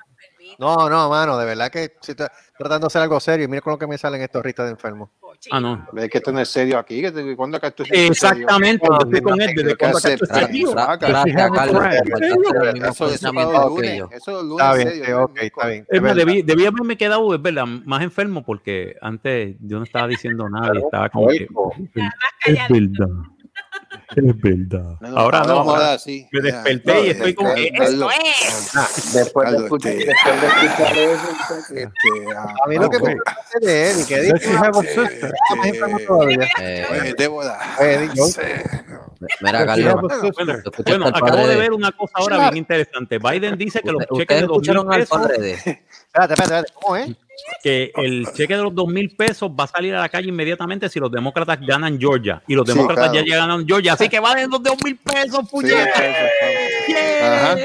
No, no, mano, de verdad que si está tratando de hacer algo serio. y Mira con lo que me salen estos ristas de enfermo. Ah, no. Hay que tener serio aquí. que te- ¿Cuándo acá tú serio? Exactamente, yo estoy con él desde cuando acá hacer- estoy serio. Saca. Trata, Carlos, Eso, lunes. yo. Eso lunes Está bien, serio, está bien. Es Es más, debí, debí haberme quedado, es verdad, más enfermo porque antes yo no estaba diciendo nada y estaba como que, es verdad, es verdad. No, no, Ahora no, a ahora así. me Ya. desperté y estoy como que Carlos, Después de escuchar, después de escuchar eso, este, ah, A mí lo que me parece de que a sister? está más enfermo todavía. Débora. Sí. mira, Carlos, a? Bueno, acabo de de- ver una cosa ahora bien interesante. Biden dice que los cheques de dos mil escucharon al pesos, padre de. Espérate, espérate, espérate. ¿Cómo es? Que el cheque de los dos mil pesos va a salir a la calle inmediatamente si los demócratas ganan Georgia. Y los Sí, demócratas claro. ya ganan Georgia. Así que valen los dos mil pesos, puñetas. sí. Ajá.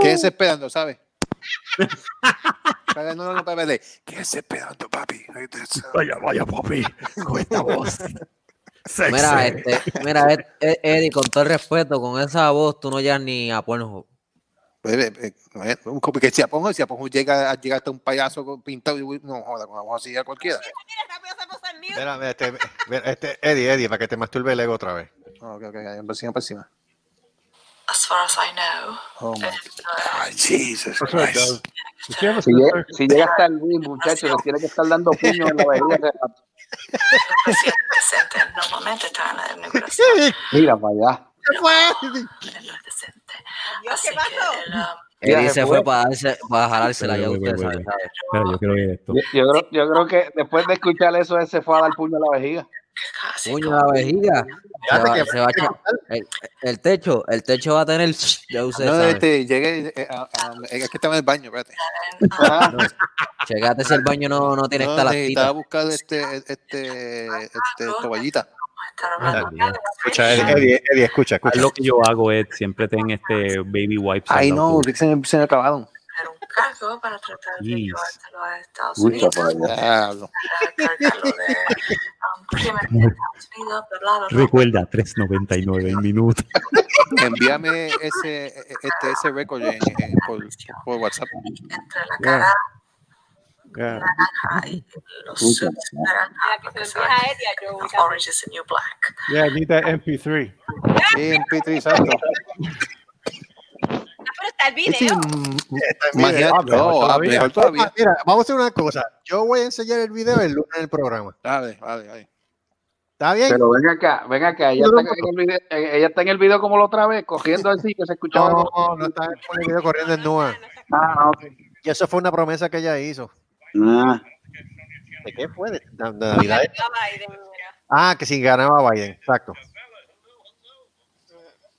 Quédense esperando, ¿sabes? No, no, no, para Quédense esperando, papi. Vaya, vaya, papi. Con esta voz. Sexy. Mira, este, mira, Ed- Ed- Eddie, con todo el respeto, con esa voz tú no llegas ni a Pornhub. Pues, eh, eh, eh, Porque si Aponjo, si Aponjo llega, llega hasta un payaso pintado, y no joda, con la voz así a cualquiera. Mira, se. Mira, este, mira, este, Eddie, Eddie, para que te masturbe el ego otra vez. Ok, ok, ok, por encima, por encima. As far as I know, Oh my God, Jesus Christ. a Si llega, sister? si llega hasta el Luis, muchachos, le tiene que estar dando puños en la inmigración, Mira para allá. Pero no. Dios, Así ¿qué pasó? Ya Eddie se fue. fue para, darse, para jalársela, ya Voy, voy, usted voy, sabe. voy. sabe. Espera, yo quiero oír esto. Yo, yo creo, yo creo que después de escuchar eso, él se fue a dar puño en la vejiga. Puño a la vejiga. Se va, que- se va a el, el techo, el techo va a tener, ya usted No, sabe. este, llegué, eh, a- a- es que estaba en el baño, espérate. Ajá. Checate si el baño no, no tiene No, esta necesitaba lastita. buscar este, este, este, toallita. Hablando Escucha, Eddie, escucha. Lo que yo hago es siempre ten este baby wipes. Ay, no, se, me- se me acabaron. hacer un cargo para tratar de Jeez. llevártelo a Estados Uy, Unidos, por allá. Diablo. para cargarlo de um, crímenes en Estados Unidos, bla, bla, bla. Recuerda, 3.99 el minuto. Envíame ese, este, ese récord por, por WhatsApp. entre la cara Yeah. Naranja y los new black. Yeah, I need that MP3. Sí, en P3, exacto. Ah, pero está el video. en no, ah, todavía. Mira, vamos a hacer una cosa. Yo voy a enseñar el video el lunes en el programa. Vale, vale, vale. ¿Está bien? Pero ven acá, ven acá. Ella está, en el video, eh, ella está en el video como la otra vez, cogiendo así que se escuchaba. No, algo. no está con el video corriendo en Nua. Ah, ok. Y eso fue una promesa que ella hizo. Ah, ¿De qué fue? De, de Navidad. Biden, mira. Ah, que si ganaba Biden, exacto.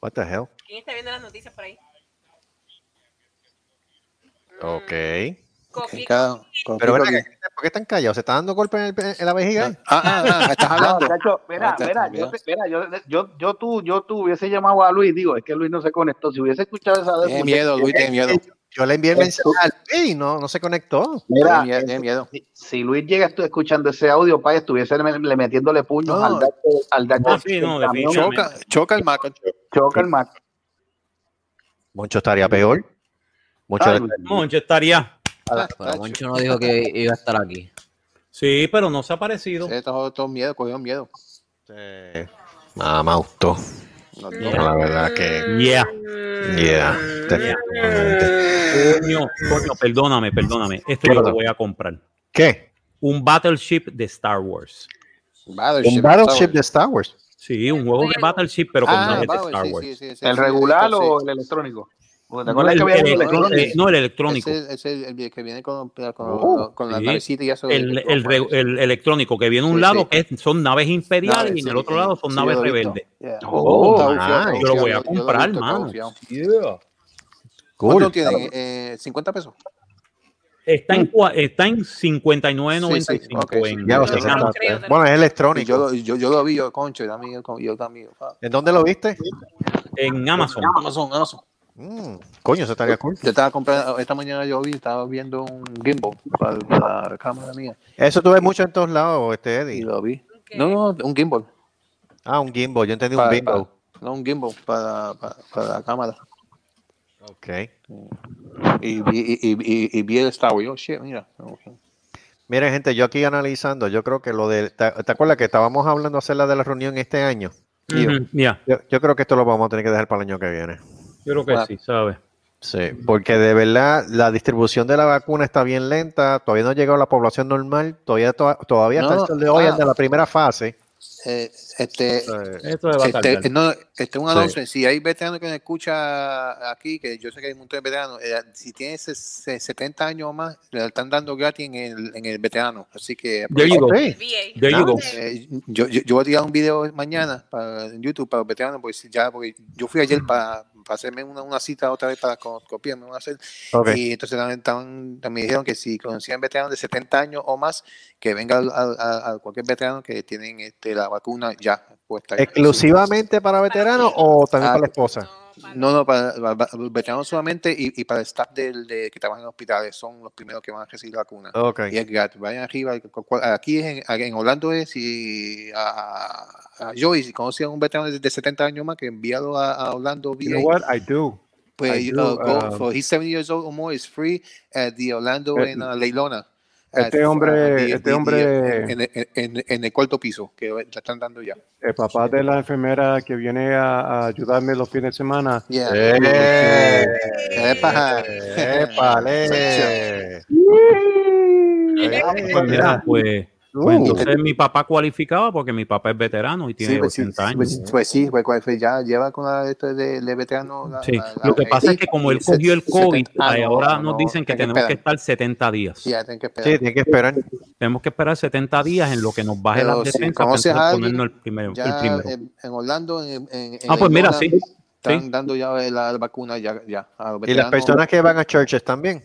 What the hell? ¿Quién está viendo las noticias por ahí? Ok. Coqui, Cada- Pero acá, ¿por qué están callados? ¿Se están dando golpes en, el- en la vejiga? ahí? Ah, ah, ah, estás No, hablando. chacho, mira, Ah, mira, yo, mira, yo, yo, yo, tú, yo tú hubiese llamado a Luis, digo, es que Luis no se conectó. Si hubiese escuchado esa vez, Tiene miedo, Luis, tiene miedo. Yo le envié el mensaje al Luis y no, no se conectó. Mira, Tiene miedo, si, si Luis llega escuchando ese audio, pa, estuviese le, le metiéndole puños No. al dato, al Ah, sí, no. Choca, choca el Mac. choca el Mac. Moncho estaría peor. Moncho Ay, le- Moncho estaría. Pero Moncho no dijo que iba a estar aquí. Sí, pero no se ha aparecido. Sí, todo, todo miedo, cogió miedo. Eh, Mamá, auto. No, No, no. la verdad que. Yeah. Yeah, definitivamente. Coño, coño, perdóname, perdóname. Esto yo lo voy a comprar. ¿Qué? Un Battleship de Star Wars. Battleship, Un Battleship Star de Star Wars. Sí, un juego de Battleship, pero con Ah, naves de Star Wars. sí, sí, sí, ¿El sí, regular sí, o el electrónico? Porque ¿Te No el, había el electrónico, no, el electrónico. Ese es el, el que viene con, con, Oh, con la sí. navecita y eso. El, el, re- el electrónico que viene un Sí, lado sí. que es- son naves imperiales Naves, y en sí, el otro sí, lado son sí, naves rebeldes. Yeah. Oh, Yo lo voy a comprar, visto, está mano. bufiado. Cool. ¿Cuánto tiene? Eh, ¿50 pesos? Está en, está en 59.95 Sí, sí, ok, en, sí. Ya lo en sé, no Amazon. creo, Bueno, es electrónico. yo, lo- yo, yo lo vi, yo, concho, yo también, yo, yo también. ¿En dónde lo viste? En Amazon. Amazon, Amazon. Mm, coño, eso estaría cool. Yo estaba comprando, esta mañana yo vi, estaba viendo un gimbal para, para la cámara mía Eso tú ves mucho en todos lados, este y Eddie. lo vi. No, no, un gimbal. Ah, un gimbal. Yo entendí un Para- bingo. No, un gimbal para, para, para la cámara. Ok. Y vi, y, y, y, y vi el Star Wars. Oh, shit, mira. Miren, gente, yo aquí analizando, yo creo que lo de. ¿Te, te acuerdas que estábamos hablando de hacer la de la reunión este año? Yo, yo creo que esto lo vamos a tener que dejar para el año que viene. Yo creo que Bueno. sí, ¿sabes? Sí, porque de verdad la distribución de la vacuna está bien lenta, todavía no ha llegado a la población normal, todavía, to- todavía hasta No, el sol de hoy ah. anda la primera fase. Eh, este, Esto a Este, no, este un Sí. anuncio. Si hay veteranos que me escucha aquí, que yo sé que hay un montón de veteranos, eh, si tiene ese- ese 70 años o más, le están dando gratis en el, en el veterano. Así que There you go. There you go. eh, yo, yo, yo voy a tirar un video mañana para, en YouTube para los veteranos, porque ya, porque yo fui ayer para, para hacerme una, una cita otra vez para co- copiarme, una hacer, y entonces también, estaban- también dijeron que si conocían veteranos de 70 años o más, que venga al- al- a, a cualquier veterano que tienen este, la vacuna ya puesta. ¿Exclusivamente para veteranos o también Ah, para la esposa? No, no, para, para- veteranos solamente y, y para el staff del, de, que trabaja en hospitales son los primeros que van a recibir la vacuna. Ok. Y es gratis. Vayan arriba. Aquí en, en Orlando es y a, a Joey, si conocían un veterano de, de 70 años más que enviado a, a Orlando You know VA, what? I do. pues I uh, do, go um, for he's 70 years old or more is free at the Orlando Eh, en uh, Leilona. Este hombre- este hombre- en, en- en- en el cuarto piso que la están dando ya. El papá de la enfermera que viene a, a ayudarme los fines de semana. Yeah. ¡Eh! Epa. ¡Épale! Pues mira, pues. Pues entonces mi papá cualificaba porque mi papá es veterano y tiene Sí, pues, sí, 80 años. pues, pues sí, pues, pues, ya lleva con la esto de, de veterano. la- Sí, la- la- lo que pasa es que como él cogió el COVID, Ah, ahí no, ahora no, nos no, dicen que que tenemos que esperar. estar 70 días. Ya, tienen que esperar. Sí, tiene que esperar. Tenemos que esperar 70 días en lo que nos baje Pero las si para ponernos el primero. el Ya primero. en, en Orlando, en, en, en Ah, pues mira, Leilona, sí. Están sí. dando ya la, la vacuna ya, ya a los Y las personas que van a churches también.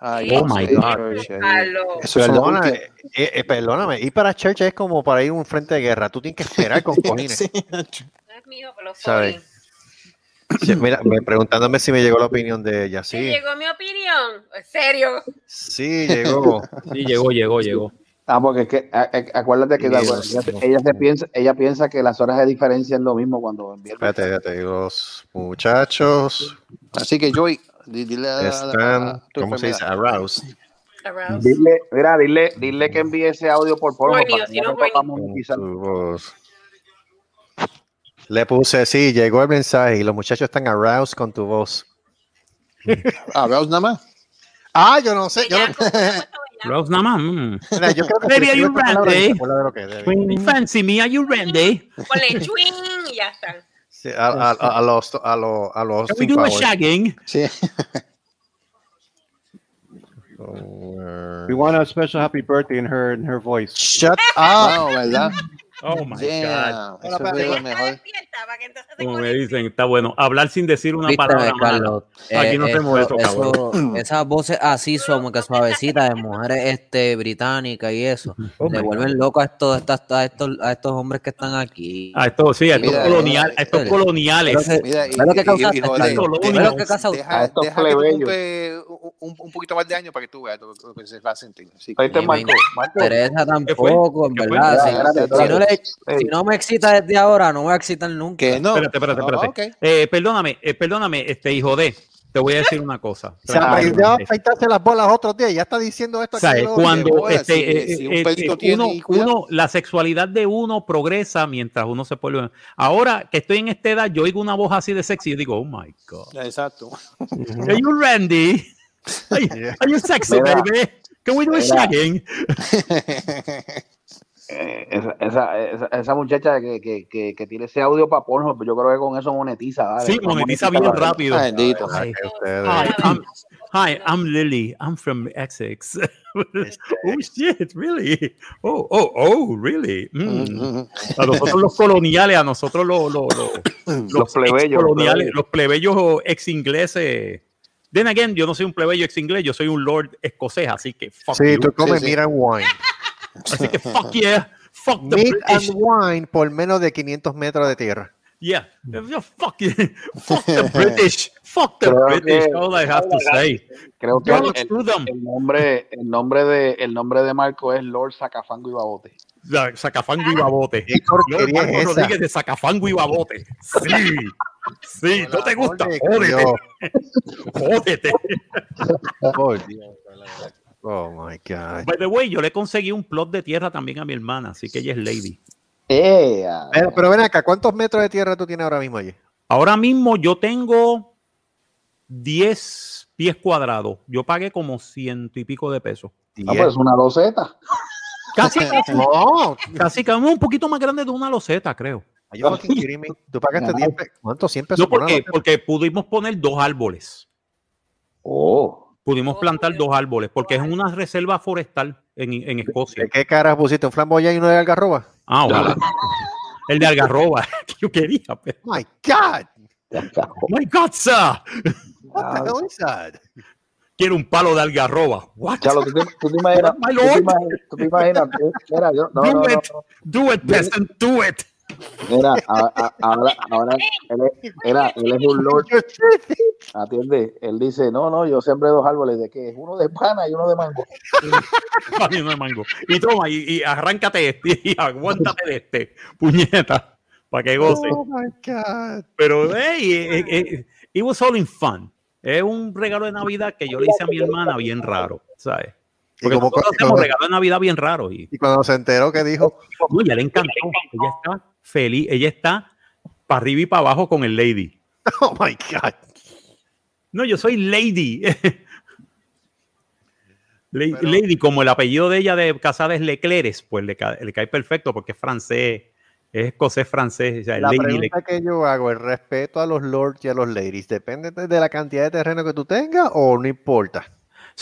Ay, Oh my God. los Perdóname, últimos. eh, eh, perdóname, ir para church es como para ir a un frente de guerra. Tú tienes que esperar con cojines. Sí. No es mío, pero ¿Sabes? Sí, mira, me- preguntándome si me llegó la opinión de ella. ¿Te Sí, llegó mi opinión? ¿En serio? sí, llegó. Sí, llegó, llegó, llegó. Ah, porque es que, a- a- acuérdate que la- ella, mío. ella se piensa, ella piensa que las horas de diferencia es lo mismo cuando envía Espérate, espérate. Los muchachos Así que Joy, dile a, a- a- están, a tu ¿cómo se dice? Aroused. Aroused. Dile, mira, dile, dile que envíe ese audio por para si que no. Le puse, sí, llegó el mensaje y los muchachos están aroused con tu voz. Ah, Rouse nada más. Ah, yo no sé. Yo. Rose nada más. mm. Mira, yo creo que Baby, si are you ready? fancy me, are you ready? Ponle chwing y ya está. Sí, a, a- a- a los a los a los Can we Austin do a Powers. shagging? Sí. Oh, We want a special happy birthday in her in her voice. Shut up. Ah, ¿verdad? Oh my God. Eso es mejor. Como me dicen, está bueno. Hablar sin decir una Vísteme, palabra mala. Carlos. Aquí Eh, no hacemos eso, eso- cabrón. esas voces así como que suavecitas de mujeres este, británicas y eso, Oh le vuelven locos a estos, a estos, a estos, a estos hombres que están aquí. A estos, sí, a estos, Mira, colonial, a estos mira, coloniales. Mira, y, Ve lo que causaste, deja, estos deja que un, poquito más de años para que tú veas lo, lo que se va a sentir. Así que- Oíste, Ni Marco, Marco, interesa ¿Qué fue? tampoco, en verdad. Si, Espérate, si no le- Ey. si no me excita desde ahora, no va a excitar nunca. que no. Espérate, espérate, Ah, espérate. Eh, perdóname, eh, perdóname, este hijo de. Te voy a decir una cosa. Se aprendió a afeitarse las bolas otros días. Ya está diciendo esto. O sea, aquí eh, cuando este, si- eh, si un eh, pelito eh, tiene uno, la sexualidad de uno progresa mientras uno se vuelve. Ahora que estoy en esta edad, yo oigo una voz así de sexy y digo, oh my God. Exacto. Are you Randy? Are you, sexy, baby? Can we do a shagging? Eh, esa, esa, esa, muchacha que, que, que, que tiene ese audio para porno, yo creo que con eso monetiza. ¿vale? Sí, monetiza bien rápido. Ay, I'm, hi, I'm Lily. I'm from Essex. oh shit, really? Oh, oh, oh, really? Mm. A nosotros los coloniales, a nosotros los, los, los, Los plebeyos, coloniales, los los plebeyos ex ingleses. Then again, yo no soy un plebeyo ex inglés, yo soy un lord escocés, así que fuck Sí, you. tú comes Sí, sí. meat and wine. Así que fuck yeah, fuck the Meat and British. wine por menos de 500 metros de tierra. Yeah, Yeah, fuck, you. fuck the British, fuck the Creo British. que- All I have to say. Creo que el, el nombre, el nombre de el nombre de Marco es Lord Sacafango y Babote. Sacafango y babote. ¿Qué Marco es esa? Rodríguez de Sacafango y babote. Sí. Sí, ¿no te gusta? Jódete. Dios. Jódete. Por Dios. Oh my God. By the way, yo le conseguí un plot de tierra también a mi hermana, así que ella es lady. ¡Ea! Pero, pero ven acá, ¿cuántos metros de tierra tú tienes ahora mismo allí? Ahora mismo yo tengo 10 pies cuadrados. Yo pagué como ciento y pico de pesos. Ah, pues una loseta. Casi, casi, No, casi, casi, un poquito más grande de una loseta, creo. Tú pagaste 10 pe- ¿Cuánto? 100 pesos No, por loseta? porque pudimos poner dos árboles. Oh. Pudimos plantar dos árboles, porque es una reserva forestal en, en Escocia. ¿De qué cara pusiste? ¿Un flamboyán y uno de algarroba? Ah, ojalá. El de Algarroba, que yo quería. pero- My God. My God, sir. What the hell is that? Quiero un palo de Algarroba. What? Chalo, ¿tú tú te imaginas? My tú te lord. imaginas- tú te imaginas- Mira, yo, no, do no, no, it. Do it, peasant. Do it. Mira, a- a- ahora, ahora él es, era, él es un lord. Atiende, él dice, no, no, yo sembré dos árboles de qué, uno de pana y uno de mango. Ay, no de mango. Y toma, y, y arráncate este, y aguántate de este, puñeta, para que goce. Oh my God. Pero, hey, eh, eh, it was all in fun. Es un regalo de Navidad que yo le hice a mi hermana bien raro, ¿sabes? Y Porque como- nosotros hacemos como- regalos de Navidad bien raros. Y, Y cuando se enteró que dijo, no, ella le encantó. Ella está feliz. Ella está para arriba y para abajo con el lady. oh my God. No, yo soy lady. Lady, Pero- lady, como el apellido de ella de casada es Leclerc, pues le, ca- le cae perfecto porque es francés, es escocés francés. o sea, La lady pregunta que yo hago, el respeto a los lords y a los ladies, ¿depende de de la cantidad de terreno que tú tengas o no importa?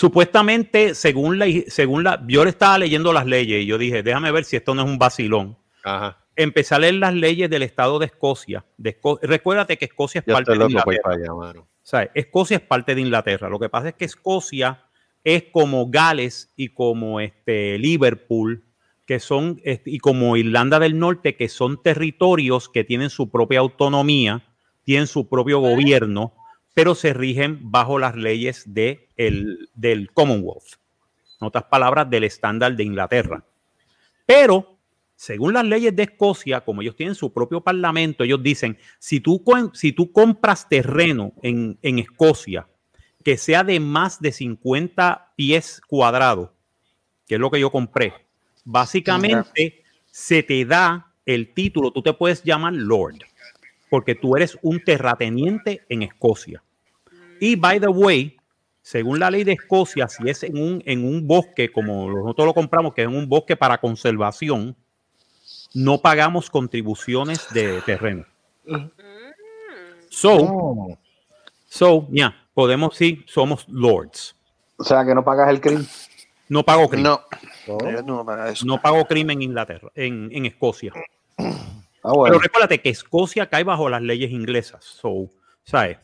Supuestamente, según la, según la, yo le estaba leyendo las leyes y yo dije, déjame ver si esto no es un vacilón. Ajá. Empecé a leer las leyes del estado de Escocia. De Esco- Recuérdate que Escocia es Yo parte estoy de Inglaterra. para allá, mano. O sea, Escocia es parte de Inglaterra. Lo que pasa es que Escocia es como Gales y como este Liverpool, que son, este, y como Irlanda del Norte, que son territorios que tienen su propia autonomía, tienen su propio gobierno, pero se rigen bajo las leyes de el- del Commonwealth. En otras palabras, del estándar de Inglaterra. Pero, según las leyes de Escocia, como ellos tienen su propio parlamento, ellos dicen, si tú, con- si tú compras terreno en, en Escocia que sea de más de 50 pies cuadrados, que es lo que yo compré, básicamente se te da el título, tú te puedes llamar Lord, porque tú eres un terrateniente en Escocia. Y, by the way, según la ley de Escocia, si es en un, en un bosque, como nosotros lo compramos, que es en un bosque para conservación, no pagamos contribuciones de terreno. So, Oh. so, yeah, podemos sí, somos lords. O sea, que no pagas el crimen. No pago crimen. No, Oh. no. No pago crimen en Inglaterra, en, en Escocia. Ah, bueno. Pero recuérdate que Escocia cae bajo las leyes inglesas. So, ¿sabes?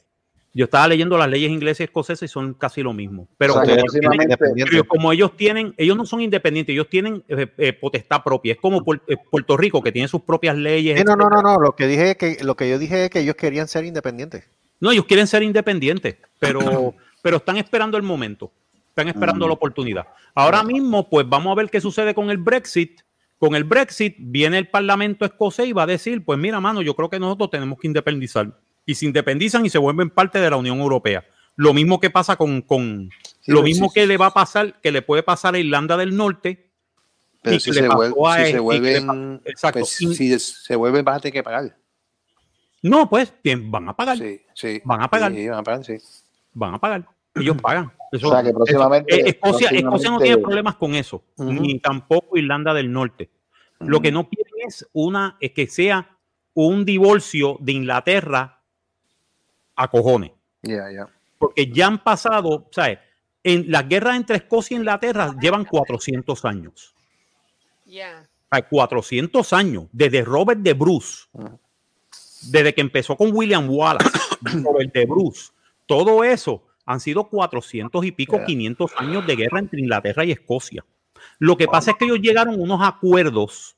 Yo estaba leyendo las leyes inglesas y escocesas y son casi lo mismo. Pero, O sea, que como, ellos tienen, como ellos tienen, ellos no son independientes, ellos tienen eh, eh, potestad propia. Es como eh, Puerto Rico, que tiene sus propias leyes. Sí, no, no, no, no. Lo que dije es que lo que yo dije es que ellos querían ser independientes. No, ellos quieren ser independientes, pero, pero están esperando el momento, están esperando Mm. la oportunidad. Ahora mismo, pues vamos a ver qué sucede con el Brexit. Con el Brexit viene el Parlamento escocés y va a decir, pues mira, mano, yo creo que nosotros tenemos que independizar. Y se independizan y se vuelven parte de la Unión Europea. Lo mismo que pasa con, con Sí, lo mismo sí, que le va a pasar, que le puede pasar a Irlanda del Norte. Pero si se, le pasó vuel- a- si se vuelven, exacto. pues, Y- si se vuelven, vas a tener que pagar. No, pues bien, van a pagar, Sí, sí. Van a pagar. Sí, van a pagar, sí. van a pagar. Ellos pagan. Eso- O sea, que próximamente- Escocia, Escocia no tiene problemas con eso, ni tampoco Irlanda del Norte. Lo que no quieren es una, es que sea un divorcio de Inglaterra a cojones. Porque ya han pasado, ¿sabes? En las guerras entre Escocia e Inglaterra llevan 400 años. Yeah. O sea, 400 años, desde Robert de Bruce, desde que empezó con William Wallace, Robert de Bruce, todo eso han sido 400 y pico, Yeah. 500 años de guerra entre Inglaterra y Escocia. Lo que pasa es que ellos llegaron a unos acuerdos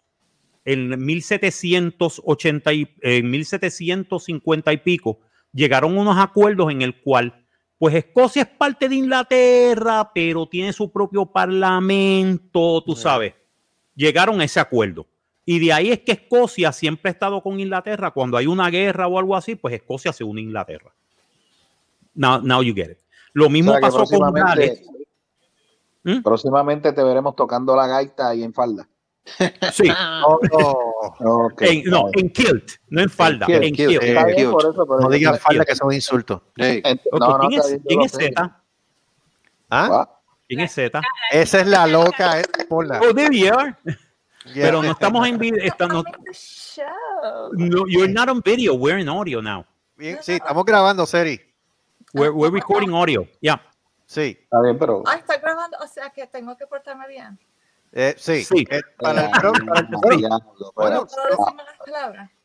en 1780 y en 1750 y pico, llegaron unos acuerdos en el cual pues Escocia es parte de Inglaterra, pero tiene su propio parlamento, tú sabes. Llegaron a ese acuerdo. Y de ahí es que Escocia siempre ha estado con Inglaterra. Cuando hay una guerra o algo así, pues Escocia se une a Inglaterra. Now, now you get it. Lo mismo O sea, que pasó con Gales. ¿Mm? Próximamente te veremos tocando la gaita ahí en falda. Sí. En- no, está bien. en kilt, no en falda. kilt, en kilt. kilt. Bien, Dios. por eso, pero No digan falda que son insultos. Hey, Ent- Ok, no, no, ¿Quién es, quién es. Z? ¿Ah? ¿Quién es Z? Esa es la loca, eh, ponla. Oh, there you are. Yeah. Pero no estamos en video. Estamos, no, you're not on video. We're in audio now. Bien, sí, estamos grabando, Seri. We're, we're recording audio. Yeah. Sí, está bien, pero Ah, está grabando, o sea que tengo que portarme bien. Eh, sí. Sí. Eh, para el pro- para el Bueno.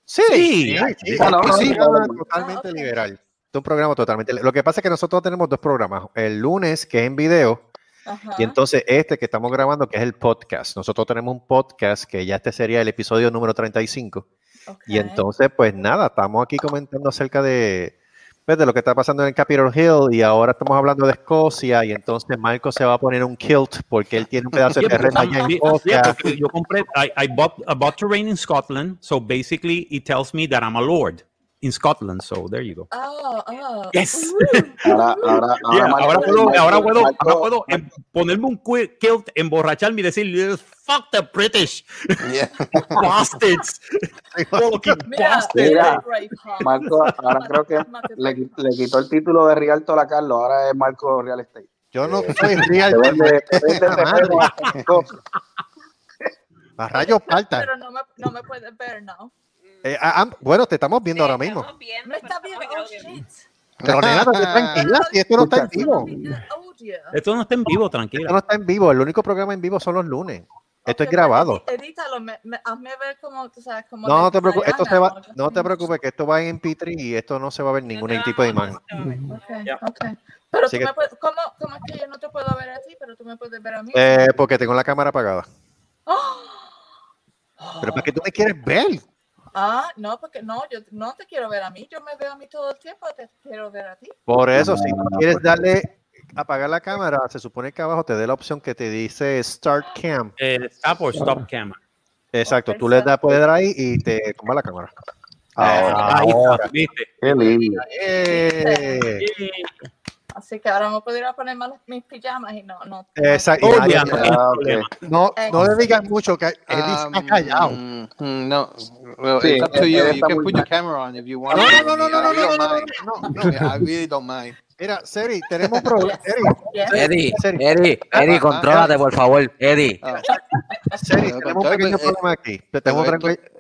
Sí, Sí. sí, sí, Ah, no, sí, no. totalmente Ah, ok. liberal. Es un programa totalmente. Lo que pasa es que nosotros tenemos dos programas. El lunes, que es en video, Ajá. y entonces este que estamos grabando, que es el podcast. Nosotros tenemos un podcast que ya este sería el episodio número 35. Ok. Y entonces, pues nada, estamos aquí comentando acerca de, de lo que está pasando en Capitol Hill y ahora estamos hablando de Escocia y entonces Marco se va a poner un kilt porque él tiene un pedazo de terreno allá en Escocia. yo compré, I, I bought, I bought terrain in Scotland, so basically it tells me that I'm a lord in Scotland, so there you go. Oh, oh. Yes. ahora, ahora, Yeah, Marco- ahora puedo, Marco- ahora puedo, ahora Marco- puedo em- ponerme un kilt, emborracharme y decir, fuck the British yeah. bastards. Fucking Mira, bastards. Mira. Marco, ahora creo que le, le quitó el título de Rialto a Carlos, ahora es Marco Real Estate. Yo no Eh, soy Te real. vende, te vende terreno a rayos palta. Pero no me, no me puedes ver, ¿no? Eh, ah, ah, bueno, te estamos viendo Sí, ahora mismo. viendo, Me está viendo. Oh, estamos shit. Pero nena, no te tranquila, si esto no está en vivo. Esto no está en vivo, Esto tranquila. no está en vivo. El único programa en vivo son los lunes. Esto es Ok, grabado. pues, Edítalo, me, me- hazme ver como, tú sabes, como. No, no te preocupes, esto se va, no te preocupes que esto va en MP3 y esto no se va a ver ningún tipo de imagen. Ok, ok. Pero tú que- me puedes, ¿cómo, ¿cómo es que yo no te puedo ver a ti, pero tú me puedes ver a mí? Eh, porque tengo la cámara apagada. ¡Oh! Pero ¿para qué tú me quieres ver? Ah, no, porque no, yo no te quiero ver a mí, yo me veo a mí todo el tiempo, te quiero ver a ti. Por eso, si tú quieres darle apagar la cámara, se supone que abajo te dé la opción que te dice Start Cam. Eh, stop or stop camera. Exacto, tú le das, dar ahí y te toma la cámara. Ahí está, ¿viste? Qué lindo. Eh, Así que ahora me puedo ir a poner más mis pijamas y no, no. Exacto. Oh, ya, no tienes Ah, ok. problema. no, no le digas mucho que él está callado. Um, mm, no, well, Sí, it's up to él- you. él You can put your camera on if you want. No, no, no, no, no, no, no, no, no. Yeah, I really don't mind. Mira, Seri, tenemos un problema. Seri, Yes. Eddie, Eddie, Eddie, contrólate, por favor, Eddie. Ah, Seri, tenemos un pequeño eh, problema aquí.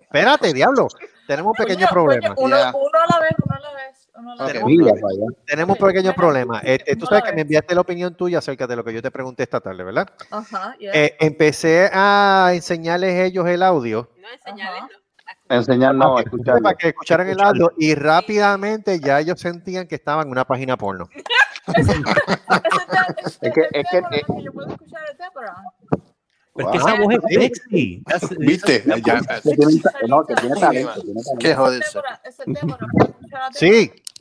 Espérate, diablo. Tenemos un pequeño problema. Yeah. uno a la vez, uno a la vez. Uno la Tenemos, Mira para tenemos un pequeño problema. Este, tú ¿Cómo sabes que me enviaste la opinión tuya acerca de lo que yo te pregunté esta tarde, ¿verdad? Ajá, yeah. Eh, empecé a enseñarles ellos el audio No enseñarles, no. Enseñar no, a escuchar. para que escucharan el audio y rápidamente ya ellos sentían que estaban en una página porno. Es que, es que, eh, Yo puedo escuchar es que esa voz es sexy. ¿Viste? Ya, que tiene, ta- no, que tiene talento. Qué joderse. Deborah,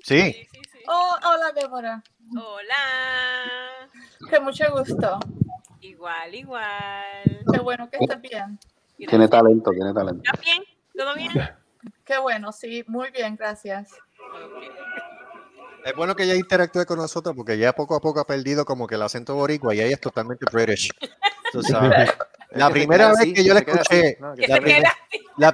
Sí, sí. Oh, hola, Deborah. Hola. Que mucho gusto. Igual, igual. Qué bueno que estés bien. Tiene talento, tiene talento. ¿Estás bien? ¿Todo bien? Qué bueno, sí, muy bien, gracias. Es bueno que ella interactúe con nosotros porque ya poco a poco ha perdido como que el acento boricua y ella es totalmente British. Tú sabes. La primera vez que yo la escuché, la primera- Ya, ya,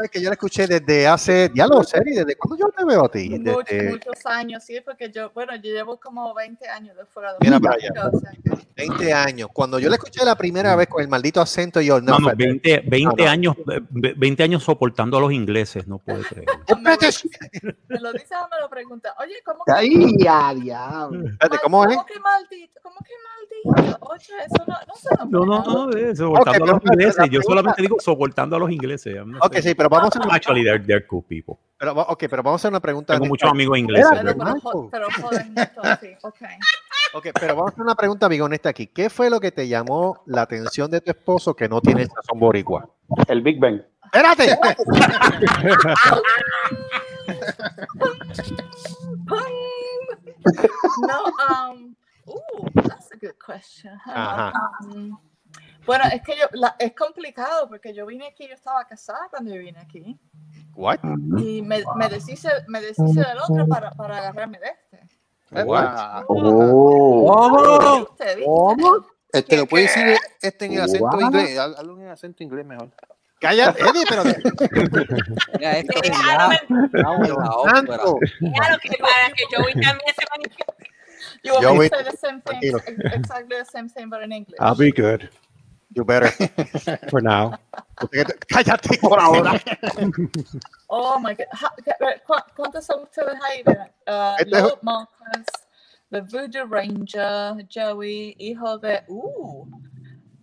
vez que yo la escuché desde hace, diálogo serio, desde cuando yo te veo a ti. Much- Desde, muchos años, sí, porque yo, bueno, yo llevo como 20 años de fuera de Mira para que- 20 años. Cuando yo la escuché la primera vez con el maldito acento, yo no. No, no, espérate. 20, 20 No, no. años, eh, ve- 20 años soportando a los ingleses, no puedo creer. Me lo dice o me lo pregunta. Oye, ¿cómo que, Ay, a diablo. Espérate, ¿cómo es? ¿cómo que maldito? ¿Cómo que maldito? Eso no, no se No, no, no, soportando Ok, a los pero ingleses. Yo pregunta- solamente digo soportando a los ingleses. Not Ok, saying- sí, pero vamos a hacer, Actually, they're, they're cool people. pero, ok, pero vamos a hacer una pregunta. Tengo muchos amigos ingleses. Pero, pero, pero joden mucho, sí, ok. Ok, pero vamos a hacer una pregunta bien honesta aquí. ¿Qué fue lo que te llamó la atención de tu esposo que no tiene sazón boricua? El Big Bang. ¡Espérate! No, um, ooh, that's a good question. Ajá. Um, bueno, es que yo, la- es complicado porque yo vine aquí, yo estaba casada cuando yo vine aquí What? y me, me deshice, me deshice del otro para, para agarrarme de este. What? Oh. ¿Viste? ¿Viste? ¿Cómo? Este, ¿Lo puede decir este en el acento inglés? Hazlo en el acento inglés mejor. Cállate, Eddie, pero Mira, esto claro, que para que también se manifieste. You want Yo me to say the same thing, exactly the same thing, but in English. I'll be good You better. for now. Cállate. Por ahora. Oh my god. Ha- ca- cu- ¿Cuántos son ustedes ahí? Mira, Uh, Este es- Lord Marcus, The Voodoo Ranger, Joey, hijo de. Uh,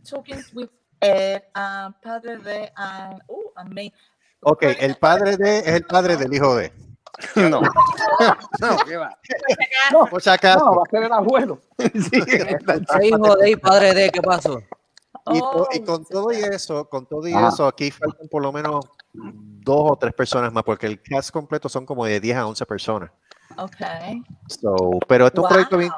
Talking with Ed, uh, padre de. Uh, uh, and me. Ok, el padre de es el padre del hijo de. No. No, ¿qué va? No, por si acaso. No, va a ser el abuelo. Ese hijo de ahí, padre de, ¿qué pasó? Y, Oh, y con todo y eso, con todo y Ah. eso, aquí faltan por lo menos dos o tres personas más, porque el cast completo son como de 10 a 11 personas. Okay. So, pero esto es un proyecto bien,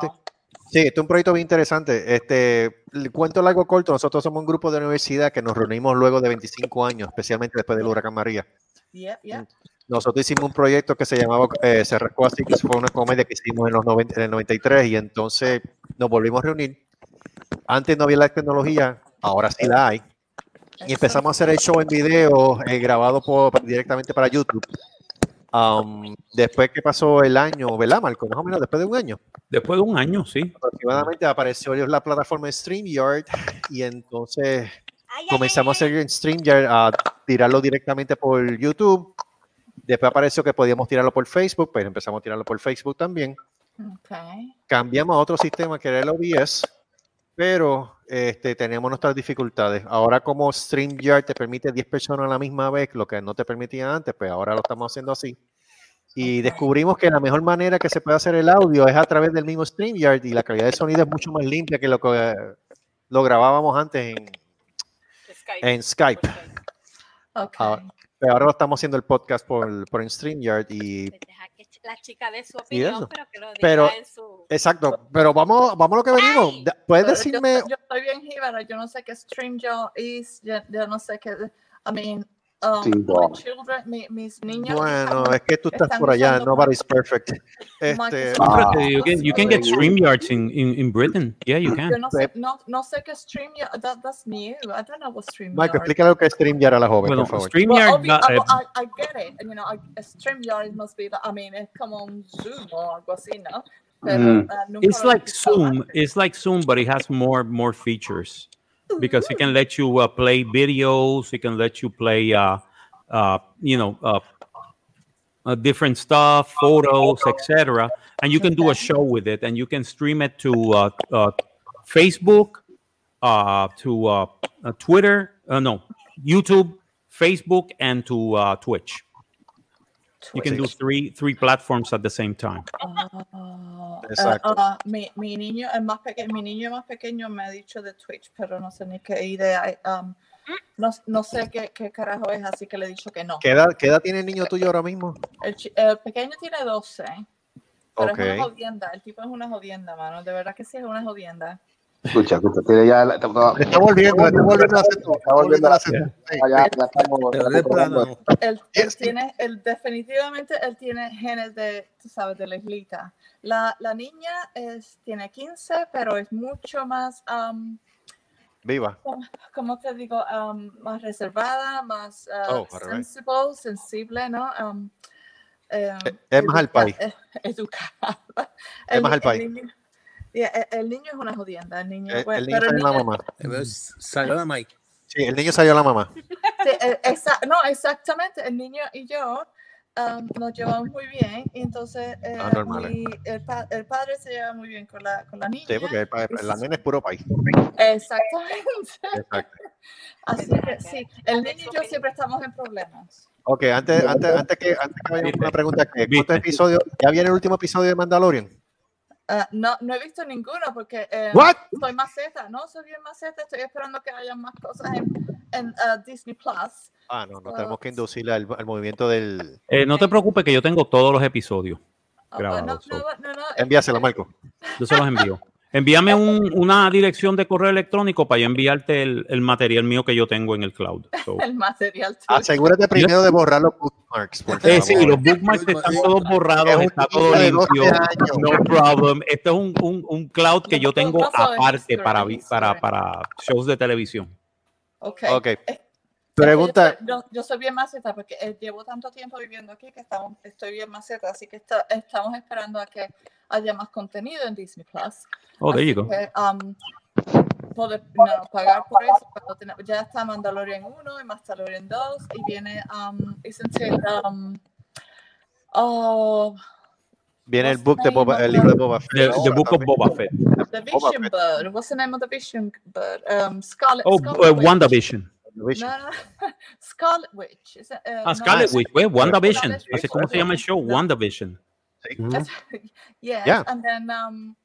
sí, esto es un proyecto bien interesante. Este, el cuento largo corto, nosotros somos un grupo de universidad que nos reunimos luego de 25 años, especialmente después del huracán María. Yep, yep. Nosotros hicimos un proyecto que se llamaba eh, Se Rascó Así, que fue una comedia que hicimos en, los 90 en el 93 y entonces nos volvimos a reunir. Antes no había la tecnología, ahora sí la hay. Y empezamos a hacer el show en video eh, grabado por, directamente para YouTube. Um, después que pasó el año, ¿verdad, Marco? Más o menos después de un año. Después de un año, sí. Aproximadamente apareció la plataforma StreamYard y entonces comenzamos a ay, hacer en StreamYard a tirarlo directamente por YouTube. Después apareció que podíamos tirarlo por Facebook, pues empezamos a tirarlo por Facebook también. Okay. Cambiamos a otro sistema que era el OBS, pero este, teníamos nuestras dificultades. Ahora como StreamYard te permite 10 personas a la misma vez, lo que no te permitía antes, pues ahora lo estamos haciendo así. Y descubrimos que la mejor manera que se puede hacer el audio es a través del mismo StreamYard y la calidad de sonido es mucho más limpia que lo que lo grabábamos antes en, Skype. en Skype. Okay. Ahora, pero ahora lo estamos haciendo el podcast por, por StreamYard y la chica dé su opinión, pero que lo diga Pero- en su... exacto, pero vamos, vamos a lo que venimos. Da- ¿Puedes Pero decirme? Yo, yo estoy bien jíbara, yo no sé qué StreamYard es, yo, yo no sé qué. I mean, um, Sí, my wow. children, mi- mis niños. Bueno, están- es que tú estás están por allá, usando nobody's perfect. Este, Ah. You can, you can get StreamYards in, in, in Britain. Yeah, you Yo can. no sé, no, no sé qué StreamYard, that, that's new. I don't know what StreamYard Mike, explícale lo que es StreamYard a la joven, Bueno, por favor. Well, StreamYard, obvi- da- I, I, I get it. You know, I, a StreamYard must be, the, I mean, es como un Zoom o algo así, ¿no? Pero, Mm. uh, it's like Zoom. It's like Zoom, but it has more more features because it can let you uh, play videos. It can let you play, uh, uh, you know, uh, uh, different stuff, photos, etc. And you can do a show with it, and you can stream it to uh, uh, Facebook, uh, to Twitter, uh, no, YouTube, Facebook, and to uh, Twitch. You can do three three platforms at the same time. Ah, Exacto. eh, ah, mi, mi niño, el más pequeño, mi niño más pequeño me ha dicho de Twitch, pero no sé ni qué idea. um, no, no sé qué, qué carajo es, así que le he dicho que no. ¿Qué edad, qué edad tiene el niño tuyo ahora mismo? El, el pequeño tiene 12, pero Ok. es una jodienda. El tipo es una jodienda, mano. De verdad que sí es una jodienda. Escucha, escucha, tiene ya la- Le está volviendo, está volviendo a hacer Está volviendo a probando. Él, él tiene, él definitivamente él tiene genes de, tú sabes, de la islita. La, la niña es, tiene 15, pero es mucho más, um, Viva. ¿cómo- ¿cómo te digo? Um, más reservada, más uh, Oh, sensible, sensible, ¿no? Um, eh, Es más al país. eh, educada. Es más al país. El yeah, el- niño es una jodienda. El niño, El, niño pero salió la niño- mamá. Entonces, Salió la Mike. Sí, el niño salió la mamá. Sí, exa- no, exactamente. El niño y yo um, nos llevamos muy bien. Y entonces eh, Ah, normal, mi- el, pa- el padre se lleva muy bien con la, con la niña. Sí, porque el, la nena es puro país. Exactamente. Exacto. Así que sí, el niño y yo siempre estamos en problemas. Ok, antes, antes, antes que antes que vayamos una pregunta, ¿qué- ¿cuántos episodios? ¿Ya viene el último episodio de Mandalorian? Ah, no, no he visto ninguno porque eh, soy maceta, no soy bien maceta, estoy esperando que haya más cosas en, en ah, Disney Plus. Ah, no, no tenemos que inducirle al, al movimiento del. Eh, no te preocupes que yo tengo todos los episodios Ah, grabados. so No, no, no, Envíaselo, Marco. yo se los envío. Envíame un- una dirección de correo electrónico para yo enviarte el, el material mío que yo tengo en el cloud. So, el material tuyo. Asegúrate primero de borrar los bookmarks. Eh, sí, los bookmarks están todos Es borrados, un está todo de 12 limpio. No problem. Esto es un, un, un cloud que yo tengo aparte para, vi- para, para shows de televisión. Ok. Ok. Pregunta. Yo, yo- soy bien maceta porque eh, llevo tanto tiempo viviendo aquí que estamos, estoy bien maceta, así que está- estamos esperando a que haya más contenido en Disney Plus. Oh, there Así you go. que, um, poder no, pagar por eso. cuando tene- ya está Mandalorian 1 y Mandalorian 2 y viene, um, it, um, oh, Viene el book the de Boba, el libro de Boba Fett. The, the Book of Boba Fett. the Vision. Bird. What's the name of the Vision Bird? Um, Scarlet. Oh, Scarlet uh, Witch. WandaVision. No, no, Scarlet Witch. Is it, uh, Ah, no, Scarlet Witch, pues, WandaVision. Así como se llama el show, WandaVision. yes, Yeah. and then um,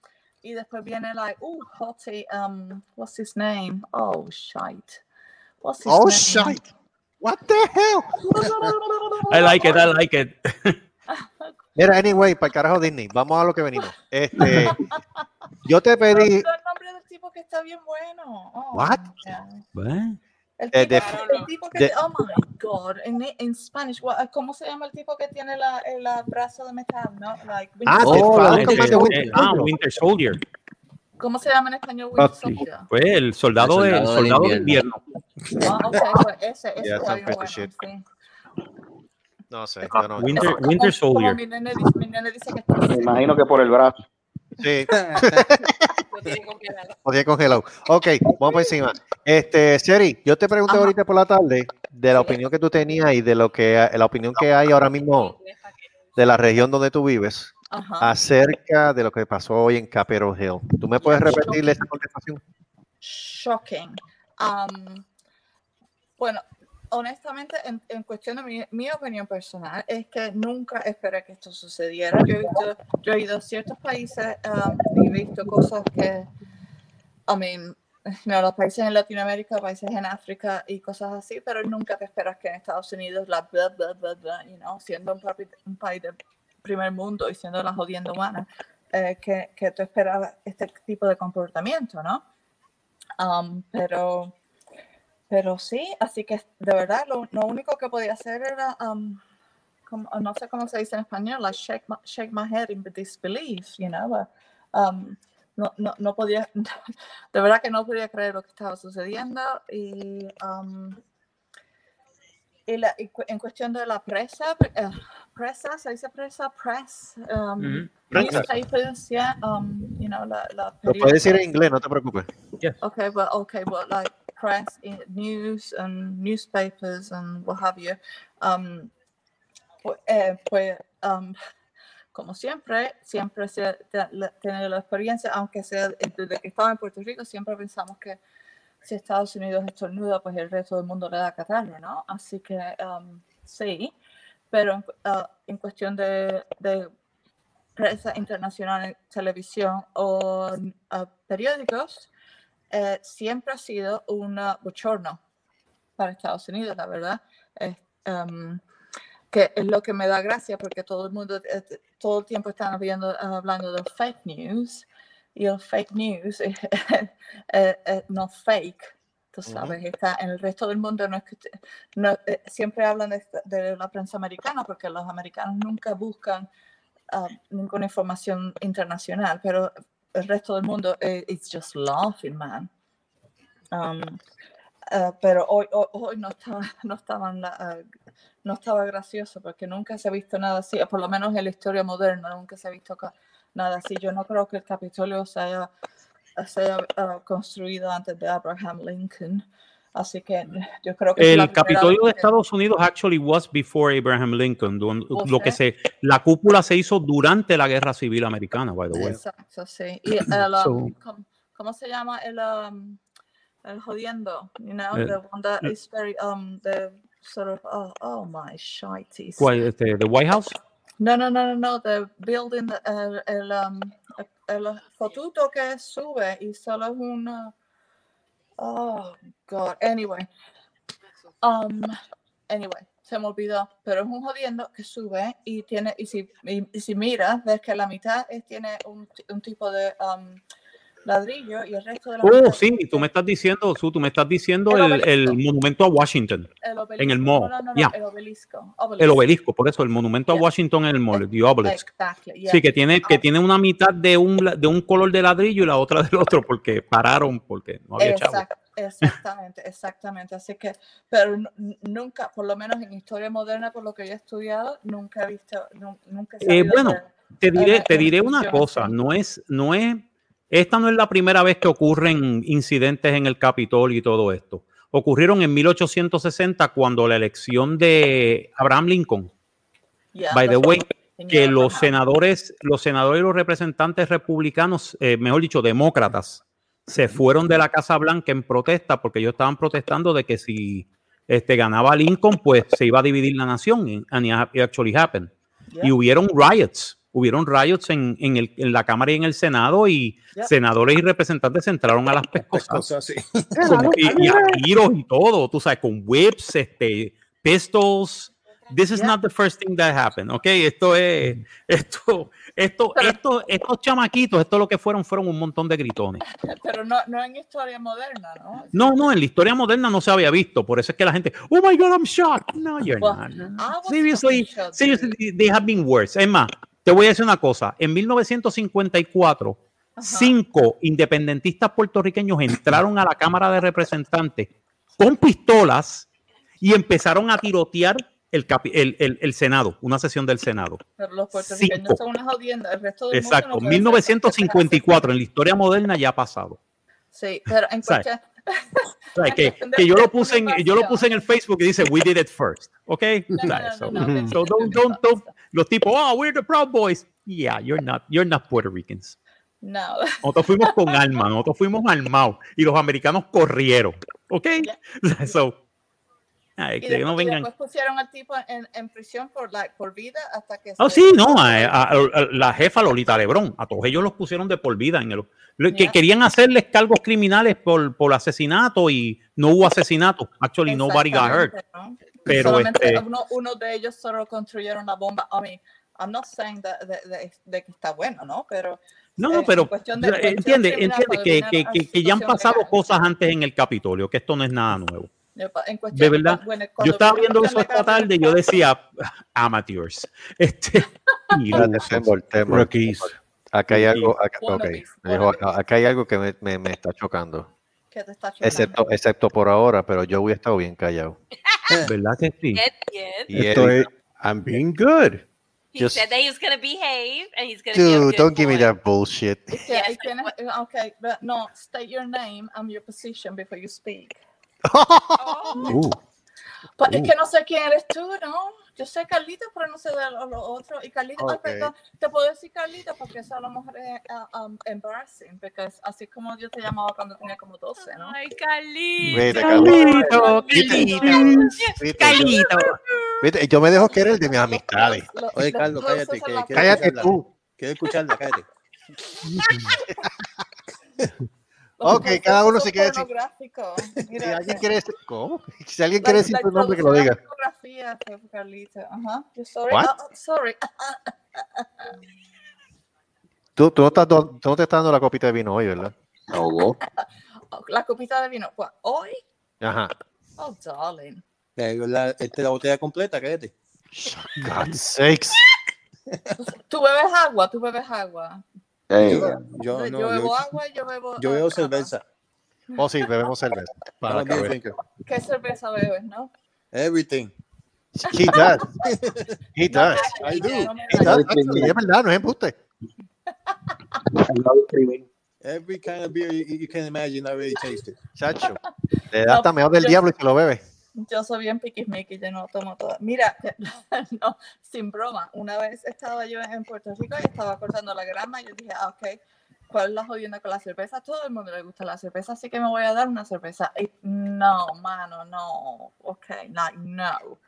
y después viene like, oh, hottie, um, what's his name? Oh, shite. What's his Oh, name? shite. What the hell? I like it, I like it. Mira, anyway, para el carajo Disney, vamos a lo que venimos. Este, yo te pedí. El nombre del tipo que está bien bueno. Oh, What? yeah. Bueno. El Eh, tipo, de- el tipo que, de- oh my god, en, en Spanish, what- ¿cómo se llama el tipo que tiene la, el brazo de metal? No, like, Ah, de Winter ah. Winter Soldier. ¿Cómo se llama en español Winter. Soldier? Pues el soldado, El de, soldado de invierno. invierno. Ah, pues ese, ese Yeah, bueno, sí. No sé, yo no. Winter, Como- Winter como Soldier. mi nene dice, mi nene dice que está Me imagino que por el brazo. Sí, Lo tienen congelado. podía congelado. Ok, vamos por encima. Este, Seri, yo te pregunté Ajá. ahorita por la tarde de la opinión que tú tenías y de lo que la opinión que hay ahora mismo de la región donde tú vives Ajá. acerca de lo que pasó hoy en Capitol Hill. ¿Tú me puedes repetirle esa contestación? shocking. Um, bueno, honestamente, en, en cuestión de mi, mi opinión personal, es que nunca esperé que esto sucediera. Yo he, visto, yo he ido a ciertos países um, y he visto cosas que, I mean, no, los países en Latinoamérica, países en África y cosas así, pero nunca te esperas que en Estados Unidos, la bla, bla, bla, bla, you know, siendo un, papi- un país de primer mundo y siendo la jodienda humana, eh, que, que tú esperabas este tipo de comportamiento, ¿no? Um, pero, pero sí, así que de verdad lo, lo único que podía hacer era, um, como- no sé cómo se dice en español, like shake my, shake my head in disbelief, you know. uh, um, no, no, no podía, de verdad que no podía creer lo que estaba sucediendo y, um, y, la- y cu- en cuestión de la presa, eh, presa, se dice presa, press, um, newspapers, yeah, um, you know, la, la Lo puedes decir en inglés, no te preocupes. Okay, but okay, but like press, i- news, and newspapers, and what have you, um, Pues, eh, pues, um, como siempre, siempre se tenido la experiencia, aunque sea desde que estaba en Puerto Rico, siempre pensamos que si Estados Unidos estornuda, pues el resto del mundo le da catarro, ¿no? Así que um, sí, pero ah, en cuestión de, de prensa internacional televisión o ah, periódicos, eh, siempre ha sido un bochorno para Estados Unidos, la verdad. Es, um, que es lo que me da gracia porque todo el mundo, eh, todo el tiempo están viendo, hablando de fake news y el fake news es, eh, eh, no fake, tú sabes, está en el resto del mundo, no es que, no, eh, siempre hablan de, de la prensa americana porque los americanos nunca buscan ah, ninguna información internacional, pero el resto del mundo, eh, it's just laughing, man. Um, ah, pero hoy, hoy, hoy no estaba, no ah, no estaba gracioso porque nunca se ha visto nada así, por lo menos en la historia moderna nunca se ha visto nada así. Yo no creo que el Capitolio se haya, se haya, ah, construido antes de Abraham Lincoln, así que yo creo que El Capitolio de que- Estados Unidos actually was before Abraham Lincoln. don- ¿Oh, Lo que se, la cúpula se hizo durante la Guerra Civil Americana, by the way. Exacto, sí. Y el, um, So- ¿cómo, cómo se llama el, um, el jodiendo? You know, El- the one that el- is very, um, the sort of, oh, oh my shites. ¿Cuál, este, ¿The White House? No, no, no, no, no, the building, the- el, el, um, el, el fotuto que sube y solo es una, oh, God, anyway, um, anyway, se me olvidó, pero es un jodiendo que sube y tiene, y si, y, si miras, ves que la mitad es- tiene un, un tipo de um, ladrillo y el resto de la Oh, sí, tú me estás diciendo, Su, tú me estás diciendo El el, el monumento a Washington el en el obelisco, mall. no, no, no, Yeah, el obelisco, el obelisco, por eso el monumento a Yeah. Washington en el mall, the obelisk. Exactly, yeah. Sí, que tiene, que Ah. tiene una mitad de un, de un color de ladrillo y la otra del otro, porque pararon, porque no había chavo. Exact- exactamente, exactamente. Así que, pero nu- nu- nunca, por lo menos en historia moderna, por lo que yo he estudiado, nunca he visto, nu- nunca he Eh, bueno, de- te diré, te diré una cosa, no es, no es, esta no es la primera vez que ocurren incidentes en el Capitolio y todo esto. Ocurrieron en 1860 cuando la elección de Abraham Lincoln, Yeah, by the way, que los senadores, los senadores y los representantes republicanos, eh, mejor dicho, demócratas, se fueron de la Casa Blanca en protesta porque ellos estaban protestando de que si este, ganaba Lincoln, pues se iba a dividir la nación. And it actually happened. Y hubieron riots, hubieron riots en, en, el- en la Cámara y en el Senado y Yeah. senadores y representantes entraron a las pescosas. Cosas así. Como- y, y a tiros y todo, tú sabes, con whips, este, pistols. This is not the first thing that happened, ¿ok? Esto es, esto, esto, esto, estos chamaquitos, esto lo que fueron, fueron un montón de gritones. Pero no, no en historia moderna, ¿no? No, no, en la historia moderna no se había visto, por eso es que la gente, oh my God, I'm shocked. No, you're Well, not. Seriously, seriously, they have been worse. Es más, te voy a decir una cosa. En 1954, cinco independentistas puertorriqueños entraron a la Cámara de Representantes con pistolas y empezaron a tirotear el, capi- el, el- el Senado, una sesión del Senado. Pero los puertorriqueños Cinco. son una jodienda, el resto del Exacto, mundo no puede ser 1954, en la historia moderna ya ha pasado. Sí, pero en ¿Sabes? Que, que yo lo puse en yo lo puse en el Facebook y dice we did it first, ¿ok? So, so don't, don't, don't- los tipos, oh, we're the Proud Boys. Yeah, you're not, you're not Puerto Ricans. no. Nosotros fuimos con armas, nosotros fuimos armados y los americanos corrieron, ¿ok? So, ay, Y que después, no vengan. después pusieron al tipo en, en prisión por, like, por vida hasta que... Oh, se- sí, no, a, a- a- la jefa Lolita Lebrón, a todos ellos los pusieron de por vida en el que querían hacerles cargos criminales por, por asesinato y no hubo asesinato. Actually, nobody got hurt. ¿no? Pero Solamente este, uno, uno de ellos solo construyeron la bomba. I mean, I'm not saying that- de, de- de que está bueno, ¿no? Pero no, eh, en pero entiende, entiende puede que, que- que- que ya han pasado legal. cosas antes en el Capitolio, que esto no es nada nuevo. En cuestión- De verdad, bueno, yo estaba viendo eso esta tarde y yo decía, amateurs. Este, Tembol, Rookies. Acá hay algo, acá, ok, Wannabes, dijo, acá hay algo que me, me- me está chocando. que te está chocando. Excepto, excepto por ahora, pero yo hubiera estado bien callado. ¿Verdad que sí? Yes, yes. Y Esto él- es, I'm being good. He Just- said that he was going to behave and he's going to be a Dude, good don't give me boy. that bullshit. Y que- y tienes- okay, but no, state your name and your position before you speak. Oh. Uh, es que no sé quién eres tú, ¿no? yo sé Carlitos, pero no sé de los lo otros. Y Carlitos, ay, Ok. perdón, te puedo decir Carlitos porque eso a lo mejor es uh, um, embarrassing, porque es así como yo te llamaba cuando tenía como 12, ¿no? Ay, Carlito. Vete, Carlito, viste, Yo me dejo querer de mis amistades. Lo- Oye, lo- Carlos, lo cállate. Que, Cállate tú. Quiero escucharla, cállate. Ok, cada uno quiere decir. pornográficos. Si alguien quiere decir, ¿cómo? Si alguien la- quiere decir tu nombre, que lo diga. pornografía fue Carlitos. Ajá. Yo sorry. What? sorry. Tú, tú, no estás, tú no te estás dando la copita de vino hoy, ¿verdad? Ahogó. La copita de vino. Hoy, Ajá. oh, darling. Eh, La, este, la botella completa, cállate. God sakes. Tú bebes agua, tú bebes agua. Ey, Yo, Yo, no, yo bebo yo, agua y yo bebo. yo ah, cerveza. Oh, sí, bebemos cerveza. Para. ¿Qué cerveza bebes, no? Everything. He does. He does. I do. He does. Es verdad, no es embuste. Every kind of beer you, you can imagine, I already tasted. Chacho. Le da hasta mejor del diablo y se lo bebe. Yo soy bien piquismiqui, yo no tomo todo. Mira, no, sin broma, una vez estaba yo en Puerto Rico y estaba cortando la grama y yo dije, ah, ok, ¿cuál es la jodienda con la cerveza? Todo el mundo le gusta la cerveza, así que me voy a dar una cerveza. Y no, mano, no, ok, like, no.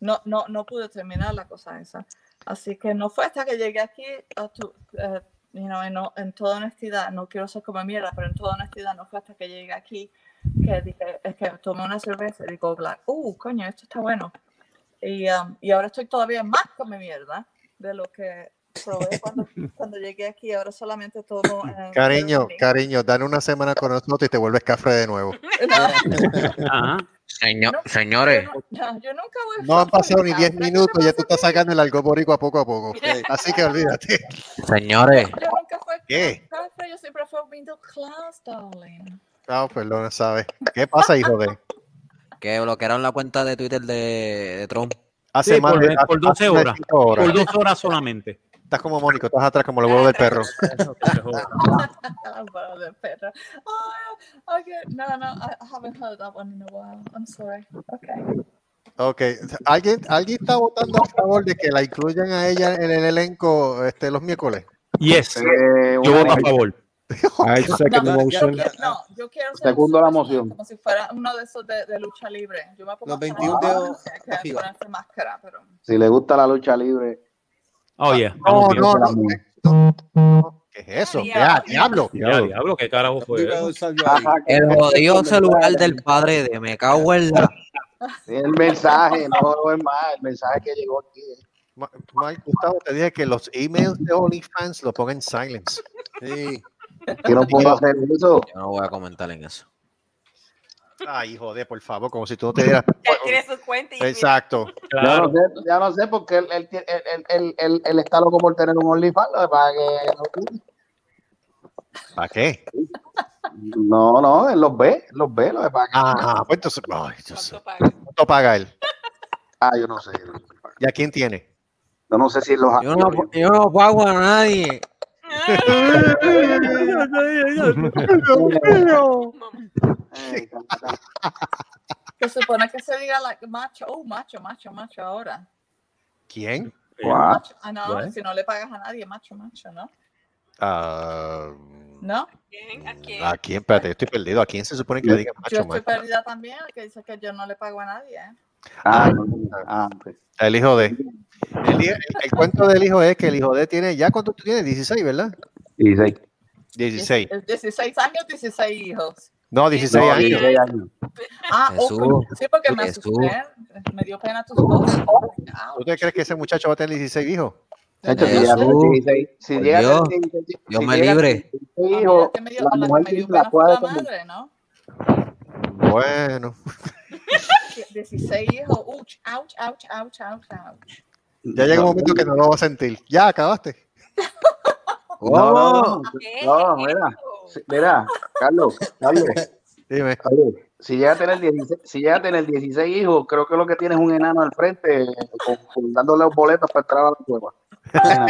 No, no, no pude terminar la cosa esa. Así que no fue hasta que llegué aquí, a tu, eh, you know, en, en toda honestidad, no quiero ser como mierda, pero en toda honestidad no fue hasta que llegué aquí que dije, es que tomé una cerveza y digo, like, uh, coño, esto está bueno. Y, um, y ahora estoy todavía más come mierda de lo que probé cuando, cuando llegué aquí. Ahora solamente tomo. eh, Cariño, cariño, dale una semana con nosotros y te vuelves cafre de nuevo. Señor, señores, Yo, no- yo nunca voy No han pasado ni 10 ¿Qué te minutos, ya tú estás sacando el algo boricua poco a poco. Así que olvídate. señores, Yo nunca fui ¿Qué? café, yo siempre fui middle class, darling. No, perdón, sabes. ¿Qué pasa, hijo de? que bloquearon la cuenta de Twitter de, de Trump. Hace Sí, más por, de por hace 12 más de horas. horas. Por 12 horas solamente. Estás como Mónico, estás atrás como el huevo del perro. Ay, okay. No, no, I haven't heard that one in a while. I'm sorry. Okay. Ok, ¿Alguien, ¿alguien está votando a favor de que la incluyan a ella en el elenco este, los miércoles? Yes. Eh, Yo voto a favor. I second the No, yo, motion. quiero, no, yo quiero ser Segundo la moción. Como si fuera uno de esos de, de lucha libre. Yo me pongo Los hasta la 21 dedos máscara, pero Si le gusta la lucha libre, Oh, yeah. No, bien. no, no. mujer. no. ¿Qué es eso? Ya, diablo. Ya, diablo, qué carajo fue eso? El jodido celular del padre de me cago en la. el mensaje, no, no es más, el mensaje que llegó aquí. Ma- Mike, Gustavo, te dije que los emails de OnlyFans lo pongan en silence. Sí. Que no puedo hacer eso. Yo no voy a comentar en eso. Ay, joder, por favor, como si tú no te dieras. Ya tiene su cuenta y Exacto. Ya no sé, ya no sé porque él, él, tiene- él, él, él, él- él está loco por tener un OnlyFans, lo que ¿Para qué? no, no, él los ve, él los ve, lo que pasa que Ah, pues entonces. Ay. ¿Cuánto paga? ¿Cuánto paga él? ah, yo no sé, ¿Y a quién tiene? yo no sé si los Yo no, yo no pago a nadie. Se supone que se diga like macho, oh, macho, macho, macho ahora. ¿Quién? what? Ah, no, What? si no le pagas a nadie, macho, macho, ¿no? Ah, ¿No? ¿A quién? ¿A quién? Espérate, yo estoy perdido. ¿A quién se supone que le diga Yo macho, estoy macho? perdida también, que dice que yo no le pago a nadie, ¿eh? Ah, ah, ok. El hijo de. El, hijo- el- el cuento del hijo es que el hijo de tiene. ¿Ya cuánto tú tienes? 16, ¿verdad? 16. 16. Diez- 16 años, 16 hijos. No, 16 No, años. 16 años. Ah, Jesús, oh, sí, porque me Jesús. asusté. Me dio pena tus cosas. ¿Tú te crees que ese muchacho va a tener 16 hijos? Hecho, si Jesús. llega a tener 16, si llega Dios. tener 16, Dios si me llega libre. tener 16 A mí hijos, la mujer me dio tiene la puede madre, ¿no? Bueno. 16 hijos. Ouch, ouch, ouch, ouch, ouch, ouch. Ya llega un momento que no lo va a sentir. Ya, acabaste. No, no, no, no, mira, mira, Carlos, Carlos, Dime. Carlos, si llega a tener 16, si llega a tener 16 hijos, creo que lo que tiene es un enano al frente con, con- dándole los boletos para entrar a la cueva.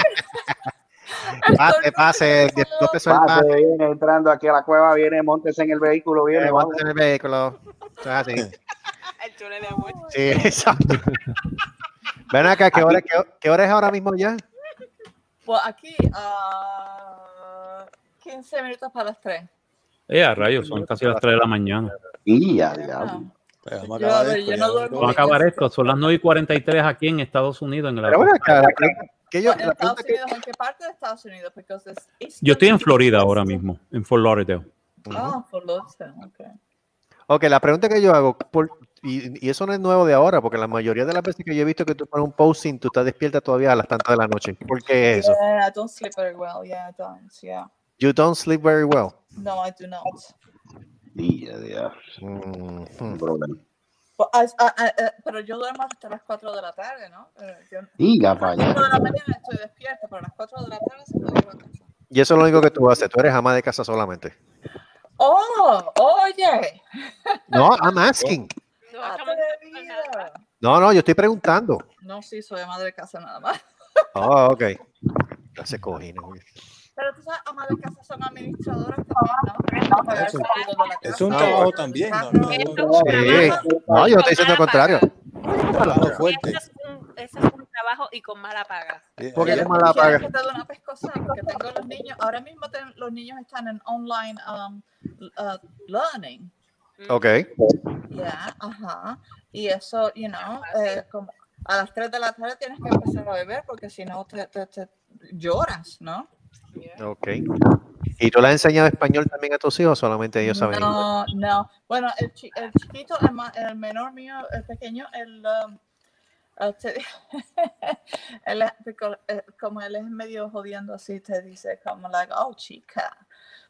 Pase, pase. 10 pesos el Pase, viene entrando aquí a la cueva, viene, montese en el vehículo, viene, Eh, montes en el vehículo. Eso es así. El túnel de amor. Sí, exacto. Ven acá, ¿qué hora, qué, qué hora es ahora mismo ya? Pues aquí, ah, 15 minutos para las 3. Eh, a rayos, son casi las 3 de la mañana. Y a diablo. Vamos a acabar esto, yo ya. no Vamos a acabar esto, son las 9 y 43 aquí en Estados Unidos. En el Pero ven acá, la que yo, en la Estados que- Unidos, ¿en qué parte de Estados Unidos? Yo estoy en Florida ahora mismo, en Fort Lauderdale. Ah, Fort Lauderdale, ok. Ok, la pregunta que yo hago, por- y, y eso no es nuevo de ahora, porque la mayoría de las veces que yo he visto que tú pones un posting, tú estás despierta todavía a las tantas de la noche. ¿Por qué es eso? Yeah, I don't sleep very well. Yeah, I don't. Yeah. You don't sleep very well. No, I do not. Y a diablo. Mm, problema. But I- I- I- eh, pero yo duermo hasta las 4 de la tarde, ¿no? Eh, yo- Diga a las para 5 allá. de la mañana estoy despierta, pero a las 4 de la tarde se a casa. Y eso es lo único que tú haces. Tú eres ama de casa solamente. Oh, oye. No, I'm asking. Atrevida. No, no, yo estoy preguntando. No, sí, soy madre de casa nada más. Oh, ok. Ya se cogina. Pero tú sabes, amas de casa son administradoras también, Es un- Es Ah, trabajo también, no, no, Sí. No, yo no estoy diciendo lo contrario. trabajo fuerte. Ese es un, ese es un trabajo y con mala paga. ¿Por qué ¿Quieres- te mala paga? que te dé una pescosa? Porque tengo los niños, ahora mismo ten- los niños están en online um, uh, learning. Ok. Ya, ajá. Y eso, you know, eh, como a las 3 de la tarde tienes que empezar a beber porque si no te, te- te lloras, ¿no? Ok. ¿Y tú le has enseñado español también a tus hijos o solamente ellos saben inglés? No, no. Bueno, el, chi- el chiquito, el, ma- el menor mío, el pequeño, el, um, uh, es- pico- eh, como él es medio jodiendo así, te dice como like, oh chica.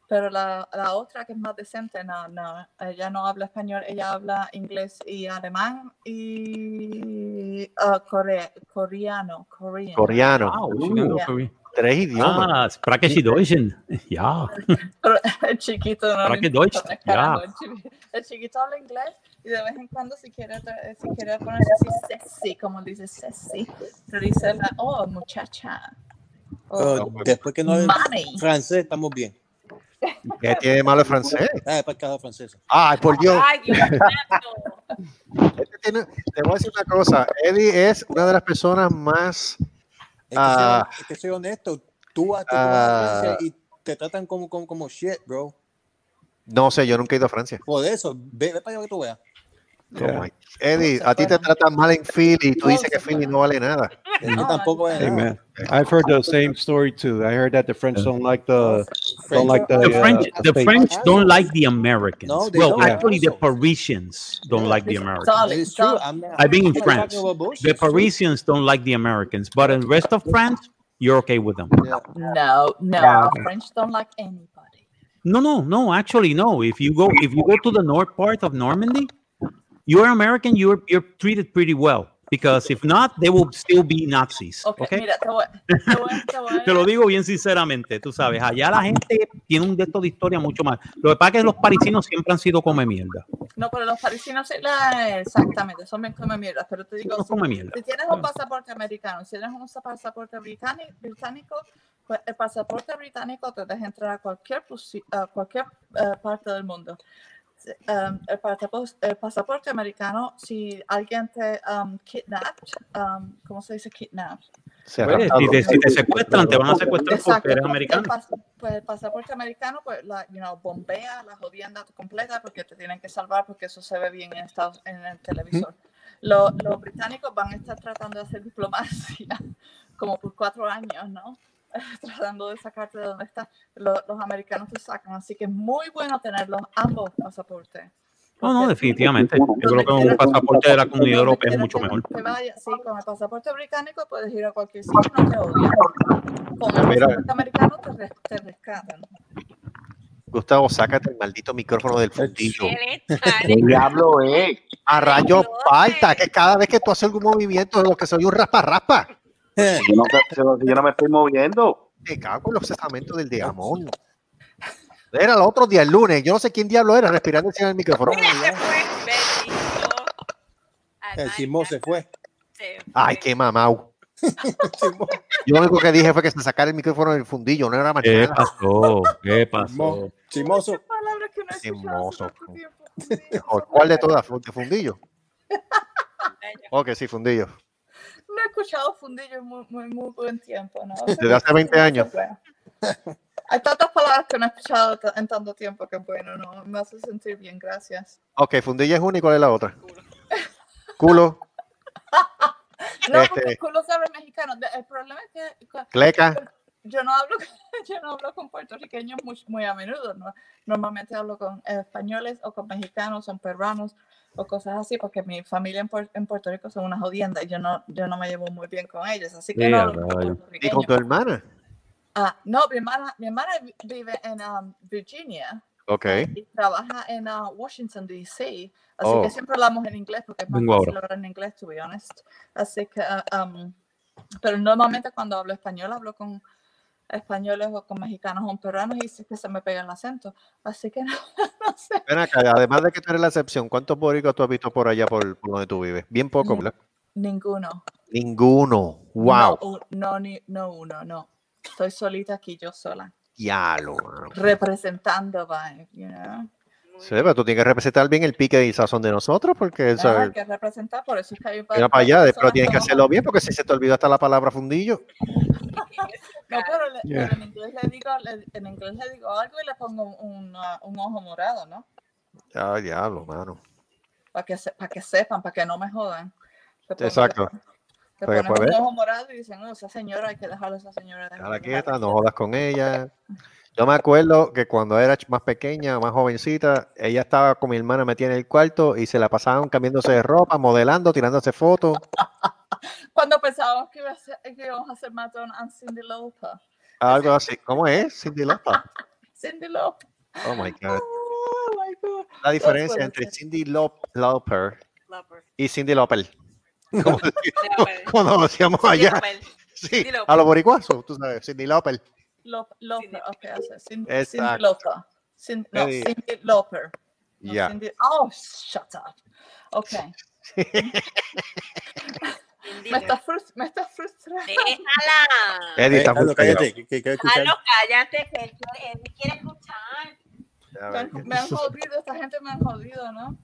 Pero la, la otra que es más decente, no, no, ella no habla español, ella habla inglés y alemán y uh, core- coreano, coreano. Coreano. Yeah. Kobe. Tres idiomas. Ah, sprake Sie Deutschen. Pero el chiquito no Sprake le Deutsch. Ja. El, chi- el chiquito habla inglés y de vez en cuando si quiere, si quiere ponerse así sexy, como dice sexy, te dice la, oh muchacha. Pero Oh, después que no es francés, estamos bien. ¿Qué tiene de malo el francés? Ah, para cada francés. Ay, por Dios. Ay, Dios. Este tiene- te voy a decir una cosa. Eddie es una de las personas más. Es que, Ah. soy, es que soy honesto. Tú vas tú Ah. vas a Francia y te tratan como, como, como shit, bro. No sé, yo nunca he ido a Francia. Por eso, ve, ve para allá que tú veas. Oh Eddie, a ti te tratan mal en Philly y tú dices que Philly no vale nada. Yo tampoco Hey man, I've heard the same story too. I heard that the French don't like the don't like the, The uh, French, the States. French don't like the Americans. No, well, don't actually, the. Parisians don't like the Americans. Darling, It's true. I'm not, I've been in France. talking about bullshit. The Parisians don't like the Americans, but in the rest of France, you're okay with them. Yeah. No, no, French don't like anybody. No, no, no. Actually, no. If you go, if you go to the north part of Normandy, you're American. You're you're treated pretty well because if not, they will still be Nazis. Ok, Okay. mira, te voy, te voy, te voy Te lo digo bien sinceramente, tú sabes, allá la gente tiene un estos de historia mucho más. Lo que pasa es que los parisinos siempre han sido come mierda. No, pero los parisinos, sí, exactamente, son bien come mierda. Pero te digo, No si, come mierda. si tienes un pasaporte americano, si tienes un pasaporte británico, pues el pasaporte británico te deja entrar a cualquier, a cualquier eh, parte del mundo. Um, el, pasaporte, el pasaporte americano, si alguien te um, kidnapped, um, ¿cómo se dice kidnap? Se Pues, si, te, si te secuestran, te van a secuestrar porque eres El, americano. pas- pues el pasaporte americano, pues, la, you know, bombea la jodienda completa porque te tienen que salvar porque eso se ve bien en, Estados, en el televisor. Lo- los británicos van a estar tratando de hacer diplomacia como por cuatro años, ¿no? tratando de sacarte de donde está. Lo- los americanos te sacan, así que es muy bueno tener los ambos pasaportes. No, no, definitivamente. Yo creo que un pasaporte de la comunidad europea es mucho mejor. Que vaya, sí, con el pasaporte británico puedes ir a cualquier sitio no te odian. Con el Mira. pasaporte americano te, res- te rescatan. Gustavo, sácate el maldito micrófono del fundillo. ¿Qué diablo es? A rayo falta, que cada vez que tú haces algún movimiento, lo que soy un raspa-raspa. Yo no, yo no me estoy moviendo. Me cago en los cesamentos del diamón. Era el otro día, el lunes. Yo no sé quién diablo era respirando encima del micrófono. El chismo se fue. Ay, qué mamau. Yo lo único que dije fue que se sacara el micrófono del fundillo, no era más ¿Qué nada. pasó? ¿Qué pasó? Tanto tiempo. ¿Cuál de todas? ¿De fundillo? Ok, sí, fundillo. No he escuchado fundillo en muy, muy, muy buen tiempo, ¿no? Desde hace 20 años. Hay tantas palabras que no he escuchado en tanto tiempo que bueno, no, me hace sentir bien, gracias. Ok, fundilla es una y cuál es la otra. Culo, No, Este- porque culo sabe mexicano. El problema es que Cleca. Yo no hablo, yo no hablo con puertorriqueños muy, muy a menudo. ¿no? Normalmente hablo con españoles o con mexicanos o peruanos o cosas así, porque mi familia en, en Puerto Rico son una jodienda y yo no, yo no me llevo muy bien con ellos. Así que no Ea, hablo con. ¿Y con tu hermana? Ah, no, mi hermana, mi hermana vi- vive en um, Virginia Ok. y trabaja en uh, Washington, D.C. Así Oh. que siempre hablamos en inglés porque es más fácil hablar en inglés, to be honest. Así que, uh, um, pero normalmente cuando hablo español hablo con españoles o con mexicanos o peruanos y sí que se me pega el acento. Así que no, no sé. Ven acá, además de que tú eres la excepción, ¿cuántos boricuas tú has visto por allá por, por donde tú vives? Bien poco. ¿verdad? Ninguno. Ninguno. Wow. No, no, ni, no uno, no. Estoy solita aquí, yo sola. Diablo, mano. Representando, bye, you know. Sí, pero tú tienes que representar bien el pique y sazón de nosotros, porque Ah, ¿sabes? hay que representar, por eso es que hay para allá, pero tienes que hacerlo bien, porque si se te olvida hasta la palabra fundillo. No, pero, le- Yeah. pero en inglés le digo, le- en inglés le digo algo y le pongo un, una- un ojo morado, ¿no? Ah, diablo, mano. Para que, se- para que sepan, para que no me jodan. Pongo- Exacto. Porque, ponen un ojo morado y dicen, oh, esa señora hay que dejarlo a esa señora. dejarla quieta, no jodas con ella. Yo me acuerdo que cuando era más pequeña, más jovencita, ella estaba con mi hermana metida en el cuarto y se la pasaban cambiándose de ropa, modelando, tirándose fotos. Cuando pensábamos que, íbamos a hacer Madonna and Cindy Lauper. Algo así. ¿Cómo es? Cindy Lauper. Cindy Lauper. Oh my God. Oh my God. La diferencia entre ser. Cindy Laup- Lauper y Cindy Lauper. Como, decíamos Cindy allá. Lauper. Sí, Cindy Lauper. a los boricuazos, tú sabes, Cindy Lauper. Lauper, ok, Cindy, Cindy. Lauper. Cin- no. Cindy Lauper. No, Ya. Cindy- oh, shut up. Ok. Me estás me estás frustrando. Déjala. Eddie está cállate, que, que escuchar. Carlos, cállate, que él quiere, él quiere escuchar. Me me han jodido, esta gente me han jodido, ¿no?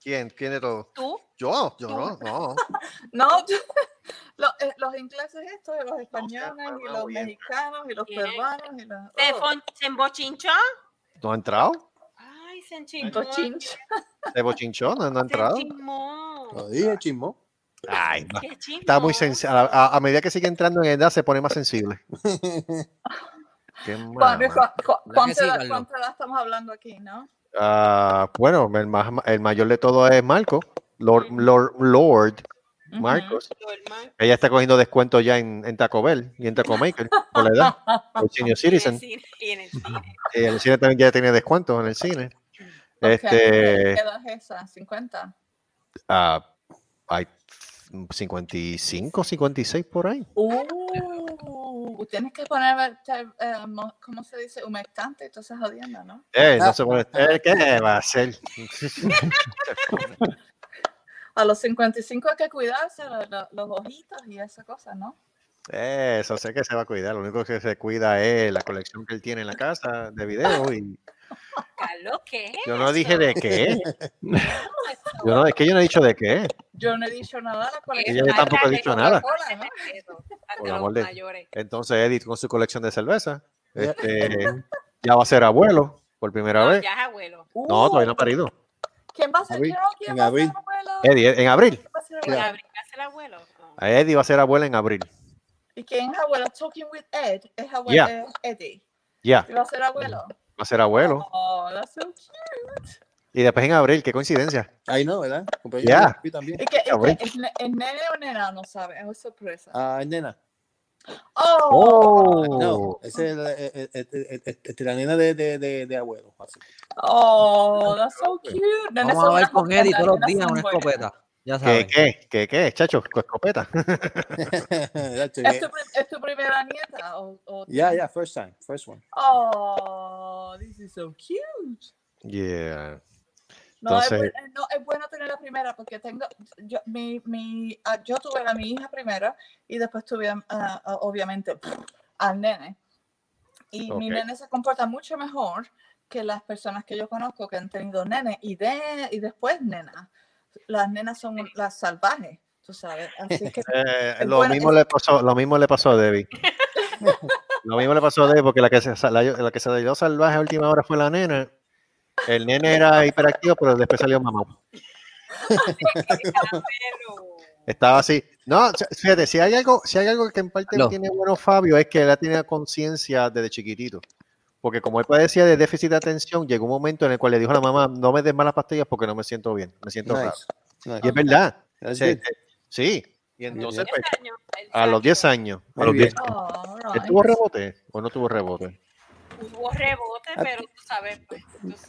¿Quién? ¿Quién de todo? ¿Tú? Yo, yo no, no. No, yo- lo- eh, los ingleses estos, los españoles, y los mexicanos, y los Bien. peruanos, y los... ¿Se, oh, se embochinchó? ¿No ha entrado? Ay, se enchinchó. ¿De bochinchón? ¿No, no ha Se entrado? enchismó. Lo dije, chismo. Ay. Qué. Está muy sensible. A, a- a medida que sigue entrando en edad, se pone más sensible. Qué ¿Cuán- mamá. cu- cu- que ¿Cuánta sí, edad- estamos hablando aquí, no? Ah, bueno, el, más, el mayor de todo es Marco, Lord, Lord, Lord Marcos. Ella está cogiendo descuento ya en, en Taco Bell y en Taco Maker por la edad, por senior citizen. Y en el cine. Y en el cine también ya tiene descuento en el cine. Ok, ¿Qué Este, edad es esa? ¿50? ah, hay 55, 56 por ahí. Uh, tienes que poner, eh, eh, mo- ¿cómo se dice? Humectante esas jodiendas, ¿no? Eh, no se puede, eh, ¿Qué va a hacer? A los 55 hay que cuidarse lo- lo- los ojitos y esa cosa, ¿no? Eso sé que se va a cuidar. Lo único que se cuida es la colección que él tiene en la casa de video. Y Carlos, ¿qué es yo no dije de qué. Yo no, es que yo no he dicho de qué. Yo no he dicho nada. La colección Ella de tampoco ha dicho nada. Por amor de-. Entonces Edith con su colección de cerveza. Este, ya va a ser abuelo por primera No, vez. ya es abuelo. No, todavía no ha parido. ¿Quién va a ser? Abril. yo? ¿Quién En va a abril. ser abuelo? Eddie, en abril. ¿Quién va a ser ¿En abuelo? abril va a ser abuelo? Eddie va a ser abuela en abril. ¿Y quién es abuelo? Talking with Ed. Es abuelo. Yeah. Eddie. Ya, ¿Y va a ser abuelo? Va a ser abuelo. Oh, that's so cute. Y después en abril, qué coincidencia. Ahí no, ¿verdad? Ya. de Luis también. ¿Y qué, y Abril. qué, ¿es, es nene o nena? No sabe, es sorpresa. Ah, nena. Oh, No, esa es la, eh, eh, eh, la nena de, de, de, de abuelo. así. oh, that's so cute. Vamos a ver con Eddie todos los días una escopeta. Ya ¿Qué, sabes. qué? ¿Qué, qué? Chacho, con escopeta. ¿Es tu, es tu primera nieta? O, o Yeah, yeah, first time, first one. Oh, this is so cute. Yeah. No, es, Entonces, bu- no, es bueno tener la primera porque tengo, yo, mi, mi, ah, yo tuve a mi hija primero y después tuve, ah, obviamente, al nene. Y mi Ok. nene se comporta mucho mejor que las personas que yo conozco que han tenido nene y, de, y después nena. Las nenas son las salvajes. tú sabes. Así que Eh, lo, bueno, mismo es- le pasó, lo mismo le pasó a Debbie. lo mismo le pasó a Debbie porque la que se, la, la que se dio salvaje a última hora fue la nena. El nene era hiperactivo, pero después salió mamá. Estaba así. No, fíjate, si hay algo, si hay algo que en parte Aló. tiene bueno Fabio es que él ha tenido conciencia desde chiquitito. Porque como él padecía de déficit de atención, llegó un momento en el cual le dijo a la mamá, no me des malas pastillas porque no me siento bien, me siento Nice, raro. nice. Y es verdad. Sí, sí. Y entonces, pues, a los 10 años, a los bien. 10 Oh, ¿él tuvo rebote o no tuvo rebote? Hubo rebote, pero tú sabes, pues,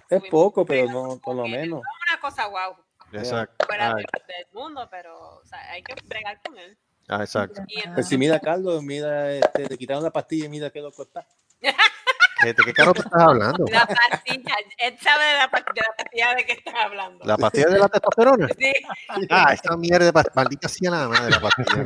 Es poco, pero no, por lo menos. una cosa guau. Exacto. Fuera de- del mundo, pero o sea, hay que bregar con él. ah, exacto. Pues si mira a Carlos, mira, este, le quitaron la pastilla y mira qué loco está. ¿Qué- ¿De qué carro tú estás hablando? la pastilla, él sabe de la, pa- de la pastilla de que estás hablando. ¿La pastilla de la testosterona? Sí. Ah, esta mierda de pa- maldita sea la madre la pastilla.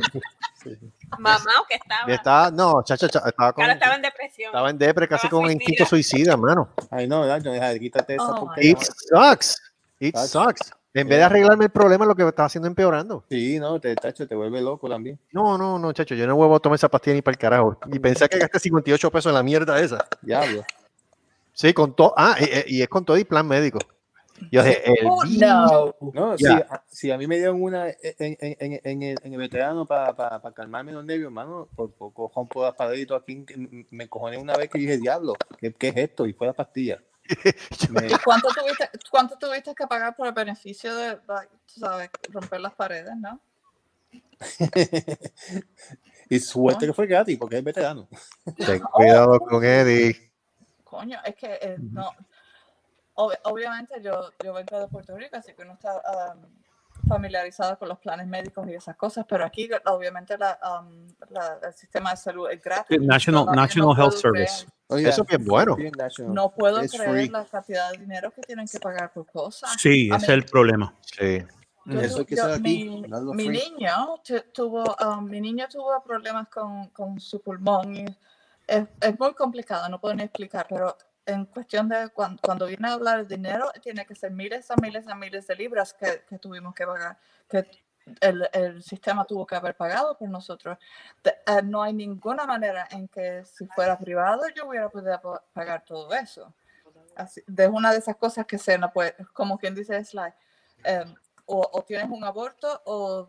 Mamá, o que estaba. Estaba, no, chacha, cha- estaba con, Ahora estaba en depresión. estaba en depre, casi Estaba con instinto suicida, hermano. Ay, no. No, quítate esa Oh. It sucks. It sucks. En vez de arreglarme el problema, lo que está haciendo es empeorando. Sí, no, te, tacho, te vuelve loco también. No, no, no, chacho, yo no vuelvo a tomar esa pastilla ni para el carajo. Y pensé que gasté 58 pesos en la mierda esa. Diablo. Sí, con todo. Ah, y, y es con todo y plan médico. Yo dije, el Oh, no. Si, a- si a mí me dieron una en, en, en, en el, en el veterano para calmarme los nervios, hermano, por poco las paredes aquí, me- me cojoné una vez que dije, diablo, ¿qué, qué es esto? Y fue la pastilla. Me- ¿Y cuánto tuviste, cuánto tuviste que pagar por el beneficio de, sabes, romper las paredes, no? y suerte que fue gratis, porque es veterano. Ten cuidado con Eddie. Coño, es que eh, no. ob- obviamente yo, yo vengo de Puerto Rico, así que uno está um, familiarizado con los planes médicos y esas cosas, pero aquí obviamente la, um, la- el sistema de salud es gratis. National, No, yo no National Health Service. Oye, Eso es bien bueno. national. No puedo It's creer free. la cantidad de dinero que tienen que pagar por cosas. Sí, I ese es el problema. Sí. Yo Eso que yo- mi, mi niño tu- tuvo um, mi niño tuvo problemas con, con su pulmón y es, es muy complicado no puedo ni explicar pero en cuestión de cuan- cuando, viene a hablar de dinero tiene que ser miles a miles a miles de libras que, que tuvimos que pagar que el, el sistema tuvo que haber pagado por nosotros. De- eh, no hay ninguna manera en que si fuera privado yo hubiera podido pa- pagar todo eso. Así, de una de esas cosas que se no puede, como quien dice, es like, em, o, o tienes un aborto o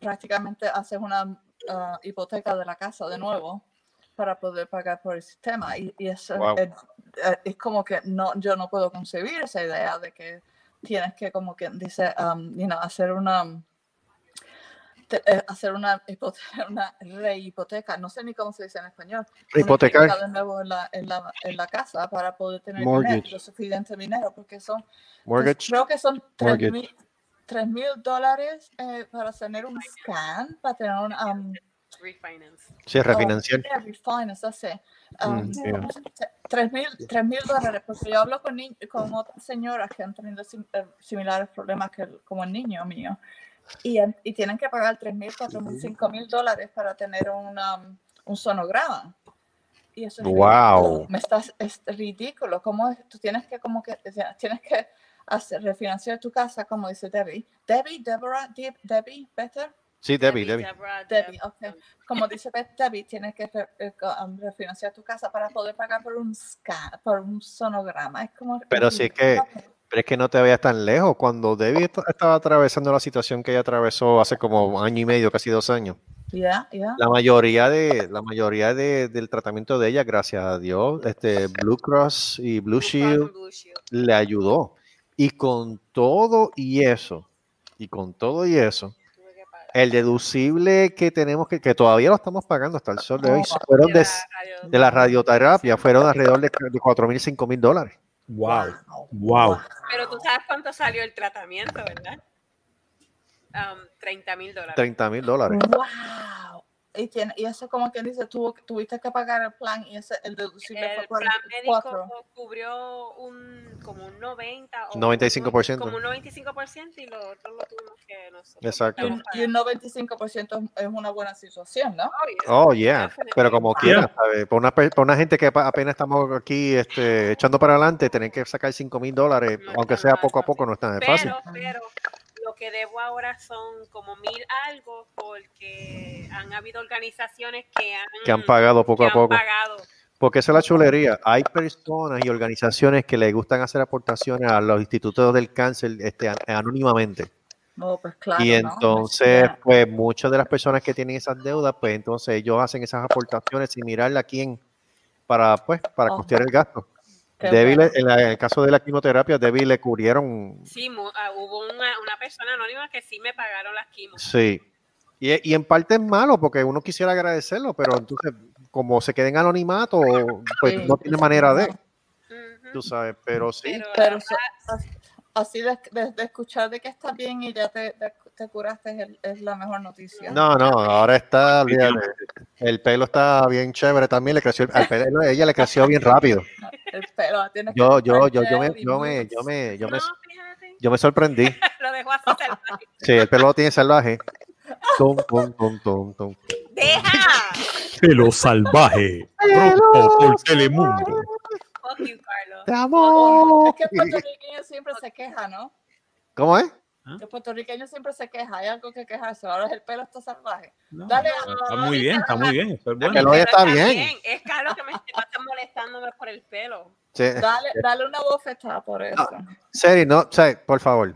prácticamente haces una ah, hipoteca de la casa de nuevo para poder pagar por el sistema. Y, y eso Wow. es, es- es como que no, yo no puedo concebir esa idea de que tienes que, como quien dice, um, you know, hacer una te- eh, hacer una, hipote- una rehipoteca, no sé ni cómo se dice en español. una Rehipotecar. hipoteca de nuevo en la, en la, en la casa para poder tener dinero, lo suficiente dinero, porque son, Mortgage. creo que son Mortgage. 3 mil dólares eh, para tener un scan, para tener un... um, Refinance. Sí, refinanciar. Oh, yeah, refinance. Um, Mm, yeah. te- Tres mil, tres mil dólares, porque yo hablo con, ni- con otras señoras que han tenido sim- eh, similares problemas que el- como el niño mío y, y tienen que pagar tres mil, cuatro mil, cinco mil dólares para tener una, un sonograma. Y eso es Wow. ridículo. Me estás, es ridículo. ¿Cómo es? Tú tienes que, como que, tienes que hacer, refinanciar tu casa, como dice Debbie. Debbie, Deborah, Deb- Debbie, Better. Sí, Debbie, Debbie. Deborah, Debbie, ok. Como dice Beth, Debbie, tienes que re- eh, um, refinanciar tu casa para poder pagar por un scan, por un sonograma. Es como Pero sí que, pero es que no te vayas tan lejos. Cuando Debbie est- estaba atravesando la situación que ella atravesó hace como año y medio, casi dos años, Ya, ya. la mayoría de, la mayoría de- del tratamiento de ella, gracias a Dios, este Blue Cross y Blue Shield Blue Shield. le ayudó. Y con todo y eso, y con todo y eso. El deducible que tenemos que, que todavía lo estamos pagando hasta el sol de hoy, Oh, fueron De de, la radio- de la radioterapia, fueron alrededor de, de 4 mil, 5 mil dólares. Wow. Wow. Pero tú sabes cuánto salió el tratamiento, ¿verdad? Um, 30 mil dólares. 30 mil dólares. ¡Wow! Y, tiene, y eso como quien dice, tuvo, tuviste que pagar el plan y ese, el deducible El fue plan 44. médico cubrió un como un 90 o 95%. un- como un 95% y lo otro lo tuvimos que nosotros. Exacto. Y un, y un 95% es una buena situación, ¿no? Oh, yeah. Oh, yeah. Pero como quiera, ¿sabes? Para una, per- para una gente que pa- apenas estamos aquí este, echando para adelante, tener que sacar 5 mil dólares, No aunque sea poco a fácil. poco, no es tan fácil. Pero, pero lo que debo ahora son como mil algo porque han habido organizaciones que han, Que han pagado poco que a han poco. pagado. Porque esa es la chulería. Hay personas y organizaciones que les gustan hacer aportaciones a los institutos del cáncer este, an- anónimamente. No, pues claro, y ¿no? entonces, Ya. pues muchas de las personas que tienen esas deudas, pues entonces ellos hacen esas aportaciones sin mirarle a quién para, pues, para Oh. costear el gasto. Debbie bueno. en, la- en el caso de la quimioterapia, Debbie le cubrieron, Sí, mu- ah, hubo una, una persona anónima que sí me pagaron las quimos. sí. Y, y en parte es malo porque uno quisiera agradecerlo, pero entonces, como se queda en anonimato, pues Sí, no tiene manera de, Ujú. tú sabes, pero sí. Pero Pero así de, de- de escuchar de que estás bien y ya te, te, te curaste es, el- es la mejor noticia. No, no, ahora está, olvídate, el pelo está bien chévere también, le creció, al pelo ella le creció bien rápido. El pelo, Yo, yo, yo, yo me, yo me, yo me, yo me, yo me sorprendí. lo dejo así salvaje. Sí, el pelo lo tiene salvaje. Tum, tum, tum, tum, tum. ¡Deja! Pelo salvaje. Pronto por Telemundo. Fuck you, Carlos. Te amo. Es que el puertorriqueño siempre se queja, ¿no? ¿Cómo es? El puertorriqueño siempre se queja, hay algo que quejarse. Ahora el pelo está salvaje. No, Dale, Está muy bien, está muy bien. Eso es El bueno. pelo ya está bien. Es Carlos que me está molestándome por el pelo. Sí. dale, dale una bofetada por eso. Seri, no, por favor.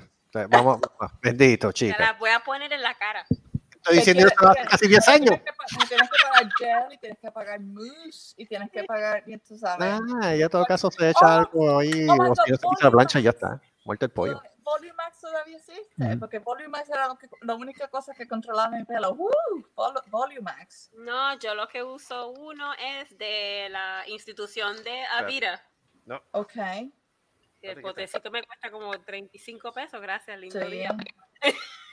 Vamos, ah, bendito, Te chica. la voy a poner en la cara. Estoy diciendo Es esto que- hace casi 10 años. Tienes que, tienes que pagar gel y tienes que pagar mousse y tienes que pagar, y tú sabes. Ah, ya en todo caso se echa algo ahí, Oh o si no se quita la plancha y ya está. Muerto el pollo. Vol- Volumax todavía existe, Ujú. porque Volumax era lo que, la única cosa que controlaba mi pelo. ¡Uh! Vol- Volumax. No, yo lo que uso uno es de la institución de Avira. Ok. El potecito me cuesta como 35 pesos, gracias, lindo Sí. día.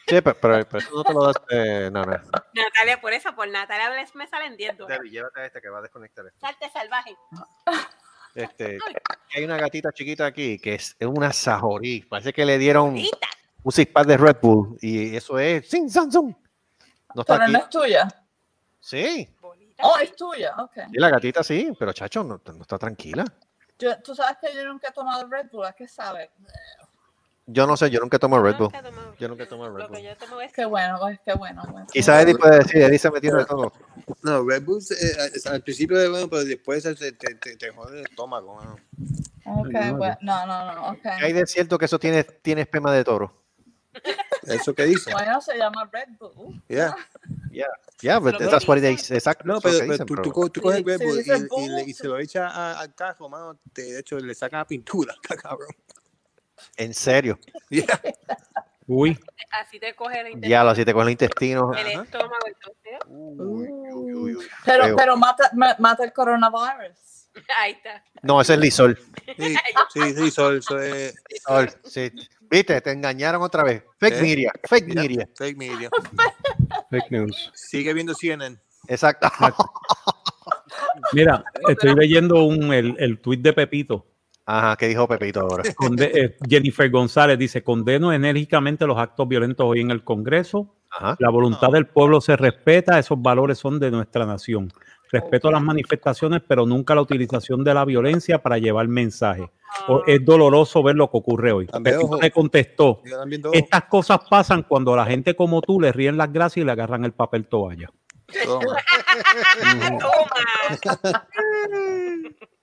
Sí, pero, pero, pero eso no te lo das. Eh, no, no. Natalia, por eso, por Natalia les- me salen 10 dólares. Debbie, llévate a este que va a desconectar esto. Salte salvaje. Este, hay una gatita chiquita aquí que es, es una sajorí. Parece que le dieron un six pack de Red Bull y eso es sin Samsung. No está Pero aquí. no es tuya. Sí, Oh, es tuya. Ok. y la gatita sí, pero chacho, no, no está tranquila. Yo, Tú sabes que yo nunca he tomado Red Bull. ¿A qué sabe? Yo no sé, yo nunca tomo Red Bull. Yo nunca tomo Red Lo que Bull. yo tomo es Qué bueno, pues, qué bueno. bueno. Quizás Eddie puede decir, Eddie se metió de todo. No, Red Bull eh, es- al principio es bueno, pero después te, te, te, jode el estómago. mano. Ok, bueno. No, no, no. Ok. Hay de cierto que eso tiene, tiene espema de toro. Eso que dice. Bueno, se llama Red Bull. Yeah. Yeah, yeah, but that's what they exacto. No, es pero, lo que pero dicen, tú, tú, co- tú coges Red Bull y, y, Bull, le- y se lo echa al cajo, mano. te- de hecho, le saca pintura, cabrón. En serio. Yeah. Uy, Así te coge el intestino. Diablo, si te cogen el intestino. El estómago, entonces. Pero, pero mata, ma- mata el coronavirus. Ahí está. No, ese es Lisol. Sí, sí, sí, Sol, eso es. Lisol, sí. Viste, te engañaron otra vez. Fake ¿Eh? media, fake Yeah, media. Fake media. Fake news. Sigue viendo CNN. Exacto. mira, estoy leyendo un, el, el tuit de Pepito. Ajá, ¿qué dijo Pepito ahora? Conde- eh, Jennifer González dice, condeno enérgicamente los actos violentos hoy en el Congreso. Ajá. La voluntad del pueblo se respeta, esos valores son de nuestra nación. Respeto a las manifestaciones, pero nunca la utilización de la violencia para llevar mensaje. O- es doloroso ver lo que ocurre hoy. También, le contestó, también estas cosas pasan cuando la gente como tú le ríen las gracias y le agarran el papel toalla. Toma. Toma.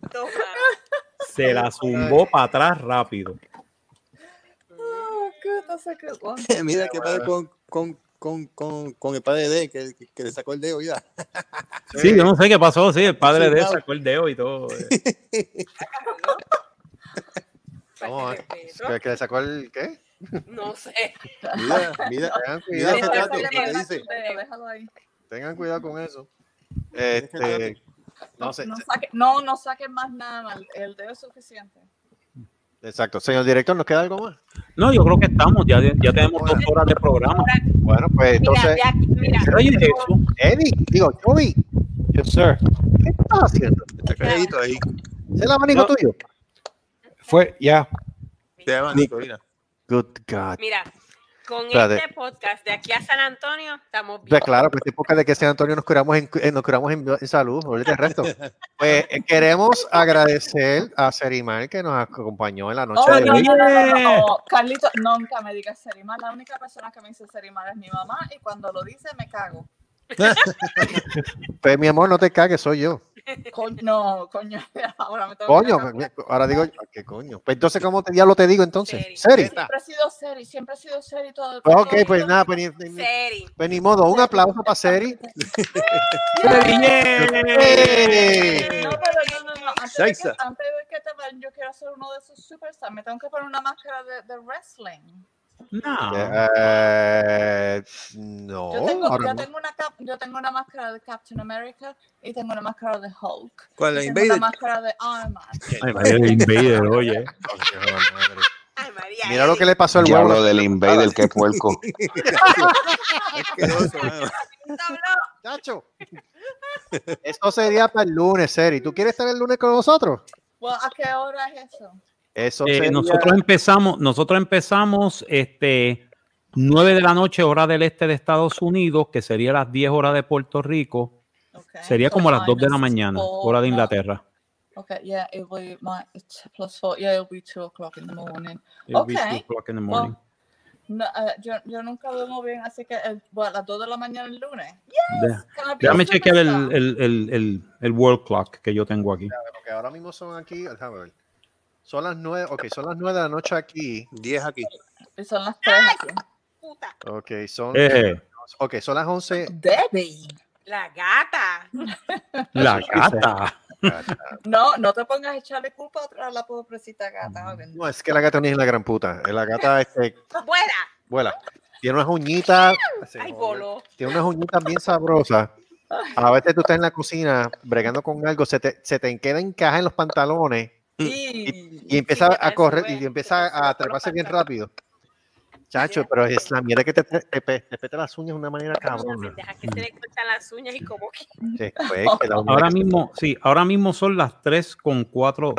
Toma. Se la zumbó para atrás rápido. Oh, good, that's a good one. Mira qué padre con, con, con, con, con el padre de que, que, le sacó el dedo ya. Sí, yo no sé qué pasó, sí, el padre de sacó el dedo y todo. eh. ¿Cómo? ¿Que, que le sacó el qué? No sé. Mira, mira, Tengan cuidado, ese Déjalo trato, ahí, lo que dice. déjalo, déjalo ahí. tengan cuidado con eso. Este, no sé. No, saque- no, no saquen más nada. El, el dedo es suficiente. Exacto. Señor director, ¿nos queda algo más? No, yo creo que estamos, ya, ya tenemos dos horas de programa. Bueno, pues entonces, aquí, mira. Oye, eso, Eddie, digo, Joey, Yes, sir. ¿qué estás haciendo? Está calladito ahí. ¿Es el abanico No. tuyo? Fue, ya. Te abanico, mira. Good God. Mira, Con Espérate. este podcast de aquí a San Antonio estamos bien. Pues claro, pues época de que San Antonio nos curamos en, eh, nos curamos en, en salud, el resto. Pues eh, queremos agradecer a Serimar que nos acompañó en la noche Oh, de no, hoy. no, no, no, no. Carlito, nunca me digas Serimar. La única persona que me dice Serimar es mi mamá y cuando lo dice me cago. Pues mi amor, no te cagues, soy yo. Coño, no, coño, ahora me tengo Coño, que me- ahora digo, ¿qué coño? Pues entonces, ¿cómo te, diablo te digo entonces? ¿Seri? Siempre he sido Seri, siempre he sido Seri todo el Pues, ok, pues tiempo. nada, pues ni, ni- Seri. pues ni modo, un aplauso para Seri. No, pero no, no, no. Antes de, que, antes de que te vayan, yo quiero hacer uno de esos superstars. Me tengo que poner una máscara de, de wrestling. Eh, no, Yo tengo, yo, no. tengo una cap- yo tengo una máscara de Captain America y tengo una máscara de Hulk. ¿Cuál, la Invader? una máscara de Iron Man. Ay, María del Invader, oye. Mira lo que le pasó al huevo. del Invader, qué puerco. Chacho. Eso sería para el lunes, Seri. ¿Tú quieres estar el lunes con nosotros? Well, ¿A qué hora es eso? Eso Eh, sería- nosotros empezamos, nosotros empezamos este 9 de la noche, hora del este de Estados Unidos, que sería las 10 horas de Puerto Rico. Sería como a las 2 de la mañana, hora de Inglaterra. Okay, yeah, it will be my it's plus four. Yeah, it'll be two o'clock in the morning. It'll be two Okay. o'clock in the Well, morning. no, eh, yo, yo nunca duermo bien, así que el, bueno, a las 2 de la mañana el lunes. I be Déjame chequear el, superstar? el, el, el, el world clock que yo tengo aquí. Porque ahora mismo son aquí, déjame ver. Son las nueve, ok, son las nueve de la noche aquí. 10 aquí. Son las 3 aquí. Ok, son, Eh. ok, son las 11. Debbie. La gata. La gata. No, no te pongas a echarle culpa a otra la pobrecita gata. joven. No, es que la gata no es la gran puta. La gata este, Buena. vuela. Tiene unas uñitas. Ay, bolo. Tiene unas uñitas bien sabrosas. A veces tú estás en la cocina bregando con algo, se te, se te queda encaja en los pantalones y, y empieza a correr y empieza a treparse bien rápido. Chacho, pero es la mierda que te, te, te pe- te peta las uñas de una manera cabrona. Deja que se le cortan las uñas y como que. Sí, pues, que Ahora mismo, sí, ahora mismo son las 3 con 4,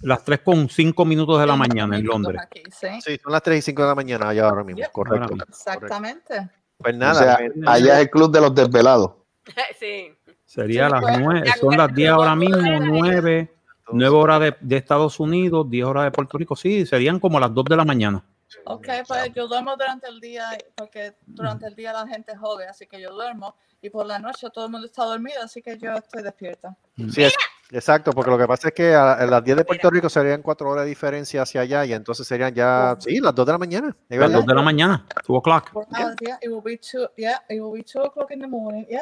las 3 con 5 minutos de la mañana en Londres. Aquí, sí. Sí, son las 3 y 5 de la mañana allá ahora mismo, correcto. Exactamente. Pues O nada, sea, me- allá es el club de los desvelados. sí. Sería Sí, las pues, 9, ya son las 10 ahora mismo, 9, 9 Entonces- horas de, de Estados Unidos, 10 horas de Puerto Rico. Sí, serían como las 2 de la mañana. Ok, pues yo duermo durante el día porque durante el día la gente jode, así que yo duermo y por la noche todo el mundo está dormido, así que yo estoy despierta. Sí, es- exacto, porque lo que pasa es que a, a las 10 de Puerto Rico serían 4 horas de diferencia hacia allá y entonces serían ya, sí, las 2 de la mañana. ¿es Las verdad? 2 de la mañana, 2 o'clock.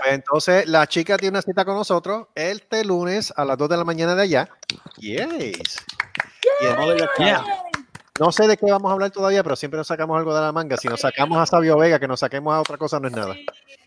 Entonces la chica tiene una cita con nosotros este lunes a las 2 de la mañana de allá. Yes. Y entonces, Yeah. No sé de qué vamos a hablar todavía, pero siempre nos sacamos algo de la manga. Si nos sacamos a Sabio Vega, que nos saquemos a otra cosa no es nada.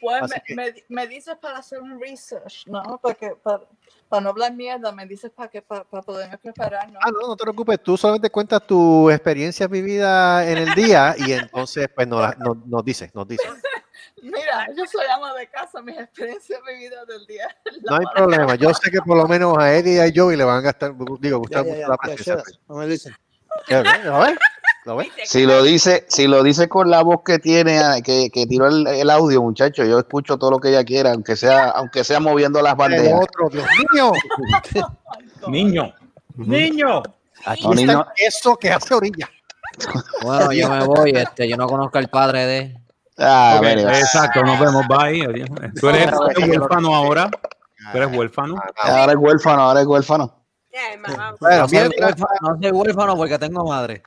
Pues me, que- me, me dices para hacer un research, ¿no? Porque para, para no hablar mierda, me dices para que para, para poderme preparar, ¿no? Ah, no, no te preocupes, tú solamente cuentas tu experiencia vivida en el día y entonces pues nos, nos, nos dice, nos dice. Mira, yo soy ama de casa, mis experiencias vividas del día. No hay problema, yo sé que por lo menos a Eddie y a Joey le van a gastar, digo, gustar Ya, mucho ya, la presencia. up. No me dicen. Ya ves, ¿Lo ves? ¿Lo ves? Si lo dice, si lo dice con la voz que tiene, ah, que, que tiró el, el audio, muchacho, yo escucho todo lo que ella quiera, aunque sea, aunque sea moviendo las El bandejas. otro, Dios mío. Niño, niño. Aquí No, está niño. el queso que hace orilla. Bueno, yo me voy, este, yo no conozco al padre de. Ah, Ok, mire, exacto, nos vemos, bye. Tú eres huérfano ahora. Tú eres huérfano. ahora es huérfano, ahora es huérfano. Mamá. Bueno, No soy, huérfano, no soy huérfano porque tengo madre.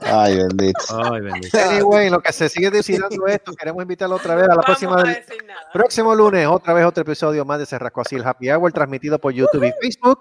Ay, bendito. Ay, bendito. anyway, lo que se sigue decidiendo esto, queremos invitarlo otra vez a la Vamos próxima a del- próximo lunes, otra vez otro episodio más de Se Rascó Así el Happy Hour, transmitido por YouTube y Facebook.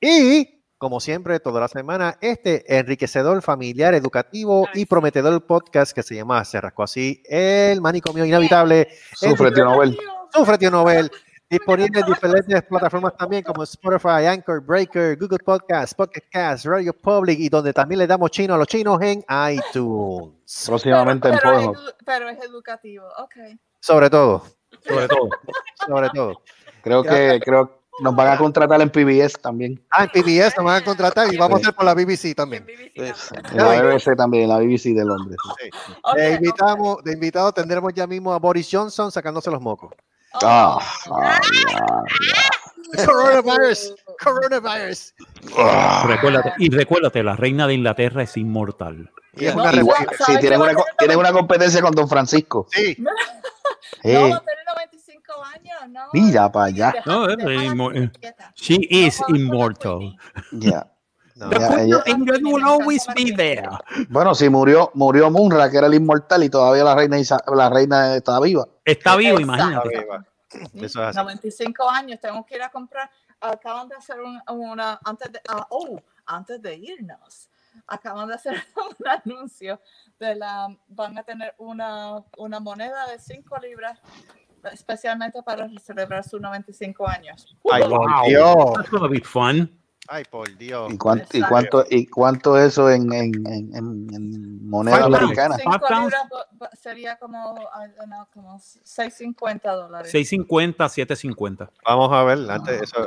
Y, como siempre, toda la semana, este enriquecedor, familiar, educativo y prometedor podcast que se llama Se Rascó Así, el manicomio inhabitable. Sufre, tío Nobel. Sufre, tío Nobel. Disponible en diferentes plataformas también como Spotify, Anchor, Breaker, Google Podcast, Pocket Cast, Radio Public y donde también le damos chino a los chinos en iTunes. Próximamente en pero, edu- pero es educativo, ok. Sobre todo, Sobre todo. sobre todo. Creo que, creo, Nos van a contratar en PBS también. Ah, en PBS nos van a contratar y vamos a hacer por la BBC también. En la BBC también, en la BBC de Londres. Invitamos, de invitado tendremos ya mismo a Boris Johnson sacándose los mocos. Ah, ah, ya, Coronavirus, coronavirus. Recuérdate, y recuérdate, la reina de Inglaterra es inmortal. Y es ya. una Igual- revuelta. sí, tienen una, tienen una competencia con Don Francisco. Sí. No, tiene 95 años, no. Mira para allá. No, es inmo- eh, she is immortal. Ya. The Ya, will always be there. Bueno, si murió, murió Munra, que era el inmortal, y todavía la reina, Isa- la reina está viva. Está vivo, Exacto. imagínate. Eso es así. 95 años, tengo que ir a comprar. Acaban de hacer un- una, antes de, ah, oh, antes de irnos, acaban de hacer un anuncio de la, van a tener una, una moneda de 5 libras especialmente para celebrar sus 95 años. Ay, Wow. Dios. That's gonna be fun. Ay, por Dios. ¿Y cuánto, y cuánto, y cuánto eso en, en, en, en- en moneda Five americana? 5 Five pounds. libras bo- bo- sería como, don't know, como 6.50 dólares. 650, 750. Vamos a ver. Antes, eso,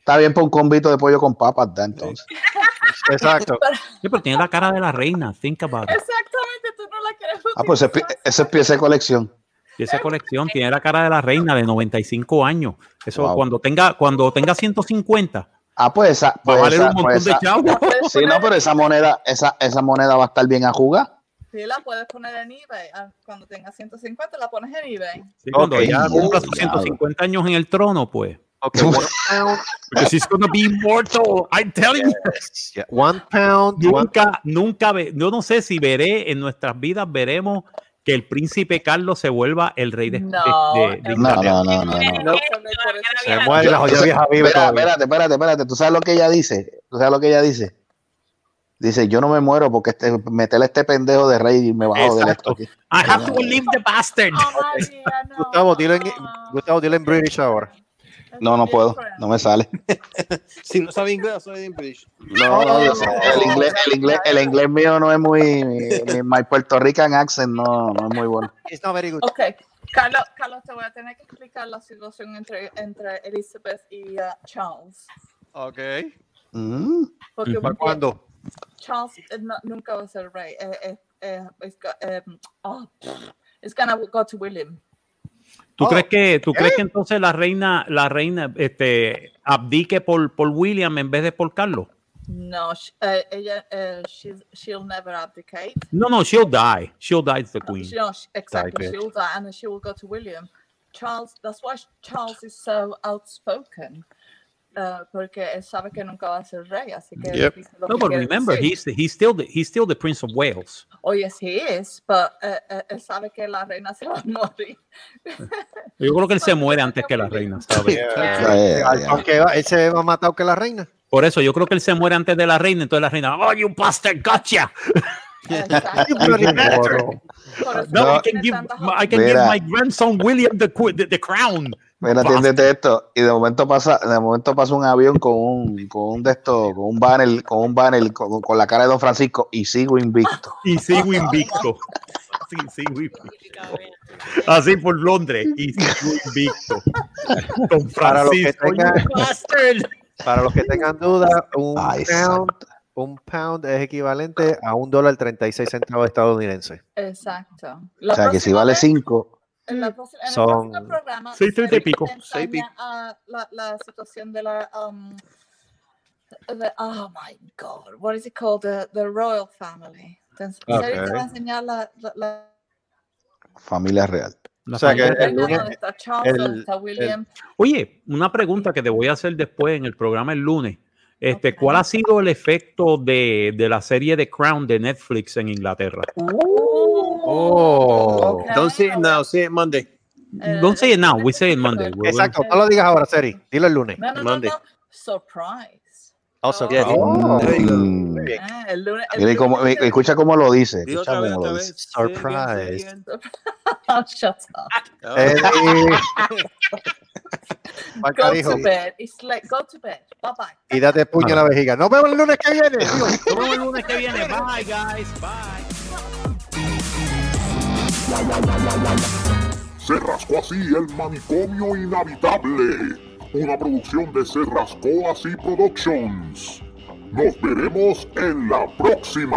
Está bien por un convito de pollo con papas, da entonces. exacto. Sí, pero tiene la cara de la reina. Think about it. Exactamente, tú no la quieres Ah, pues ese, es pieza de colección. Y esa colección tiene la cara de la reina de 95 años. Eso Wow. cuando tenga cuando tenga 150 Ah, pues esa, va a pues valer esa, un montón pues de chavos. Sí, no, pero esa moneda, esa, esa moneda va a estar bien a jugar. Sí, la puedes poner en eBay. Ah, Cuando tengas 150, la pones en eBay. Sí, cuando Ok. ella cumpla sus Diablo. 150 años en el trono, pues. Ok, one pound, Because she's gonna be immortal. I'm telling you. yeah, one pound, one- Nunca, nunca, ve- yo no sé si veré en nuestras vidas, veremos que el príncipe Carlos se vuelva el rey de, No, de- de no. No, no, no, no, no. No, se muere la joya vieja viva espérate, espérate, espérate. ¿Tú sabes lo que ella dice? ¿Tú sabes lo que ella dice? Dice, yo no me muero porque este, meterle a este pendejo de rey y me bajo de esto aquí. I have to leave the bastard. Gustavo, dilo en, Gustavo, dilo en British ahora. No, no puedo, no me sale. Si no sabe inglés, soy en British. No, no, yo sé, el inglés, el inglés, el inglés mío no es muy, mi, my Puerto Rican accent no, no es muy bueno. It's not very good. Ok, Carlos, Carlos, te voy a tener que explicar la situación entre, entre Elizabeth y uh, Charles. Ok. Mm. Porque ¿Para cuándo? Charles eh, no- nunca va a ser rey. Eh, eh, eh, it's, go- eh, oh, it's gonna go to William. ¿Tú Oh, crees que tú ¿eh? crees que entonces la reina la reina este abdique por, por William en vez de por Carlos? No, eh, ella, eh, she's, she'll never abdicate. No, no, she'll die. She'll die as the queen. She, no, exactly, bitch. she'll die and then she will go to William. Charles, that's why Charles is so outspoken. Uh, porque él sabe que nunca va a ser rey, así que Yep. No, but remember, decir. he's he's still the, he's still the Prince of Wales. Oh, yes, he is, but eh, eh, él sabe que la reina se va a morir. Yo creo que él se muere antes que la reina, ¿sabes? Aunque va- él se va a matar que la reina. Por eso yo creo que él se muere antes de la reina, entonces la reina, oh, you bastard, gotcha. No, I can give, I can give my grandson William the, the, the crown. Mira, atiéndete esto. Y de momento pasa, de momento pasa un avión con un, con un de estos, con un banner, con un banner con, con la cara de Don Francisco y sigo invicto. Y sigo invicto. Sí, sigo invicto. Así por Londres. Y sigo invicto. Don Para los que Francisco, tengan, para los que tengan duda, un pound, un pound es equivalente a un dólar 36 centavos estadounidense. Exacto. O sea que si vale cinco, En, la próxima- en el Son próximo programa seis treinta y pico. Seis pico. ah, la, la situación de la um, the- oh my god what is it called the, the royal family Entonces, Ok. Sherry te va a enseñar la, la, la- familia real. O sea que el lunes, está Charles, el- está William Oye, una pregunta que te voy a hacer después en el programa el lunes. Este, ¿Cuál ha sido el efecto de, de la serie The Crown de Netflix en Inglaterra? Oh. Don't say it now, say it Monday. Don't say it now, we say it Monday. We're- Exacto, no lo digas ahora, Seri. Dilo el lunes. no no no, no surprise Also, Yeah, oh. Mm. Eh, el lunes- escucha cómo lo dice. Escucha vez, cómo lo dice. Surprise. Oh, shut up Eh, go Bacarijo. to bed it's like go to bed bye bye Y date puño en la vejiga. Nos vemos el lunes que viene. Dios. Nos vemos el lunes que viene. Bye, guys. Bye. Se rascó así el manicomio inhabitable. Una producción de Cerrasco Así Productions. Nos veremos en la próxima.